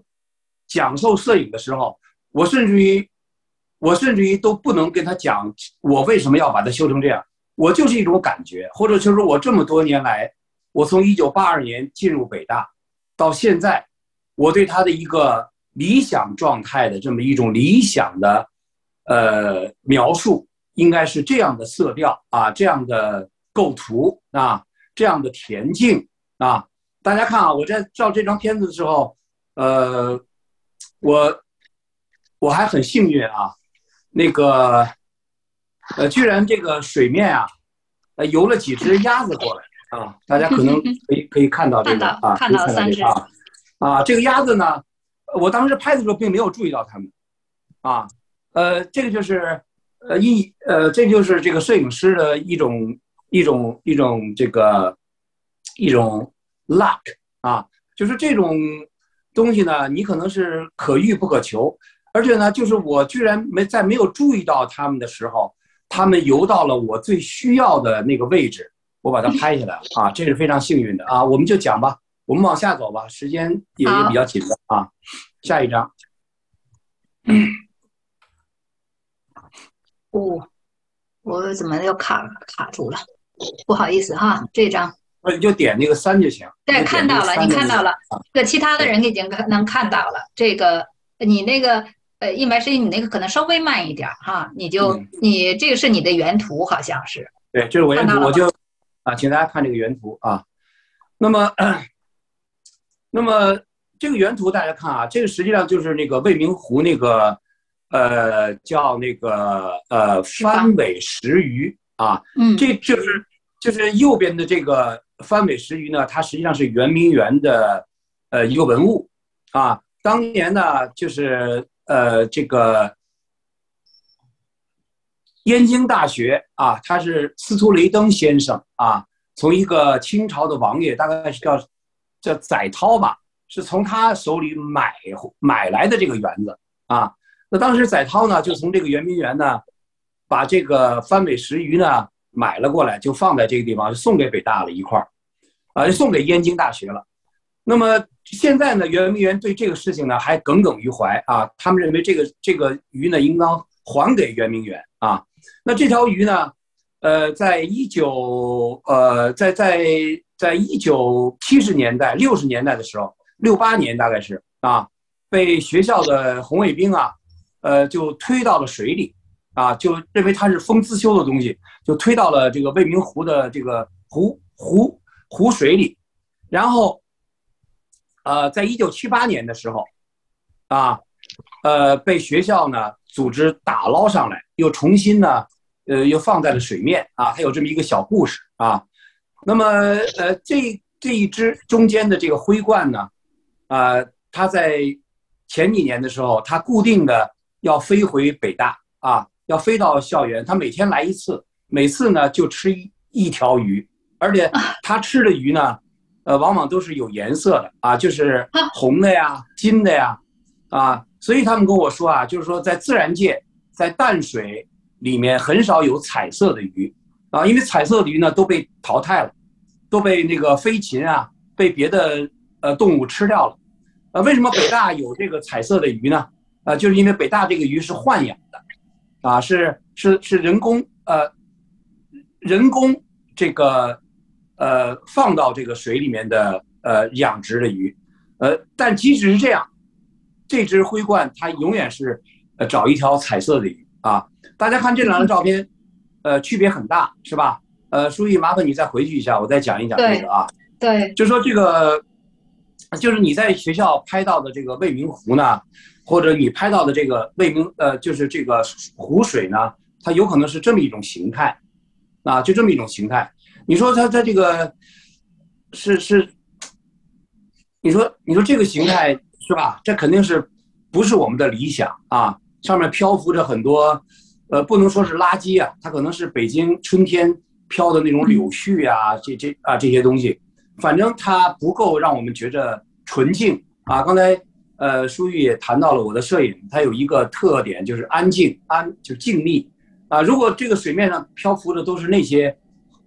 D: 讲授摄影的时候，我甚至于我甚至于都不能跟他讲我为什么要把它修成这样，我就是一种感觉，或者就是我这么多年来，我从一九八二年进入北大到现在，我对他的一个理想状态的这么一种理想的呃描述，应该是这样的色调啊，这样的构图啊，这样的恬静啊。大家看啊，我在照这张片子的时候，呃，我我还很幸运啊，那个呃，居然这个水面啊，呃，游了几只鸭子过来啊，大家可能可以可以看到这个啊，
A: 看到三只
D: 这个啊啊，这个鸭子呢，我当时拍的时候并没有注意到它们啊，呃，这个就是呃一呃，这就是这个摄影师的一种一种一种这个一种 luck 啊，就是这种东西呢，你可能是可遇不可求，而且呢，就是我居然没在没有注意到他们的时候，他们游到了我最需要的那个位置，我把它拍下来啊，这是非常幸运的啊。我们就讲吧，我们往下走吧，时间也也比较紧的啊。下一张，
A: 哦，我怎么又卡卡住了？不好意思哈，这张。
D: 那你就点那个三就行。
A: 对，看到了，你看到了。这其他的人已经能看到了。这个你那个呃，一百十一，你那个可能稍微慢一点哈。你就你这个是你的原图，好像是。
D: 对，这是我原图，我就啊，请大家看这个原图啊。那么，那么这个原图大家看啊，这个实际上就是那个未名湖那个呃叫那个呃翻尾石鱼啊。
A: 嗯。
D: 这就是就是右边的这个。番美石鱼呢，它实际上是圆明园的呃一个文物啊。当年呢，就是呃这个燕京大学啊，他是司徒雷登先生啊，从一个清朝的王爷，大概是叫叫载涛吧，是从他手里买买来的这个园子啊。那当时载涛呢，就从这个圆明园呢，把这个番美石鱼呢。买了过来就放在这个地方，送给北大了一块儿，啊，送给燕京大学了。那么现在呢，圆明园对这个事情呢还耿耿于怀啊，他们认为这个这个鱼呢应当还给圆明园啊。那这条鱼呢，呃，在一九呃在在在一九七十年代六十年代的时候，六八年大概是啊，被学校的红卫兵啊，呃，就推到了水里。啊，就认为它是风自修的东西，就推到了这个未名湖的这个湖湖湖水里，然后，呃，在一九七八年的时候，啊，呃，被学校呢组织打捞上来，又重新呢，呃，又放在了水面啊，还有这么一个小故事啊。那么，呃，这这一只中间的这个灰冠呢，啊，它在前几年的时候，它固定的要飞回北大啊。要飞到校园，他每天来一次，每次呢就吃一一条鱼，而且他吃的鱼呢，呃，往往都是有颜色的啊，就是红的呀、金的呀，啊，所以他们跟我说啊，就是说在自然界，在淡水里面很少有彩色的鱼啊，因为彩色的鱼呢都被淘汰了，都被那个飞禽啊，被别的呃动物吃掉了，啊，为什么北大有这个彩色的鱼呢？啊，就是因为北大这个鱼是豢养的。啊，是是是人工呃，人工这个呃放到这个水里面的呃养殖的鱼，呃，但即使是这样，这只灰冠它永远是呃找一条彩色的鱼啊。大家看这两张照片，呃，区别很大，是吧？呃，书记，麻烦你再回去一下，我再讲一讲这个啊。
A: 对，
D: 就说这个，就是你在学校拍到的这个未名湖呢。或者你拍到的这个未名呃，就是这个湖水呢，它有可能是这么一种形态，啊，就这么一种形态。你说它它这个是是，你说你说这个形态是吧？这肯定是不是我们的理想啊？上面漂浮着很多，呃，不能说是垃圾啊，它可能是北京春天飘的那种柳絮啊，这这啊这些东西，反正它不够让我们觉着纯净啊。刚才。呃，舒玉也谈到了我的摄影，它有一个特点就是安静，安就是静谧啊。如果这个水面上漂浮的都是那些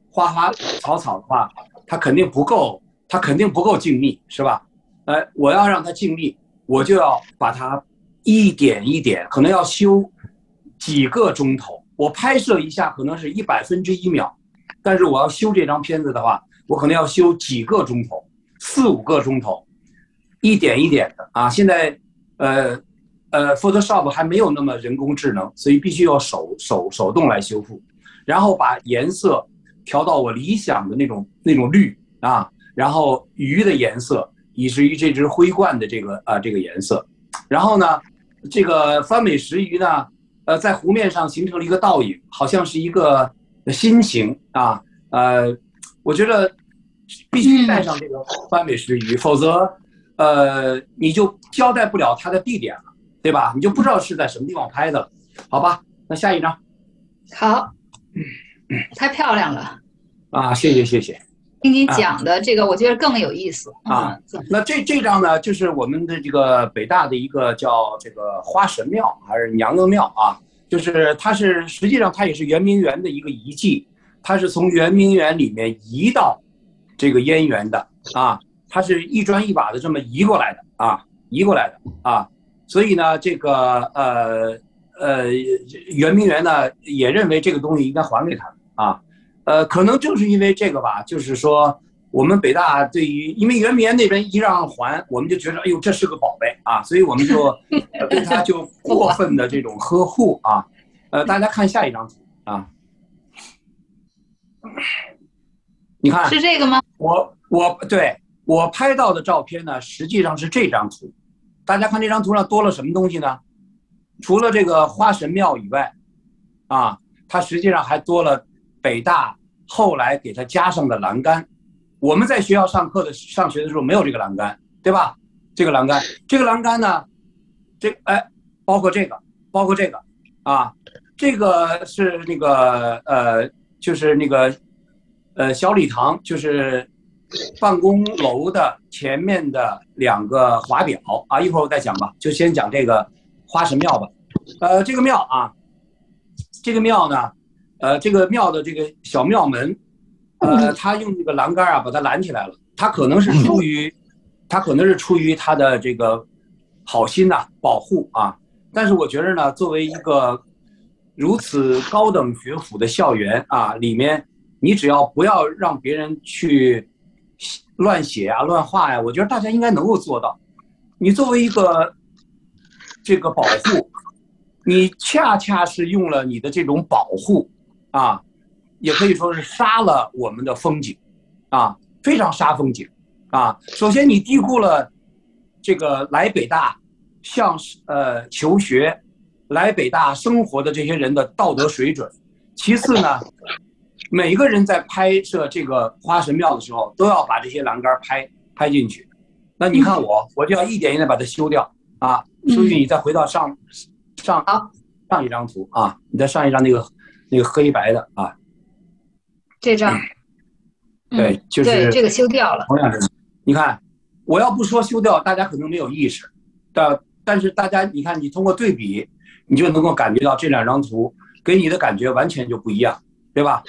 D: 花花草草的话，它肯定不够，它肯定不够静谧，是吧？呃，我要让它静谧，我就要把它一点一点，可能要修几个钟头。我拍摄一下可能是一百分之一秒，但是我要修这张片子的话，我可能要修几个钟头，四五个钟头。一点一点的啊，现在，呃，呃，Photoshop 还没有那么人工智能，所以必须要手手手动来修复，然后把颜色调到我理想的那种那种绿啊，然后鱼的颜色，以至于这只灰冠的这个啊这个颜色，然后呢，这个翻美食鱼呢，呃，在湖面上形成了一个倒影，好像是一个心形啊，呃，我觉得必须带上这个翻美食鱼，否则。呃，你就交代不了它的地点了，对吧？你就不知道是在什么地方拍的了，好吧？那下一张，
A: 好，太漂亮了
D: 啊！谢谢谢谢，
A: 听你讲的这个，我觉得更有意思
D: 啊那这这张呢，就是我们的这个北大的一个叫这个花神庙还是娘娘庙啊，就是它是实际上它也是圆明园的一个遗迹，它是从圆明园里面移到这个燕园的啊，它是一砖一瓦的这么移过来的啊，移过来的啊，所以呢，这个呃呃圆明园呢也认为这个东西应该还给他们啊，呃，可能正是因为这个吧，就是说。我们北大对于，因为圆明园那边一让还，我们就觉得，哎呦，这是个宝贝啊，所以我们就呃对它就过分的这种呵护啊。呃，大家看下一张图啊，你看
A: 是这个吗？
D: 我我对我拍到的照片呢，实际上是这张图。大家看这张图上多了什么东西呢？除了这个花神庙以外，啊，它实际上还多了北大后来给它加上的栏杆。我们在学校上课的上学的时候没有这个栏杆，对吧？这个栏杆，这个栏杆呢，这哎，包括这个，包括这个，啊，这个是那个呃，就是那个呃小礼堂，就是办公楼的前面的两个华表啊，一会儿我再讲吧，就先讲这个花神庙吧。呃，这个庙啊，这个庙呢，呃，这个庙的这个小庙门。呃，他用这个栏杆啊把它拦起来了。他可能是出于，他可能是出于他的这个好心呐、保护啊。但是我觉得呢，作为一个如此高等学府的校园啊，里面你只要不要让别人去乱写啊、乱画呀，我觉得大家应该能够做到。你作为一个这个保护，你恰恰是用了你的这种保护啊。也可以说是杀了我们的风景，啊，非常杀风景，啊。首先你低估了这个来北大向呃求学、来北大生活的这些人的道德水准。其次呢，每个人在拍摄这个花神庙的时候，都要把这些栏杆拍拍进去。那你看我，我就要一点一点把它修掉啊。书记，你再回到上上上一张图啊，你再上一张那个那个黑白的啊。
A: 这张，
D: 对，就是
A: 对这个修掉了。
D: 同样是，你看，我要不说修掉，大家可能没有意识，但但是大家，你看，你通过对比，你就能够感觉到这两张图给你的感觉完全就不一样，对吧？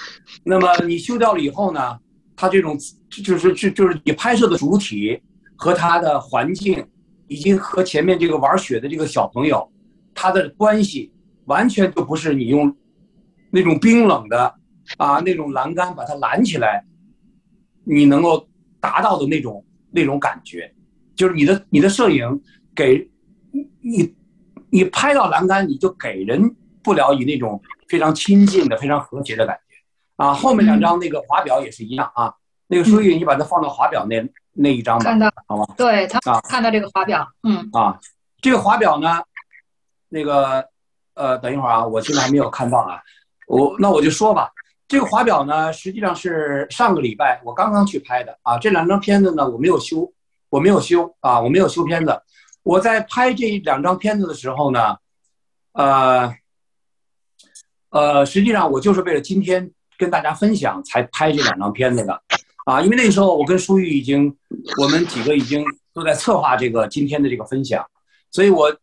D: 那么你修掉了以后呢，它这种就是就就是你拍摄的主体和它的环境，以及和前面这个玩雪的这个小朋友，他的关系完全就不是你用那种冰冷的。啊，那种栏杆把它拦起来，你能够达到的那种那种感觉，就是你的你的摄影给你你拍到栏杆，你就给人不了以那种非常亲近的、非常和谐的感觉。啊，后面两张那个华表也是一样啊，那个书记你把它放到华表那那一张吧，
A: 看到
D: 好吗？
A: 对他
D: 啊
A: 看到这个华表，嗯
D: 啊，这个华表呢，那个呃，等一会儿啊，我现在还没有看到啊，我那我就说吧。这个华表呢，实际上是上个礼拜我刚刚去拍的啊。这两张片子呢，我没有修，我没有修啊，我没有修片子。我在拍这两张片子的时候呢，呃，呃，实际上我就是为了今天跟大家分享才拍这两张片子的啊。因为那时候我跟舒玉已经，我们几个已经都在策划这个今天的这个分享，所以我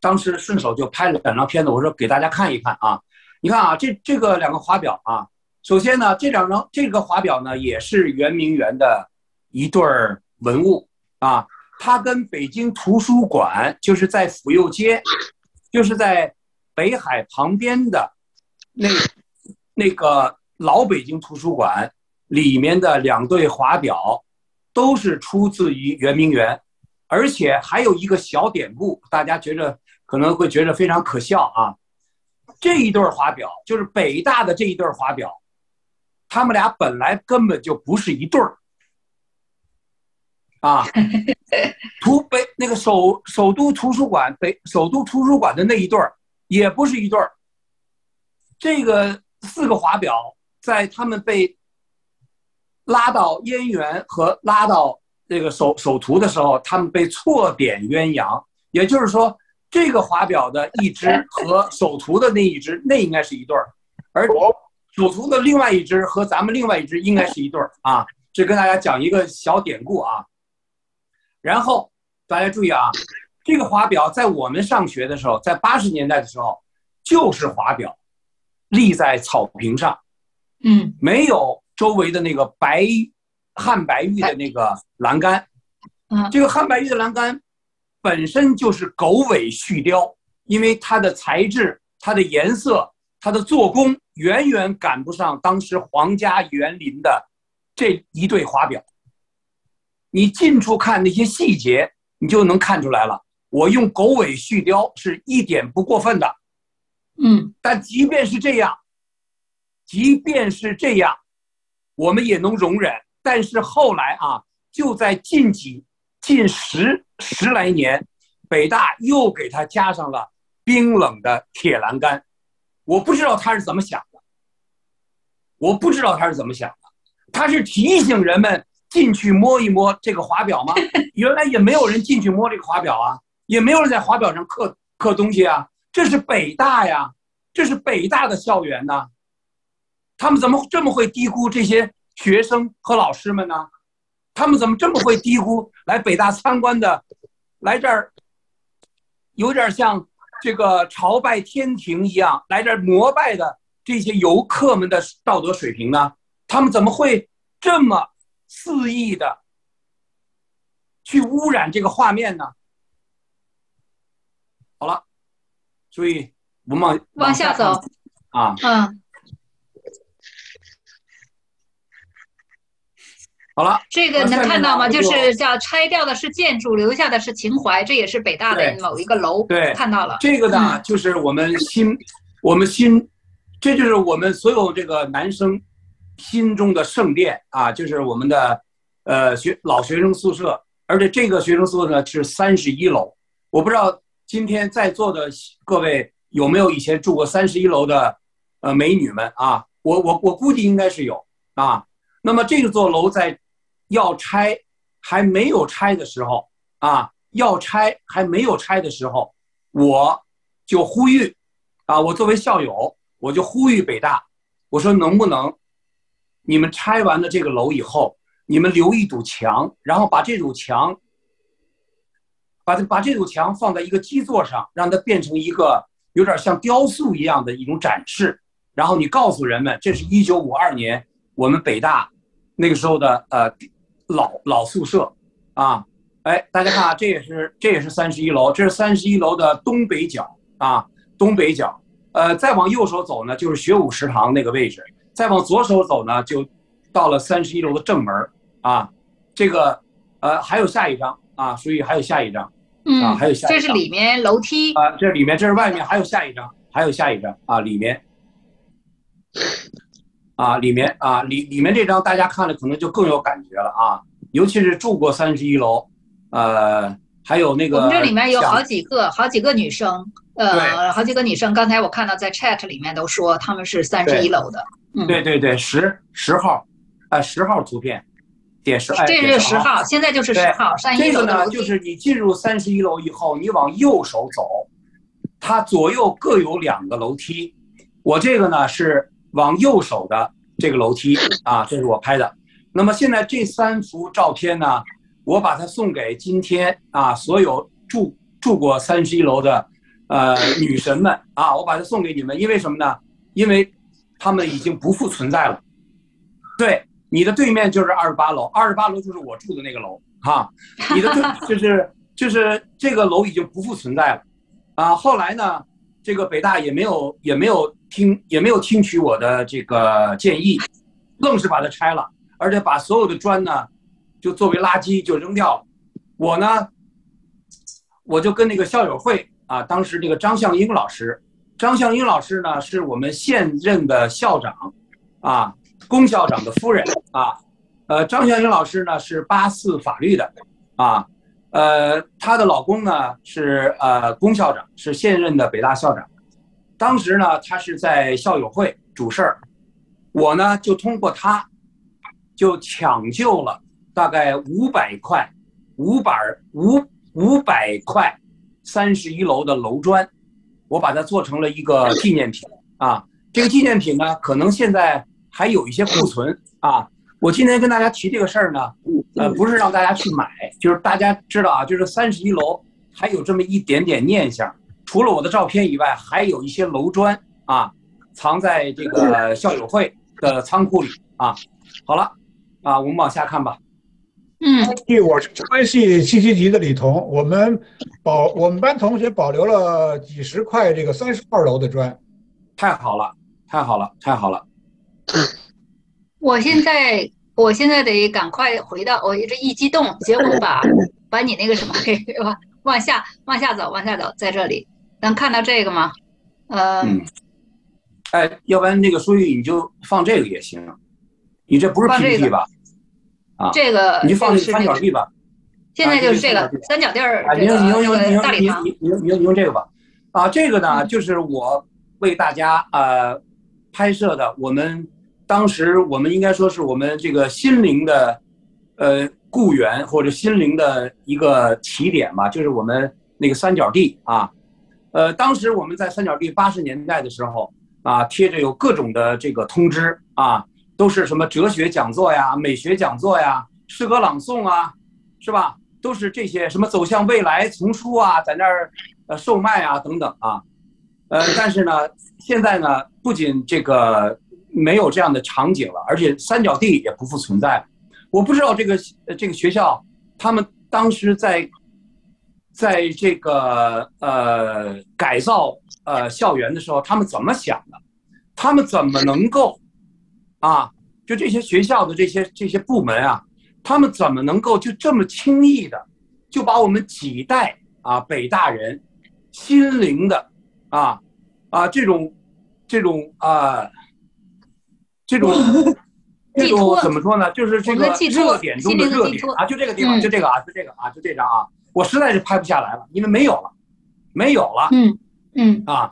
D: 当时顺手就拍了两张片子，我说给大家看一看啊。你看啊，这这个两个华表啊。首先呢，这两张这个华表呢，也是圆明园的一对儿文物啊。它跟北京图书馆，就是在府右街，就是在北海旁边的那那个老北京图书馆里面的两对华表，都是出自于圆明园，而且还有一个小典故，大家觉着可能会觉得非常可笑啊。这一对华表就是北大的这一对华表。他们俩本来根本就不是一对儿，啊，图北那个首首都图书馆北首都图书馆的那一对儿也不是一对儿。这个四个华表在他们被拉到燕园和拉到这个首首图的时候，他们被错点鸳鸯，也就是说，这个华表的一只和首图的那一只，那应该是一对儿，而。首图的另外一只和咱们另外一只应该是一对儿啊，这跟大家讲一个小典故啊。然后大家注意啊，这个华表在我们上学的时候，在八十年代的时候就是华表，立在草坪上，
A: 嗯
D: 没有周围的那个白汉白玉的那个栏杆。
A: 嗯
D: 这个汉白玉的栏杆本身就是狗尾续貂，因为它的材质、它的颜色、它的做工远远赶不上当时皇家园林的这一对华表。你近处看那些细节，你就能看出来了。我用狗尾续貂是一点不过分的。
A: 嗯
D: 但即便是这样，即便是这样，我们也能容忍。但是后来啊，就在近几近十十来年，北大又给他加上了冰冷的铁栏杆。我不知道他是怎么想的，我不知道他是怎么想的。他是提醒人们进去摸一摸这个华表吗？原来也没有人进去摸这个华表啊，也没有人在华表上刻刻东西啊。这是北大呀，这是北大的校园呐，他们怎么这么会低估这些学生和老师们呢？他们怎么这么会低估来北大参观的，来这儿有点像这个朝拜天庭一样来这儿膜拜的这些游客们的道德水平呢？他们怎么会这么肆意的去污染这个画面呢？好了。所以我们往
A: 往下走。
D: 啊，
A: 嗯，
D: 好了，
A: 这个能看到吗？就是叫拆掉的是建筑，留下的是情怀，这也是北大的某一个楼，
D: 对。
A: 看到了。
D: 这个呢
A: 嗯，
D: 就是我们心，我们心，这就是我们所有这个男生心中的圣殿啊，就是我们的呃学老学生宿舍，而且这个学生宿舍呢是三十一楼，我不知道今天在座的各位有没有以前住过三十一楼的呃美女们啊？我我我估计应该是有啊。那么这座楼在要拆还没有拆的时候啊，要拆还没有拆的时候，我就呼吁啊，我作为校友，我就呼吁北大，我说能不能你们拆完了这个楼以后，你们留一堵墙，然后把这堵墙。把这把这堵墙放在一个基座上，让它变成一个有点像雕塑一样的一种展示。然后你告诉人们，这是一九五二年我们北大那个时候的呃老老宿舍啊。哎，大家看啊，这也是这也是三十一楼，这是三十一楼的东北角啊，东北角。呃，再往右手走呢，就是学武食堂那个位置；再往左手走呢，就到了三十一楼的正门啊。这个呃还有下一张啊，所以还有下一张。啊
A: 嗯，
D: 还有下一张。
A: 这是里面楼梯，
D: 啊，这里面这是外面，还有下一张，还有下一张啊，里面。啊，里面啊，里里面这张大家看了可能就更有感觉了啊，尤其是住过三十一楼，呃，还有那个
A: 我们这里面有好几个好几个女生，呃，好几个女生。刚才我看到在 chat 里面都说她们是三十一楼的，嗯，
D: 对对对，十十号，啊，十号图片，点十，哎，
A: 这
D: 点
A: 是十号，现在就是十
D: 对
A: 号，三一
D: 这个呢。就是你进入三十一楼以后，你往右手走，它左右各有两个楼梯。我这个呢是往右手的这个楼梯啊，这是我拍的。那么现在这三幅照片呢，我把它送给今天啊所有住住过三十一楼的呃女神们啊，我把它送给你们，因为什么呢？因为她们已经不复存在了。对，你的对面就是二十八楼，二十八楼就是我住的那个楼哈。你的对就是就是这个楼已经不复存在了，啊，后来呢，这个北大也没有也没有听也没有听取我的这个建议，愣是把它拆了，而且把所有的砖呢，就作为垃圾就扔掉了。我呢，我就跟那个校友会啊，当时这个张向英老师，张向英老师呢是我们现任的校长，啊，龚校长的夫人啊，呃，张向英老师呢是八四法律的，啊，呃，她的老公呢是呃龚校长，是现任的北大校长。当时呢，他是在校友会主事儿，我呢就通过他，就抢救了大概五百块，五百五五百块，三十一楼的楼砖，我把它做成了一个纪念品啊。这个纪念品呢，可能现在还有一些库存啊。我今天跟大家提这个事儿呢，呃，不是让大家去买，就是大家知道啊，就是三十一楼还有这么一点点念想。除了我的照片以外，还有一些楼砖啊，藏在这个校友会的仓库里啊。好了，啊，我们往下看吧。
A: 嗯，
G: 我是关系七七级的李彤，我们保我们班同学保留了几十块这个三十二楼的砖，
D: 太好了，太好了，太好了。
A: 我现在我现在得赶快回到，我这一激动，结果把 把你那个什么给往往下往下走，往下走，在这里能看到这个吗？呃，
D: 哎，要不然那个书玉你就放这个也行，你这不是 PPT 吧？啊，
A: 这个
D: 你就放那三角地吧。
A: 现在就是这个三角地儿，
D: 你用你用用
A: 这个大礼堂。
D: 你用你用你用这个吧。啊，这个呢，就是我为大家呃拍摄的。我们当时我们应该说是我们这个心灵的呃故园或者心灵的一个起点吧，就是我们那个三角地啊。呃，当时我们在三角地八十年代的时候啊，贴着有各种的这个通知啊。都是什么哲学讲座呀、美学讲座呀、诗歌朗诵啊，是吧？都是这些什么走向未来丛书啊，在那儿呃售卖啊等等啊，呃，但是呢，现在呢，不仅这个没有这样的场景了，而且三角地也不复存在。我不知道这个这个学校他们当时在在这个呃改造呃校园的时候，他们怎么想的？他们怎么能够？啊，就这些学校的这些这些部门啊，他们怎么能够就这么轻易的就把我们几代啊北大人心灵的啊啊这种这种啊这种 这种怎么说呢？就是这个热点中的热点啊，就这个地方，就这个啊，就这个啊，就这张啊，我实在是拍不下来了，因为没有了，没有了，
A: 嗯嗯
D: 啊。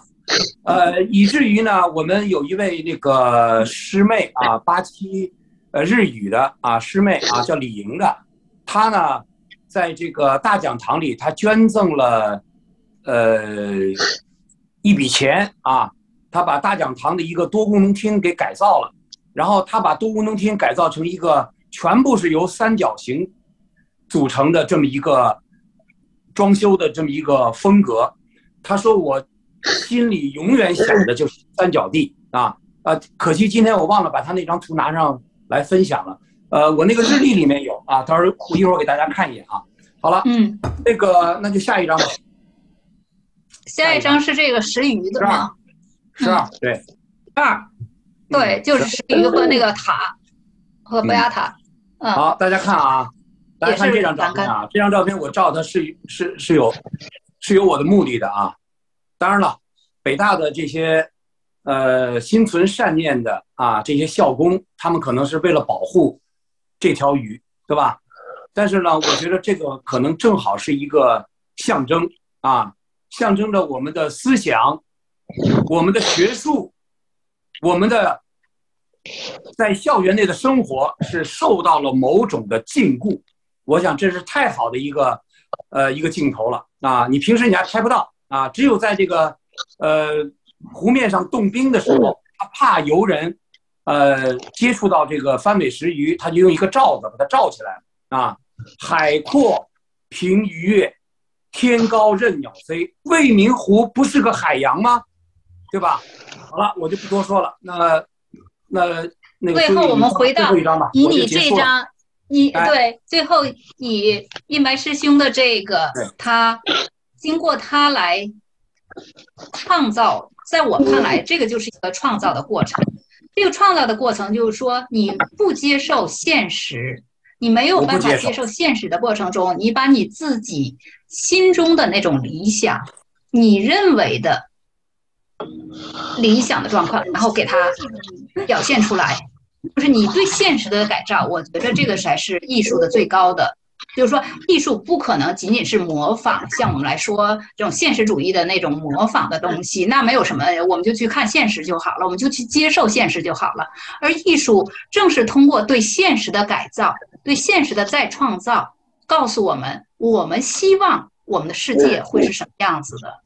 D: 呃，以至于呢，我们有一位那个师妹啊，八七呃日语的啊师妹啊，叫李莹的，她呢，在这个大讲堂里，她捐赠了呃一笔钱啊，她把大讲堂的一个多功能厅给改造了，然后他把多功能厅改造成一个全部是由三角形组成的这么一个装修的这么一个风格，他说我。心里永远想的就是三角地啊啊！可惜今天我忘了把他那张图拿上来分享了。呃，我那个日历里面有啊，到时候我一会儿给大家看一眼啊。好了，
A: 嗯，
D: 那个那就下一张吧。
A: 下一张是这个石鱼的吗？
D: 十二，对，
A: 二，对，就是石鱼和那个塔和白牙塔。嗯，
D: 好，大家看啊，大家看这张照片啊，这张照片我照它是是是有是有我的目的的啊。当然了，北大的这些，呃，心存善念的啊，这些校工，他们可能是为了保护这条鱼，对吧？但是呢，我觉得这个可能正好是一个象征啊，象征着我们的思想、我们的学术、我们的在校园内的生活是受到了某种的禁锢。我想这是太好的一个呃一个镜头了啊！你平时你还拍不到。啊，只有在这个，呃，湖面上冻冰的时候，他怕游人，呃，接触到这个翻尾石鱼，他就用一个罩子把它罩起来。啊，海阔凭鱼跃，天高任鸟飞。未名湖不是个海洋吗？对吧？好了，我就不多说了。那那那个
A: 最后我们回到以你这张，你
D: 对
A: 最后以印白师兄的这个他。经过他来创造，在我看来，这个就是一个创造的过程。这个创造的过程就是说，你不接受现实，你没有办法接受现实的过程中，你把你自己心中的那种理想，你认为的理想的状况，然后给它表现出来，就是你对现实的改造。我觉得这个才是艺术的最高的。就是说，艺术不可能仅仅是模仿，像我们来说这种现实主义的那种模仿的东西，那没有什么，我们就去看现实就好了，我们就去接受现实就好了。而艺术正是通过对现实的改造、对现实的再创造，告诉我们，我们希望我们的世界会是什么样子的，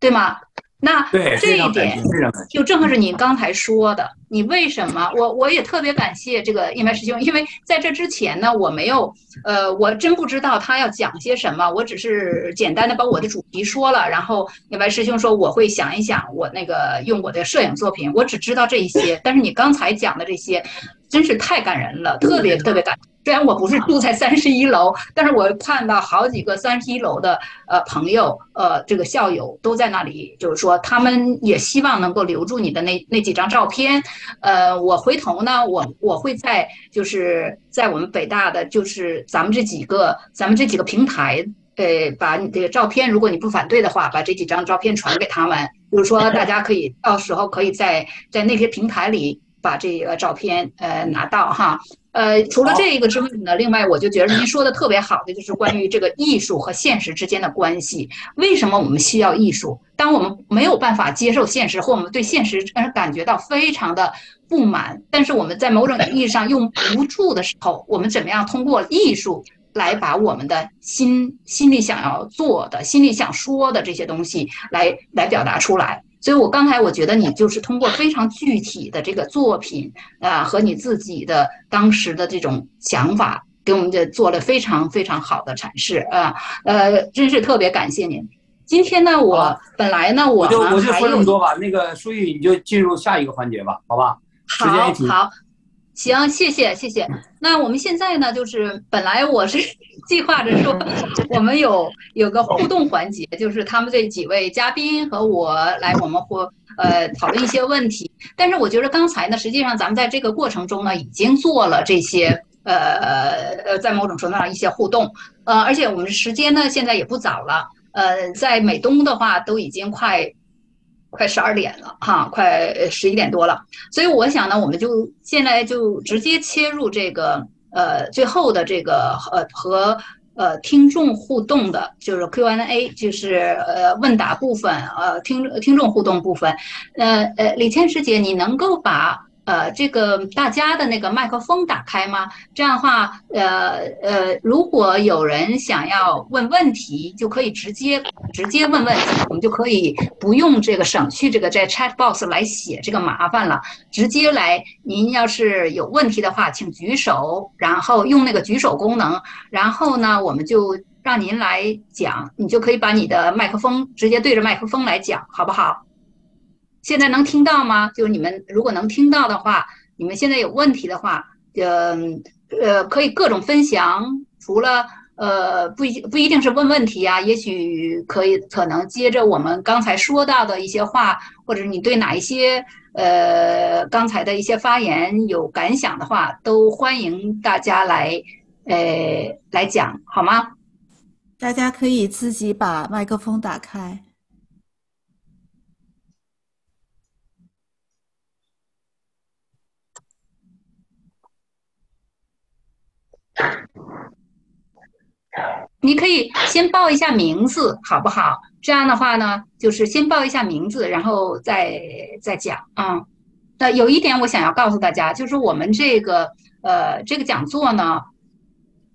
A: 对吗？那，这一点。就正好是你刚才说的，你为什么？我我也特别感谢这个应白师兄，因为在这之前呢，我没有，呃，我真不知道他要讲些什么，我只是简单的把我的主题说了，然后应白师兄说我会想一想，我那个用我的摄影作品，我只知道这一些，但是你刚才讲的这些，真是太感人了，特别特别感。虽然我不是住在三十一楼，但是我看到好几个三十一楼的呃朋友，呃，这个校友都在那里，就是说他们也希望能够留住你的那那几张照片。呃，我回头呢，我我会在就是在我们北大的就是咱们这几个咱们这几个平台，呃，把你这个照片，如果你不反对的话，把这几张照片传给他们，就是说大家可以到时候可以在在那些平台里把这个照片呃拿到哈。呃，除了这一个之外呢，另外我就觉得您说的特别好的就是关于这个艺术和现实之间的关系。为什么我们需要艺术？当我们没有办法接受现实，或我们对现实呃感觉到非常的不满，但是我们在某种意义上用无助的时候，我们怎么样通过艺术来把我们的心心里想要做的、心里想说的这些东西来来表达出来？所以，我刚才我觉得你就是通过非常具体的这个作品啊，和你自己的当时的这种想法，给我们这做了非常非常好的阐释啊，呃，真是特别感谢您。今天呢，我本来呢，我
D: 就我就说这么多吧。那个舒玉，你就进入下一个环节吧，好吧？
A: 好好，行，谢谢谢谢。那我们现在呢，就是本来我是 计划着说，我们有有个互动环节，就是他们这几位嘉宾和我来，我们会呃讨论一些问题。但是我觉得刚才呢，实际上咱们在这个过程中呢，已经做了这些呃呃，在某种程度上一些互动，呃，而且我们时间呢现在也不早了，呃，在美东的话都已经快。快十二点了哈，快十一点多了，所以我想呢，我们就现在就直接切入这个呃最后的这个呃和呃听众互动的，就是 Q&A，就是呃问答部分，呃听听众互动部分，呃呃李倩师姐，你能够把呃这个大家的那个麦克风打开吗？这样的话，呃呃，如果有人想要问问题，就可以直接直接问问题，我们就可以不用这个省去这个在 chat box 来写这个麻烦了，直接来。您要是有问题的话，请举手，然后用那个举手功能，然后呢，我们就让您来讲，你就可以把你的麦克风直接对着麦克风来讲，好不好？现在能听到吗？就是你们如果能听到的话，你们现在有问题的话，嗯呃，可以各种分享，除了呃不一不一定是问问题啊，也许可以可能接着我们刚才说到的一些话，或者你对哪一些呃刚才的一些发言有感想的话，都欢迎大家来呃来讲，好吗？
H: 大家可以自己把麦克风打开。
A: 你可以先报一下名字，好不好？这样的话呢，就是先报一下名字，然后再再讲啊。那有一点我想要告诉大家，就是我们这个呃这个讲座呢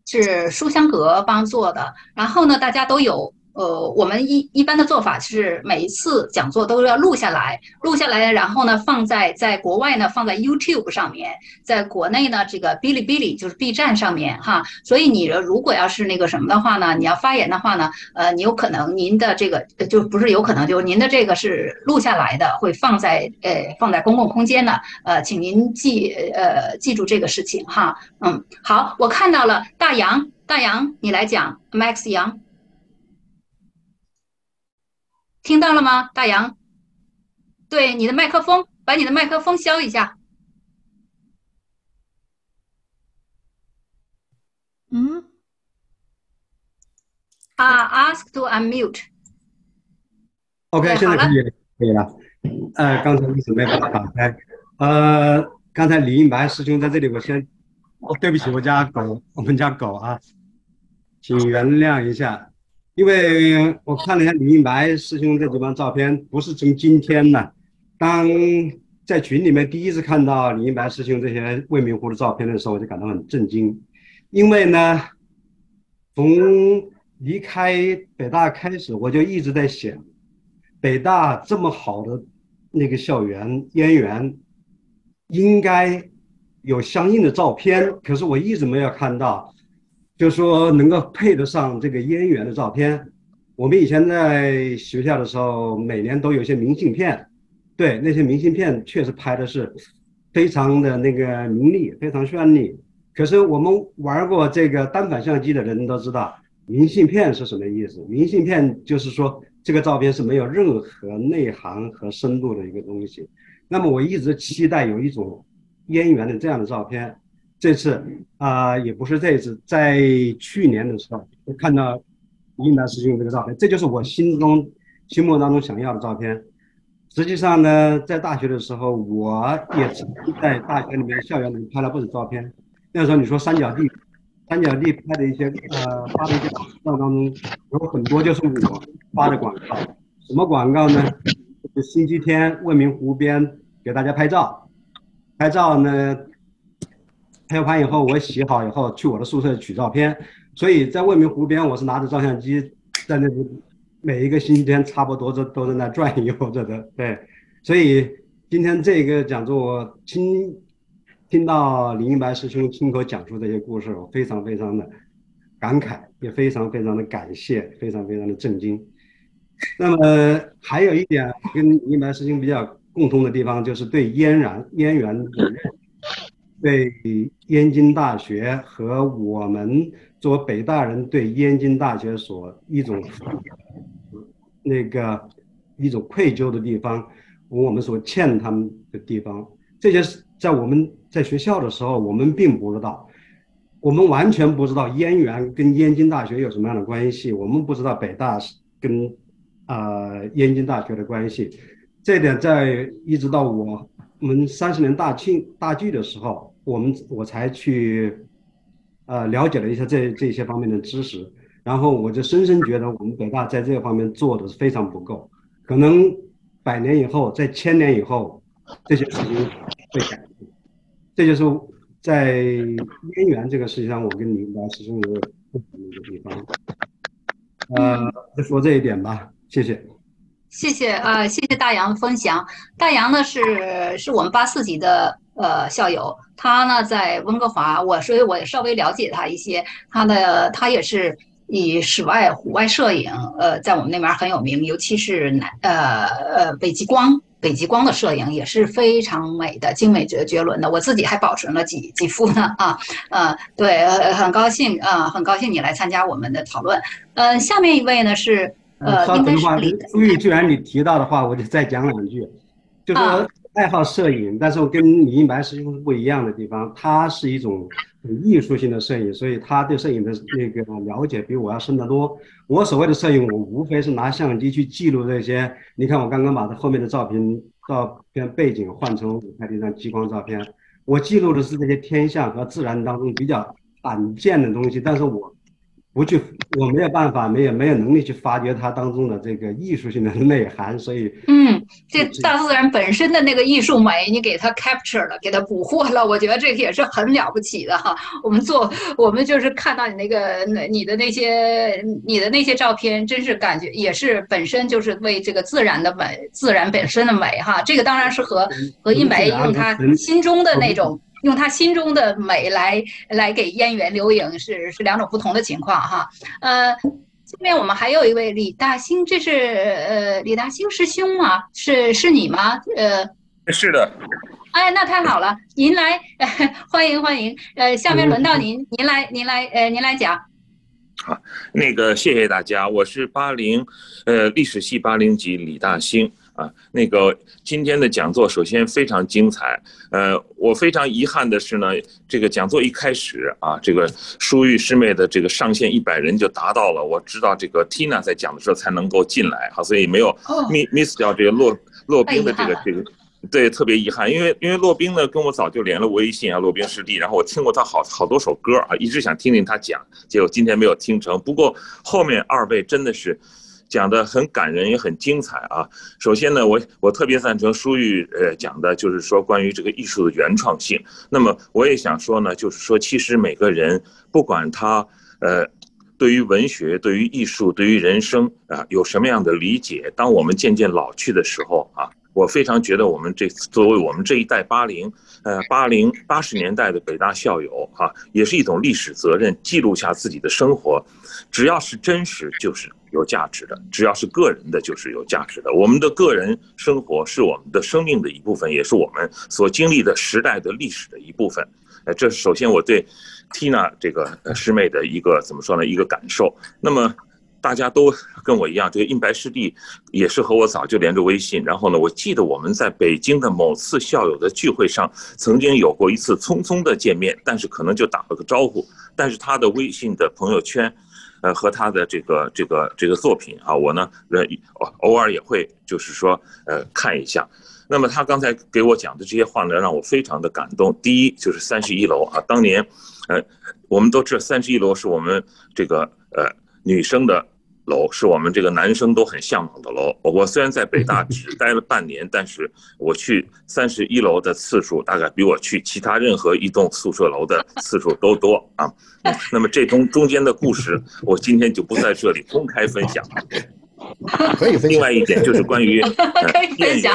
A: 是书香阁帮做的，然后呢大家都有。呃，我们一一般的做法是每一次讲座都要录下来，录下来，然后呢放在在国外呢放在 YouTube 上面，在国内呢这个哔哩哔哩就是 B 站上面哈。所以你如果要是那个什么的话呢，你要发言的话呢，呃，你有可能您的这个就不是有可能，就是您的这个是录下来的，会放在呃放在公共空间的，呃，请您记呃记住这个事情哈。嗯，好，我看到了大洋，大洋你来讲，Max 杨。听到了吗，大洋？对，你的麦克风，把你的麦克风消一下。
H: 嗯。
A: 啊，ask to unmute。
I: OK，现在可以可以了。呃，刚才一直没把它打开。呃，刚才李英白师兄在这里，我先，哦，对不起，我家狗，我们家狗啊，请原谅一下。因为我看了一下李明白师兄这几张照片，不是从今天呢。当在群里面第一次看到李明白师兄这些未名湖的照片的时候，我就感到很震惊。因为呢，从离开北大开始，我就一直在想，北大这么好的那个校园燕园，应该有相应的照片，可是我一直没有看到，就说能够配得上这个燕园的照片。我们以前在学校的时候，每年都有些明信片，对那些明信片确实拍的是非常的那个明丽，非常绚丽。可是我们玩过这个单反相机的人都知道，明信片是什么意思？明信片就是说这个照片是没有任何内涵和深度的一个东西。那么我一直期待有一种燕园的这样的照片。这次啊，也不是这一次，在去年的时候，我看到应白师兄这个照片，这就是我心中心目当中想要的照片。实际上呢，在大学的时候，我也曾经在大学里面校园里面拍了不少照片。那时候你说三角地，三角地拍的一些呃发的一些广告当中，有很多就是我发的广告。什么广告呢？就是星期天未名湖边给大家拍照，拍照呢，拍完以后我洗好以后去我的宿舍取照片。所以在未名湖边，我是拿着照相机在那里，每一个星期天差不多都都在那转悠着的。对，所以今天这个讲座我亲。听到李一白师兄亲口讲述这些故事，我非常非常的感慨，也非常非常的感谢，非常非常的震惊。那么还有一点跟李一白师兄比较共通的地方，就是对燕然燕园的认对燕京大学和我们作为北大人对燕京大学所一种那个一种愧疚的地方，我们所欠他们的地方，这些在我们。在学校的时候，我们并不知道，我们完全不知道燕园跟燕京大学有什么样的关系，我们不知道北大跟呃燕京大学的关系。这点在一直到我们三十年大庆大聚的时候，我们我才去呃了解了一下这这些方面的知识，然后我就深深觉得我们北大在这个方面做的是非常不够，可能百年以后，在千年以后，这些事情会改变。这就是在燕园这个事情上，我跟你白师兄有不同的一个地方。呃，就说这一点吧，谢谢。
A: 谢谢啊，谢谢大洋分享。大洋呢是是我们八四级的呃校友，他呢在温哥华，我所以我也稍微了解他一些。他的他也是以室外户外摄影，呃，在我们那边很有名，尤其是南呃呃北极光。北极光的摄影也是非常美的，精美绝绝伦的。我自己还保存了几几幅呢啊，呃，对，很高兴啊，很高兴你来参加我们的讨论。呃，下面一位呢是呃，应该是李。
I: 注意，既然你提到的话，我就再讲两句，就说爱好摄影，但是我跟李一白师兄是不一样的地方，他是一种。艺术性的摄影，所以他对摄影的那个了解比我要深得多。我所谓的摄影，我无非是拿相机去记录这些。你看，我刚刚把这后面的照片照片背景换成我拍的一张激光照片，我记录的是这些天象和自然当中比较罕见的东西，但是我。不去，我没有办法，没有没有能力去发掘它当中的这个艺术性的内涵，所以，
A: 嗯，这大自然本身的那个艺术美，你给它 capture 了，给它捕获了，我觉得这个也是很了不起的哈。我们做，我们就是看到你那个那你的那些你的那些照片，真是感觉也是本身就是为这个自然的美，自然本身的美哈。这个当然是和和一梅用他心中的那种。用他心中的美来来给燕园留影，是是两种不同的情况哈。呃，下面我们还有一位李大兴，这是呃李大兴师兄吗？是是你吗？呃，
J: 是的。
A: 哎，那太好了，您来，欢迎欢迎。呃，下面轮到您，您来您来呃您来讲。
J: 好，那个谢谢大家，我是八零呃历史系八零级李大兴。啊，那个今天的讲座首先非常精彩，呃，我非常遗憾的是呢，这个讲座一开始啊，这个舒玉师妹的这个上限一百人就达到了，我知道这个 Tina 在讲的时候才能够进来，好，所以没有 miss miss 掉这个洛洛冰的这个这个，对，特别遗憾，因为因为洛宾呢跟我早就连了微信啊，洛宾师弟，然后我听过他好好多首歌啊，一直想听听他讲，结果今天没有听成，不过后面二位真的是。讲的很感人，也很精彩啊。首先呢，我我特别赞成舒玉呃讲的，就是说关于这个艺术的原创性。那么我也想说呢，就是说其实每个人不管他呃。对于文学、对于艺术、对于人生啊，有什么样的理解？当我们渐渐老去的时候啊，我非常觉得我们这作为我们这一代八零呃八零八十年代的北大校友哈，也是一种历史责任，记录下自己的生活，只要是真实就是有价值的，只要是个人的就是有价值的。我们的个人生活是我们的生命的一部分，也是我们所经历的时代的历史的一部分。呃，这是首先我对 Tina 这个师妹的一个怎么说呢？一个感受。那么大家都跟我一样，这个印白师弟也是和我早就连着微信。然后呢，我记得我们在北京的某次校友的聚会上，曾经有过一次匆匆的见面，但是可能就打了个招呼。但是他的微信的朋友圈，呃，和他的这个这个这个作品啊，我呢，呃，偶尔也会就是说呃看一下。那么他刚才给我讲的这些话呢，让我非常的感动。第一就是三十一楼啊，当年，呃，我们都知道三十一楼是我们这个呃女生的楼，是我们这个男生都很向往的楼。我虽然在北大只待了半年，但是我去三十一楼的次数大概比我去其他任何一栋宿舍楼的次数都多啊。那么这中中间的故事，我今天就不在这里公开分享。
B: 可以分享。
J: 另外一点就是关于 演员。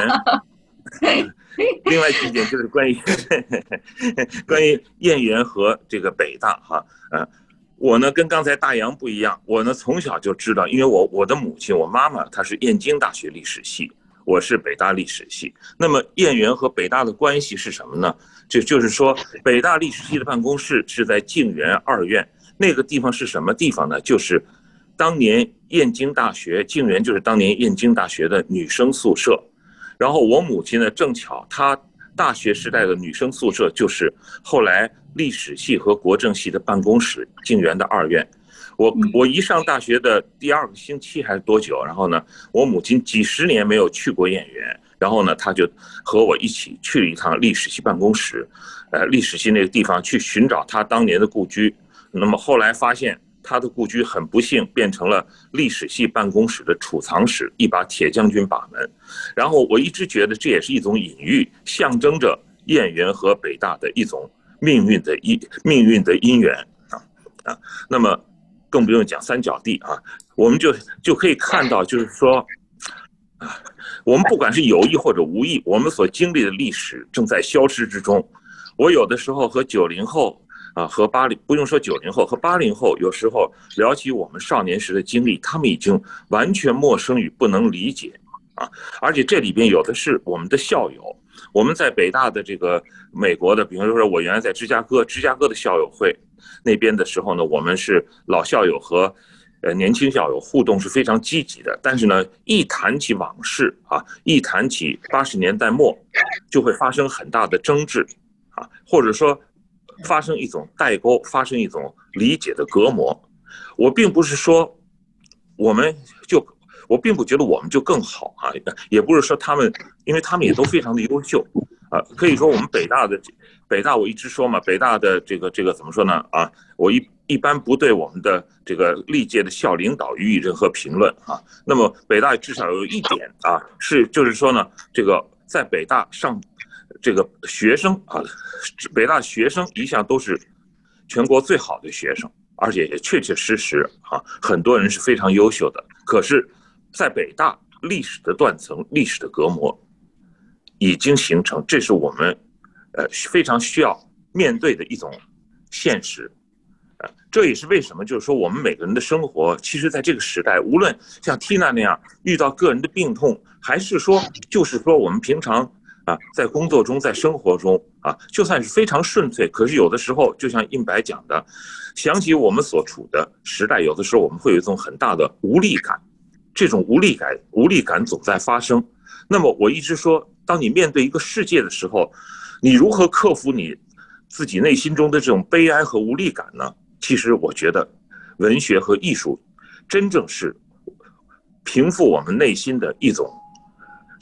J: 另外一点就是关于 关于燕园和这个北大哈，嗯，我呢跟刚才大洋不一样，我呢从小就知道，因为我我的母亲我妈妈她是燕京大学历史系，我是北大历史系。那么燕园和北大的关系是什么呢？就就是说，北大历史系的办公室是在静园二院，那个地方是什么地方呢？就是当年燕京大学静园就是当年燕京大学的女生宿舍。然后我母亲呢，正巧她大学时代的女生宿舍就是后来历史系和国政系的办公室，静园的二院。我我一上大学的第二个星期还是多久？然后呢，我母亲几十年没有去过燕园，然后呢，她就和我一起去了一趟历史系办公室，呃，历史系那个地方去寻找她当年的故居。那么后来发现。他的故居很不幸变成了历史系办公室的储藏室，一把铁将军把门。然后我一直觉得这也是一种隐喻，象征着燕园和北大的一种命运的因命运的因缘啊啊。那么更不用讲三角地啊，我们就就可以看到，就是说啊，我们不管是有意或者无意，我们所经历的历史正在消失之中。我有的时候和九零后。啊，和八零不用说九零后和八零后，有时候聊起我们少年时的经历，他们已经完全陌生与不能理解啊！而且这里边有的是我们的校友，我们在北大的这个美国的，比方说，我原来在芝加哥，芝加哥的校友会那边的时候呢，我们是老校友和呃年轻校友互动是非常积极的。但是呢，一谈起往事啊，一谈起八十年代末，就会发生很大的争执啊，或者说。发生一种代沟，发生一种理解的隔膜。我并不是说我们就，我并不觉得我们就更好啊，也不是说他们，因为他们也都非常的优秀啊。可以说我们北大的北大，我一直说嘛，北大的这个这个怎么说呢？啊，我一一般不对我们的这个历届的校领导予以任何评论啊。那么北大至少有一点啊，是就是说呢，这个在北大上。这个学生啊，北大学生一向都是全国最好的学生，而且也确确实实啊，很多人是非常优秀的。可是，在北大历史的断层、历史的隔膜已经形成，这是我们呃非常需要面对的一种现实。呃，这也是为什么，就是说我们每个人的生活，其实在这个时代，无论像 Tina 那样遇到个人的病痛，还是说就是说我们平常。啊，在工作中，在生活中啊，就算是非常顺遂，可是有的时候，就像印白讲的，想起我们所处的时代，有的时候我们会有一种很大的无力感，这种无力感，无力感总在发生。那么我一直说，当你面对一个世界的时候，你如何克服你自己内心中的这种悲哀和无力感呢？其实我觉得，文学和艺术，真正是平复我们内心的一种。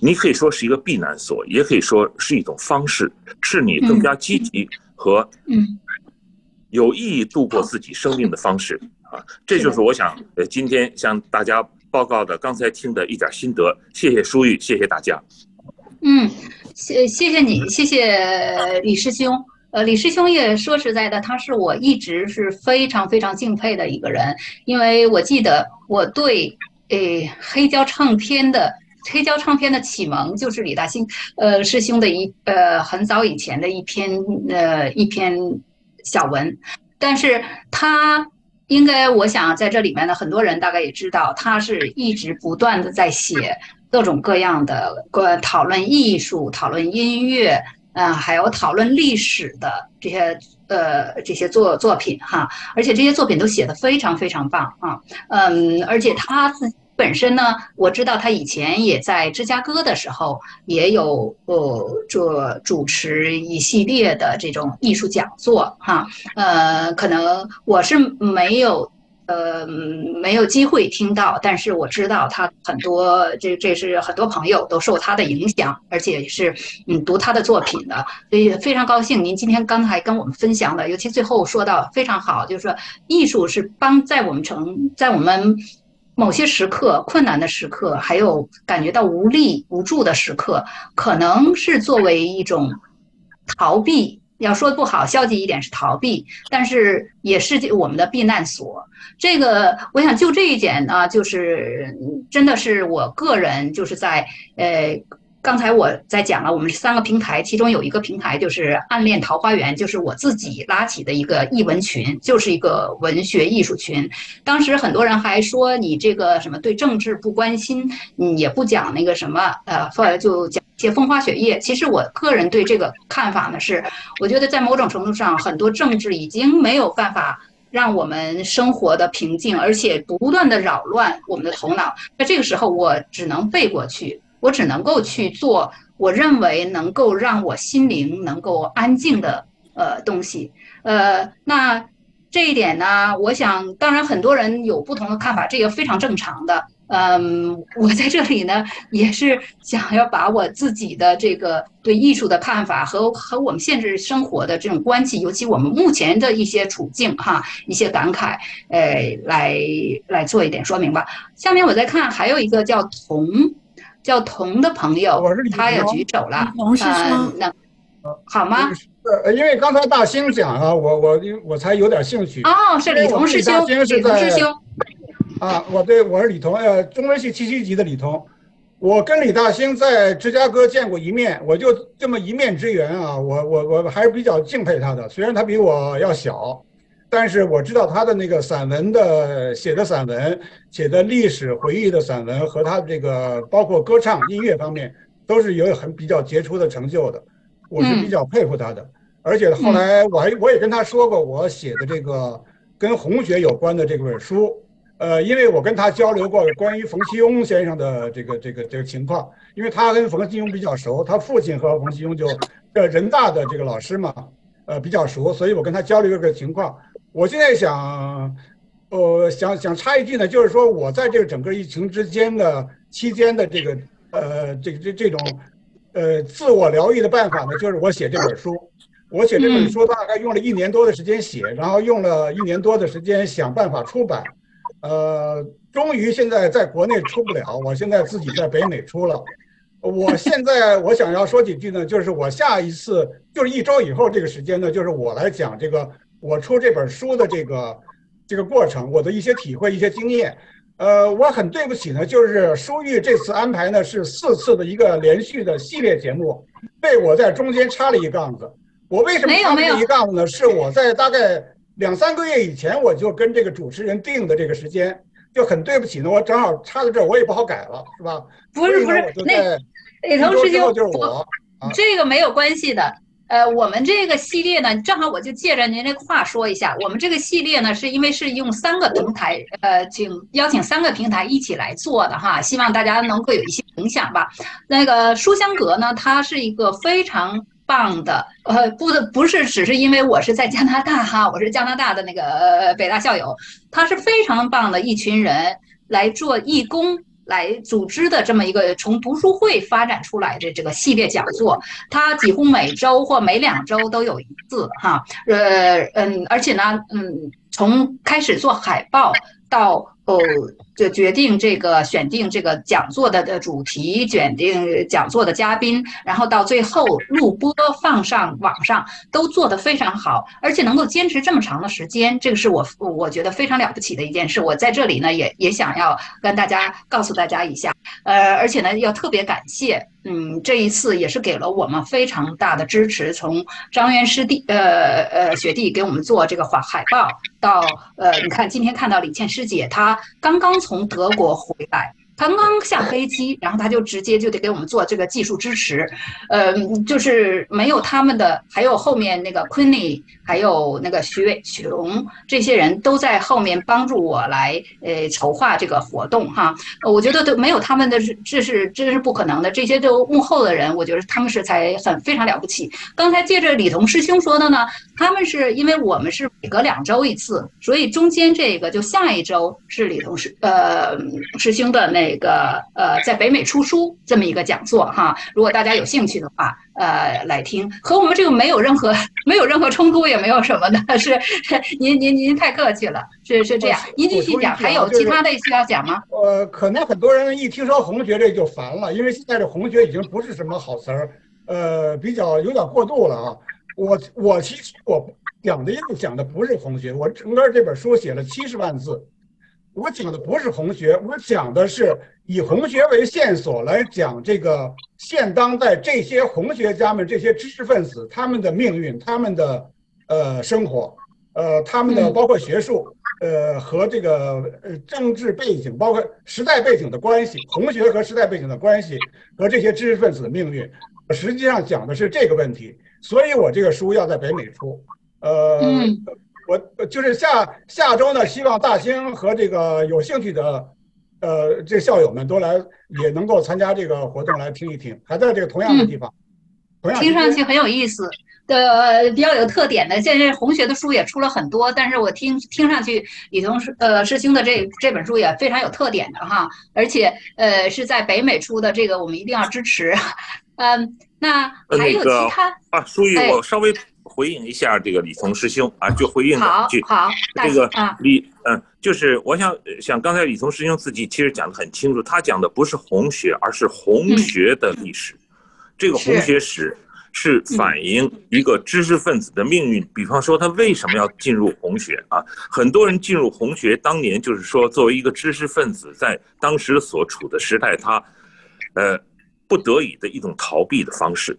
J: 你可以说是一个避难所，也可以说是一种方式，是你更加积极和有意义度过自己生命的方式啊！这就是我想呃今天向大家报告的刚才听的一点心得。谢谢舒玉，谢谢大家。
A: 嗯，谢谢谢你，谢谢李师兄。呃，李师兄也说实在的，他是我一直是非常非常敬佩的一个人，因为我记得我对诶黑胶唱片的黑胶唱片的启蒙就是李大兴呃师兄的一呃很早以前的一篇呃一篇小文，但是他应该我想在这里面呢，很多人大概也知道，他是一直不断的在写各种各样的关讨论艺术、讨论音乐。嗯，还有讨论历史的这些呃这些作作品哈，而且这些作品都写得非常非常棒啊，嗯，而且他自本身呢，我知道他以前也在芝加哥的时候也有呃做主持一系列的这种艺术讲座哈，呃，可能我是没有。呃，没有机会听到，但是我知道他很多，这这是很多朋友都受他的影响，而且是嗯读他的作品的，所以非常高兴您今天刚才跟我们分享的，尤其最后说到非常好，就是说艺术是帮在我们成在我们某些时刻困难的时刻，还有感觉到无力无助的时刻，可能是作为一种逃避。要说不好，消极一点是逃避，但是也是我们的避难所。这个，我想就这一点呢，就是真的是我个人就是在呃。刚才我在讲了，我们是三个平台，其中有一个平台就是“暗恋桃花源”，就是我自己拉起的一个译文群，就是一个文学艺术群。当时很多人还说你这个什么对政治不关心，嗯，也不讲那个什么，呃，后来就讲一些风花雪月。其实我个人对这个看法呢是，我觉得在某种程度上，很多政治已经没有办法让我们生活的平静，而且不断的扰乱我们的头脑。那这个时候，我只能背过去。我只能够去做我认为能够让我心灵能够安静的呃东西，呃，那这一点呢，我想当然很多人有不同的看法，这个非常正常的。嗯，我在这里呢也是想要把我自己的这个对艺术的看法和和我们现实生活的这种关系，尤其我们目前的一些处境哈，一些感慨，呃，来来做一点说明吧。下面我再看还有一个叫童。叫童的朋友，他也举手了。
H: 童师兄，
A: 那好吗？
G: 呃，因为刚才大兴讲啊，我我我才有点兴趣。
A: 哦，是李童师兄，李童师兄。
G: 啊，我对，我是李童，呃，中文系七七级的李童。我跟李大兴在芝加哥见过一面，我就这么一面之缘啊，我我我还是比较敬佩他的，虽然他比我要小。但是我知道他的那个散文的写的散文，写的历史回忆的散文和他的这个包括歌唱音乐方面，都是有很比较杰出的成就的，我是比较佩服他的。而且后来我还我也跟他说过，我写的这个跟红学有关的这本书，呃，因为我跟他交流过关于冯其庸先生的这个这个这个情况，因为他跟冯其庸比较熟，他父亲和冯其庸就呃人大的这个老师嘛，呃比较熟，所以我跟他交流这个情况。我现在想，呃，想想插一句呢，就是说我在这个整个疫情之间的期间的这个，呃，这这这种，呃，自我疗愈的办法呢，就是我写这本书。我写这本书大概用了一年多的时间写，然后用了一年多的时间想办法出版，呃，终于现在在国内出不了，我现在自己在北美出了。我现在我想要说几句呢，就是我下一次就是一周以后这个时间呢，就是我来讲这个。我出这本书的这个这个过程，我的一些体会、一些经验，呃，我很对不起呢，就是书玉这次安排呢是四次的一个连续的系列节目，被我在中间插了一杠子。我为什么插这一杠子呢？是我在大概两三个月以前我就跟这个主持人定的这个时间，就很对不起呢，我正好插在这儿，我也不好改了，是吧？
A: 不是不是，那李同师兄，
G: 就是我，
A: 这个没有关系的。呃，我们这个系列呢，正好我就借着您这个话说一下，我们这个系列呢，是因为是用三个平台，呃，请邀请三个平台一起来做的哈，希望大家能够有一些影响吧。那个书香阁呢，它是一个非常棒的，呃，不的不是只是因为我是在加拿大哈，我是加拿大的那个呃北大校友，他是非常棒的一群人来做义工。来组织的这么一个从读书会发展出来的这个系列讲座，它几乎每周或每两周都有一次哈，呃嗯，而且呢，嗯，从开始做海报到哦，就决定这个选定这个讲座的的主题，选定讲座的嘉宾，然后到最后录播放上网上，都做得非常好，而且能够坚持这么长的时间，这个是我我觉得非常了不起的一件事。我在这里呢，也也想要跟大家告诉大家一下，呃，而且呢，要特别感谢，嗯，这一次也是给了我们非常大的支持，从张元师弟，呃呃学弟给我们做这个海海报，到呃，你看今天看到李倩师姐，她刚刚从德国回来。刚刚下飞机，然后他就直接就得给我们做这个技术支持，呃，就是没有他们的，还有后面那个 Queenie，还有那个徐伟雄，这些人都在后面帮助我来呃筹划这个活动哈。我觉得都没有他们的，这是真是不可能的。这些都幕后的人，我觉得他们是才很非常了不起。刚才借着李彤师兄说的呢，他们是因为我们是每隔两周一次，所以中间这个就下一周是李彤师呃师兄的那。这个呃，在北美出书这么一个讲座哈，如果大家有兴趣的话，呃，来听，和我们这个没有任何没有任何冲突，也没有什么的，是您您您太客气了，是是这样，您继续讲，还有其他的需要讲吗？
G: 呃，可能很多人一听说红学这就烦了，因为现在这红学已经不是什么好词儿，呃，比较有点过度了啊。我我其实我讲的讲的不是红学，我整个这本书写了七十万字。我讲的不是红学，我讲的是以红学为线索来讲这个现当代这些红学家们、这些知识分子他们的命运、他们的呃生活，呃他们的包括学术，呃和这个呃政治背景，包括时代背景的关系，红学和时代背景的关系和这些知识分子的命运，实际上讲的是这个问题。所以我这个书要在北美出，呃。我就是下下周呢，希望大兴和这个有兴趣的，呃，这校友们都来，也能够参加这个活动来听一听，还在这个同样的地方，同样
A: 听上去很有意思的，比较有特点的。现在红学的书也出了很多，但是我听听上去李同师呃师兄的这这本书也非常有特点的哈，而且呃是在北美出的，这个我们一定要支持。嗯，那还有其他
J: 啊，书玉我稍微。回应一下这个李从师兄啊，就回应两句。
A: 好，
J: 这个李嗯，就是我想想，刚才李从师兄自己其实讲的很清楚，他讲的不是红学，而是红学的历史。这个红学史是反映一个知识分子的命运。比方说，他为什么要进入红学啊？很多人进入红学，当年就是说，作为一个知识分子，在当时所处的时代，他呃不得已的一种逃避的方式。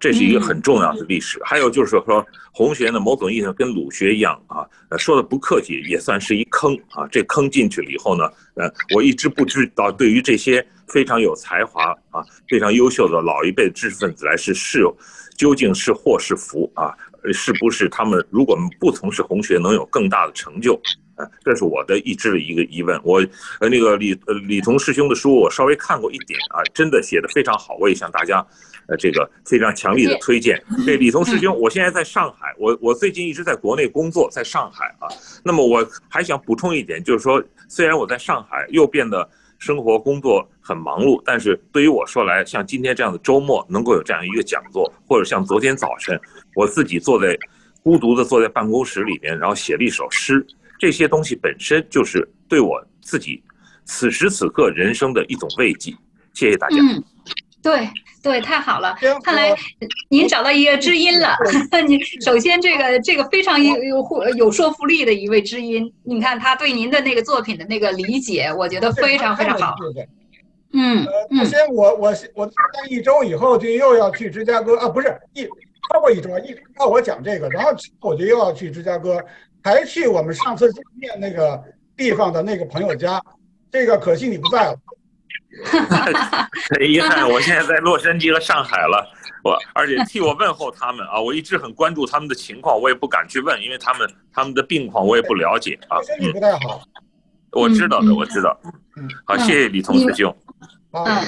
J: 这是一个很重要的历史。还有就是说，红学呢，某种意义上跟鲁学一样啊，说的不客气，也算是一坑啊。这坑进去了以后呢，呃，我一直不知道，对于这些非常有才华啊、非常优秀的老一辈的知识分子来是是究竟是祸是福啊？是不是他们如果不从事红学，能有更大的成就？啊，这是我的一直的一个疑问。我呃，那个李呃李彤师兄的书，我稍微看过一点啊，真的写的非常好，我也向大家。呃，这个非常强力的推荐。对李彤师兄，我现在在上海，我我最近一直在国内工作，在上海啊。那么我还想补充一点，就是说，虽然我在上海又变得生活工作很忙碌，但是对于我说来，像今天这样的周末能够有这样一个讲座，或者像昨天早晨我自己坐在孤独的坐在办公室里面，然后写了一首诗，这些东西本身就是对我自己此时此刻人生的一种慰藉。谢谢大家。
A: 嗯，对。对，太好了！看来您找到一个知音了。您首先这个这个非常有有有说服力的一位知音，你看他对您的那个作品的那个理解，我觉得非常非常好。嗯
G: 嗯。首先，我我我在一周以后就又要去芝加哥啊，不是一超过一周，一到我讲这个，然后我就又要去芝加哥，还去我们上次见面那个地方的那个朋友家，这个可惜你不在了。
J: 很遗憾，我现在在洛杉矶和上海了。我而且替我问候他们啊，我一直很关注他们的情况，我也不敢去问，因为他们他们的病况我也不了解啊。
G: 身体不太好，
J: 我知道的，我知道。嗯，好，谢谢李同师兄。
A: 嗯，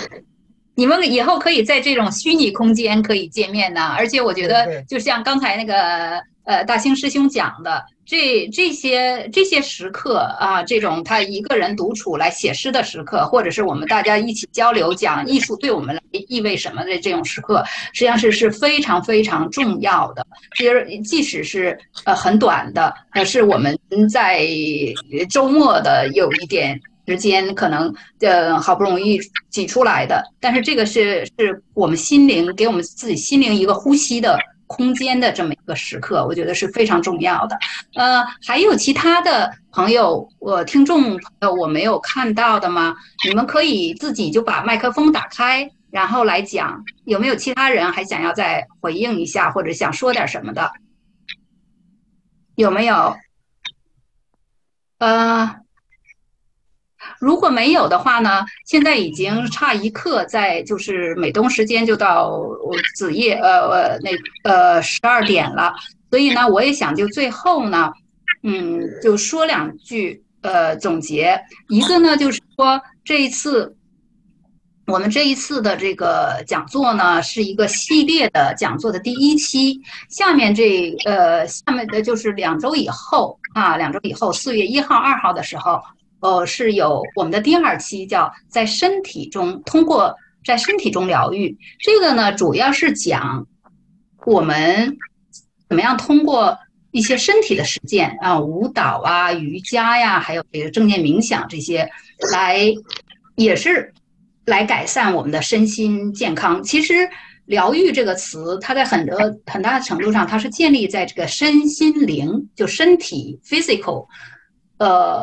A: 你们以后可以在这种虚拟空间可以见面呢，而且我觉得就像刚才那个呃大兴师兄讲的。这这些这些时刻啊，这种他一个人独处来写诗的时刻，或者是我们大家一起交流讲艺术对我们来意味什么的这种时刻，实际上是是非常非常重要的。其实即使是呃很短的，呃是我们在周末的有一点时间，可能呃好不容易挤出来的，但是这个是是我们心灵给我们自己心灵一个呼吸的空间的这么一个时刻，我觉得是非常重要的。呃，还有其他的朋友，我听众朋友我没有看到的吗？你们可以自己就把麦克风打开，然后来讲。有没有其他人还想要再回应一下，或者想说点什么的？有没有？呃，如果没有的话呢？现在已经差一刻，在就是美东时间就到子夜，呃呃那呃十二点了。所以呢，我也想就最后呢，嗯，就说两句呃总结。一个呢，就是说这一次我们这一次的这个讲座呢，是一个系列的讲座的第一期。下面这呃下面的就是两周以后啊，两周以后四月一号、二号的时候，呃，是有我们的第二期，叫在身体中通过在身体中疗愈。这个呢，主要是讲我们。怎么样通过一些身体的实践啊，舞蹈啊、瑜伽呀，还有这个正念冥想这些，来也是来改善我们的身心健康。其实“疗愈”这个词，它在很多很大的程度上，它是建立在这个身心灵，就身体 （physical），呃，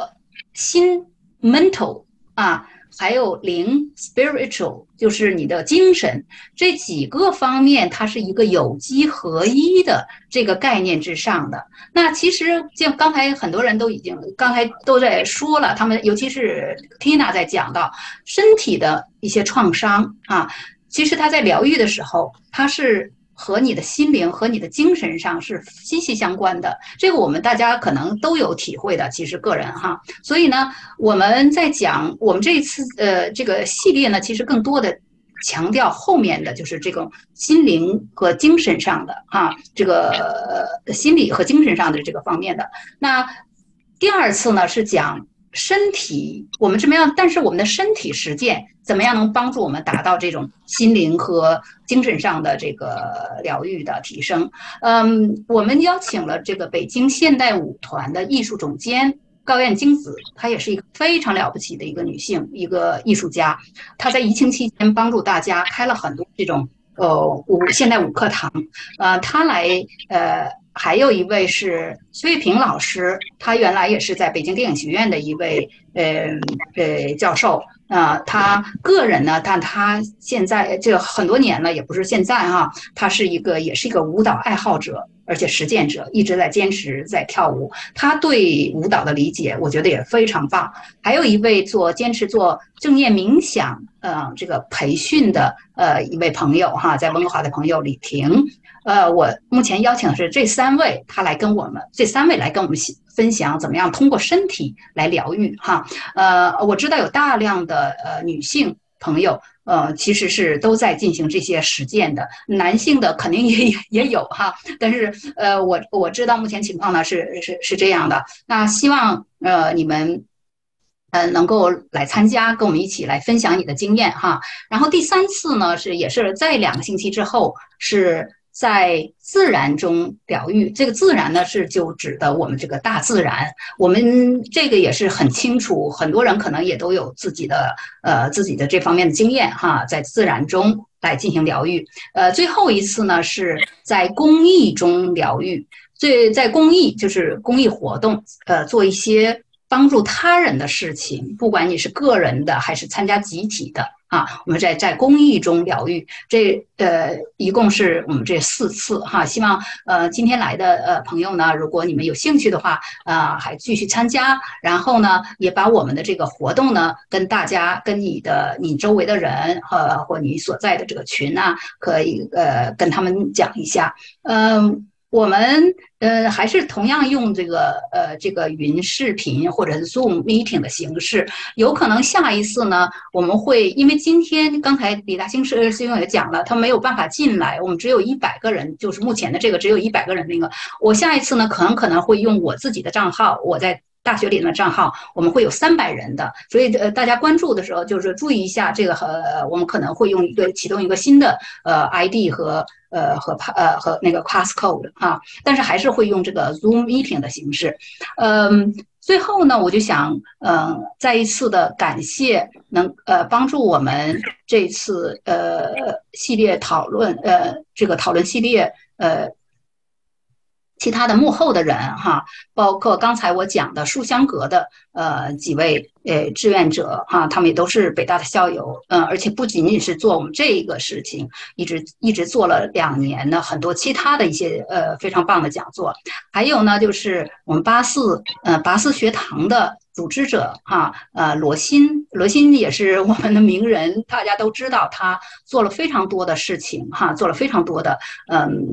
A: 心 （mental） 啊。还有灵 （spiritual） 就是你的精神，这几个方面它是一个有机合一的这个概念之上的。那其实像刚才很多人都已经刚才都在说了，他们尤其是 Tina 在讲到身体的一些创伤啊，其实他在疗愈的时候，他是。和你的心灵和你的精神上是息息相关的，这个我们大家可能都有体会的。其实个人哈，所以呢，我们在讲我们这一次呃这个系列呢，其实更多的强调后面的就是这种心灵和精神上的啊，这个心理和精神上的这个方面的。那第二次呢是讲。身体，我们怎么样？但是我们的身体实践怎么样能帮助我们达到这种心灵和精神上的这个疗愈的提升？嗯，我们邀请了这个北京现代舞团的艺术总监高艳京子，她也是一个非常了不起的一个女性，一个艺术家。她在疫情期间帮助大家开了很多这种呃舞现代舞课堂，呃，她来呃。还有一位是薛玉平老师，他原来也是在北京电影学院的一位呃呃教授啊。他个人呢，但他现在这很多年了，也不是现在哈，他是一个也是一个舞蹈爱好者，而且实践者，一直在坚持在跳舞。他对舞蹈的理解，我觉得也非常棒。还有一位做坚持做正念冥想呃这个培训的呃一位朋友哈，在温哥华的朋友李婷。呃，我目前邀请的是这三位，他来跟我们这三位来跟我们分享怎么样通过身体来疗愈哈。呃，我知道有大量的呃女性朋友，呃，其实是都在进行这些实践的，男性的肯定也也有哈。但是呃，我我知道目前情况呢是是是这样的。那希望呃你们呃能够来参加，跟我们一起来分享你的经验哈。然后第三次呢是也是在两个星期之后是。在自然中疗愈，这个自然呢是就指的我们这个大自然。我们这个也是很清楚，很多人可能也都有自己的呃自己的这方面的经验哈，在自然中来进行疗愈。呃，最后一次呢是在公益中疗愈，最在公益就是公益活动，呃，做一些帮助他人的事情，不管你是个人的还是参加集体的。啊，我们在在公益中疗愈，这呃一共是我们这四次哈，希望呃今天来的呃朋友呢，如果你们有兴趣的话，呃还继续参加，然后呢也把我们的这个活动呢跟大家跟你的你周围的人和或你所在的这个群啊，可以呃跟他们讲一下，嗯。我们呃还是同样用这个呃这个云视频或者是 Zoom meeting 的形式，有可能下一次呢我们会因为今天刚才李大兴师师兄也讲了，他没有办法进来，我们只有一百个人，就是目前的这个只有一百个人那个，我下一次呢可能可能会用我自己的账号，我在大学里的账号，我们会有三百人的，所以呃，大家关注的时候就是注意一下这个和我们可能会用一个启动一个新的呃 ID 和呃和呃和那个 passcode 啊，但是还是会用这个 Zoom meeting 的形式。嗯，最后呢，我就想嗯再一次的感谢能呃帮助我们这次呃系列讨论呃这个讨论系列呃。其他的幕后的人哈，包括刚才我讲的书香阁的呃几位呃志愿者哈，他们也都是北大的校友，嗯，而且不仅仅是做我们这个事情，一直一直做了两年的很多其他的一些呃非常棒的讲座，还有呢就是我们八四呃八四学堂的。组织者哈，呃，罗新，罗新也是我们的名人，大家都知道他做了非常多的事情哈，做了非常多的嗯，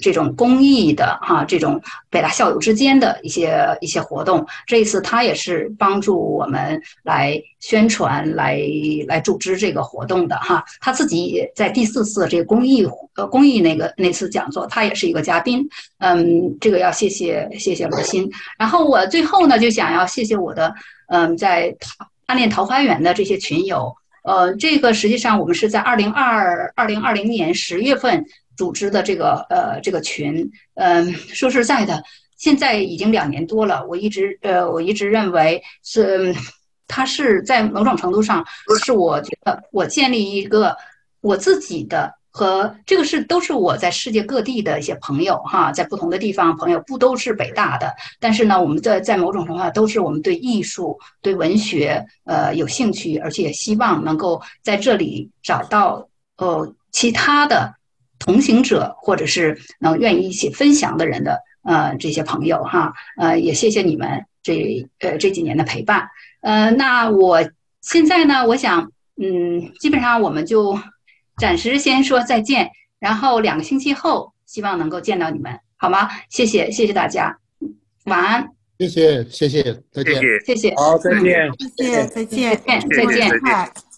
A: 这种公益的哈，这种北大校友之间的一些一些活动。这一次他也是帮助我们来宣传，来来组织这个活动的哈。他自己在第四次这个公益公益那个那次讲座，他也是一个嘉宾。嗯，这个要谢谢谢谢罗欣。然后我最后呢，就想要谢谢我的。嗯，在桃暗恋桃花源的这些群友，呃，这个实际上我们是在二零二二零二零年十月份组织的这个呃这个群，嗯，说实在的，现在已经两年多了，我一直呃我一直认为是，它是在某种程度上是我觉得我建立一个我自己的。和这个是都是我在世界各地的一些朋友哈，在不同的地方朋友不都是北大的，但是呢，我们在在某种程度上都是我们对艺术、对文学呃有兴趣，而且也希望能够在这里找到呃其他的同行者，或者是能愿意一起分享的人的呃这些朋友哈，呃也谢谢你们这呃这几年的陪伴，呃那我现在呢，我想嗯，基本上我们就。暂时先说再见，然后两个星期后希望能够见到你们，好吗？谢谢，谢谢大家，晚安。
B: 谢谢，谢谢，再见。
A: 谢谢，
D: 好，再见。
H: 谢谢，再见，
A: 再见，再见，
J: 再见。